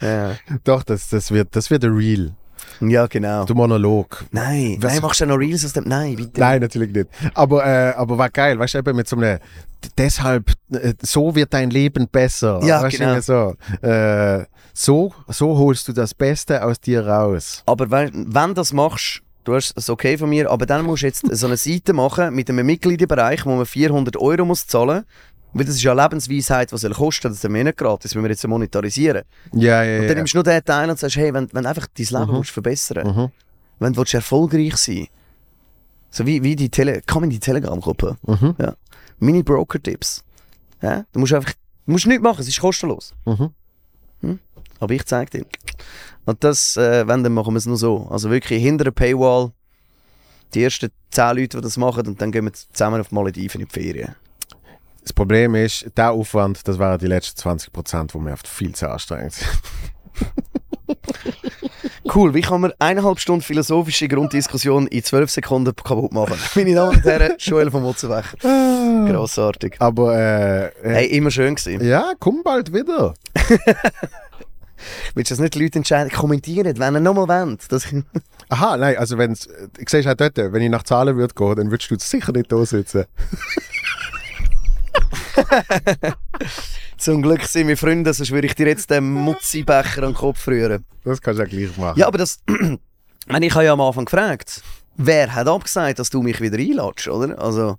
Ja, Doch, das, das, wird, das wird ein Real. ja genau. Du Monolog. Nein, Was- nein, machst du noch Reels aus dem... Nein, bitte. Nein, natürlich nicht. Aber, äh, aber war geil, weißt du, eben mit so einem, deshalb, äh, so wird dein Leben besser. Ja, weißt genau. So, äh, so, so holst du das Beste aus dir raus. Aber wenn, wenn du das machst, du hast es okay von mir, aber dann musst du jetzt so eine Seite machen mit einem Mitgliederbereich, wo man 400 Euro muss zahlen weil das ist ja Lebensweisheit, was soll kosten, das ist ja nicht gratis, wenn wir jetzt monetarisieren. Ja, ja, Und ja. dann nimmst du nur den Teil und sagst, hey, wenn, wenn du einfach dein Leben willst verbessern Mhm. wenn du erfolgreich sein so wie, wie die Tele komm in die Telegram-Gruppe. Mhm. Ja. Meine Broker-Tipps. Ja? Du musst einfach, du musst nichts machen, es ist kostenlos. Mhm. Aber ich zeig dir. Und das, äh, wenn, dann machen wir es nur so. Also wirklich hinter der Paywall, die ersten 10 Leute, die das machen, und dann gehen wir zusammen auf die Malediven in die Ferien. Das Problem ist, der Aufwand, das waren die letzten 20 Prozent, wo mir oft viel zu anstrengend sind. <laughs> Cool, wie kann man eineinhalb Stunden philosophische Grunddiskussion in zwölf Sekunden kaputt machen? <laughs> Meine Damen und Herren, Joel vom Mutzenbecher. <laughs> Grossartig. Aber, äh, äh, Hey, immer schön gewesen. ja, komm bald wieder. Willst du das nicht die Leute entscheiden? Kommentieren, wenn ihr nochmal wollt. Das <laughs> Aha, nein, also wenn's, äh, ich sehe auch dort, wenn ich nach Zahlen würde gehen, dann würdest du sicher nicht da sitzen. <laughs> Zum Glück sind wir Freunde, sonst würde ich dir jetzt den Mutzibecher an den Kopf rühren. Das kannst du ja gleich machen. Ja, aber das... <clears throat> Ich habe ja am Anfang gefragt, wer hat abgesagt, dass du mich wieder einladest, oder? Also...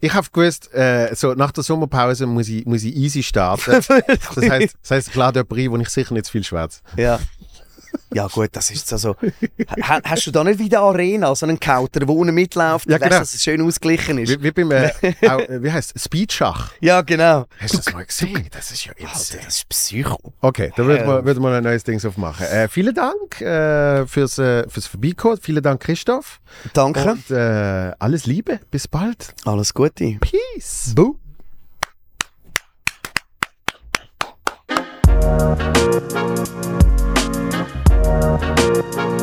Ich habe gewusst, äh, so nach der Sommerpause muss ich, muss ich easy starten. <laughs> Das heißt, das heisst, klar, der Brie, wo ich sicher nicht zu viel schwätze. Ja. Ja gut, das ist also... Ha, hast du da nicht wie in der Arena so einen Kauter, wo unten mitläuft, Ja, weißt, genau. dass es schön ausgeglichen ist? Wie, wie beim, äh, <laughs> auch, äh, wie heißt Speedschach. Ja, genau. Hast du das mal gesehen? Das ist ja Alter, insane. das ist Psycho. Okay, da würden wir, würden wir ein neues Ding aufmachen. Äh, vielen Dank äh, fürs, äh, fürs Vorbeikommen. Vielen Dank, Christoph. Danke. Und äh, alles Liebe. Bis bald. Alles Gute. Peace. Boo. Thank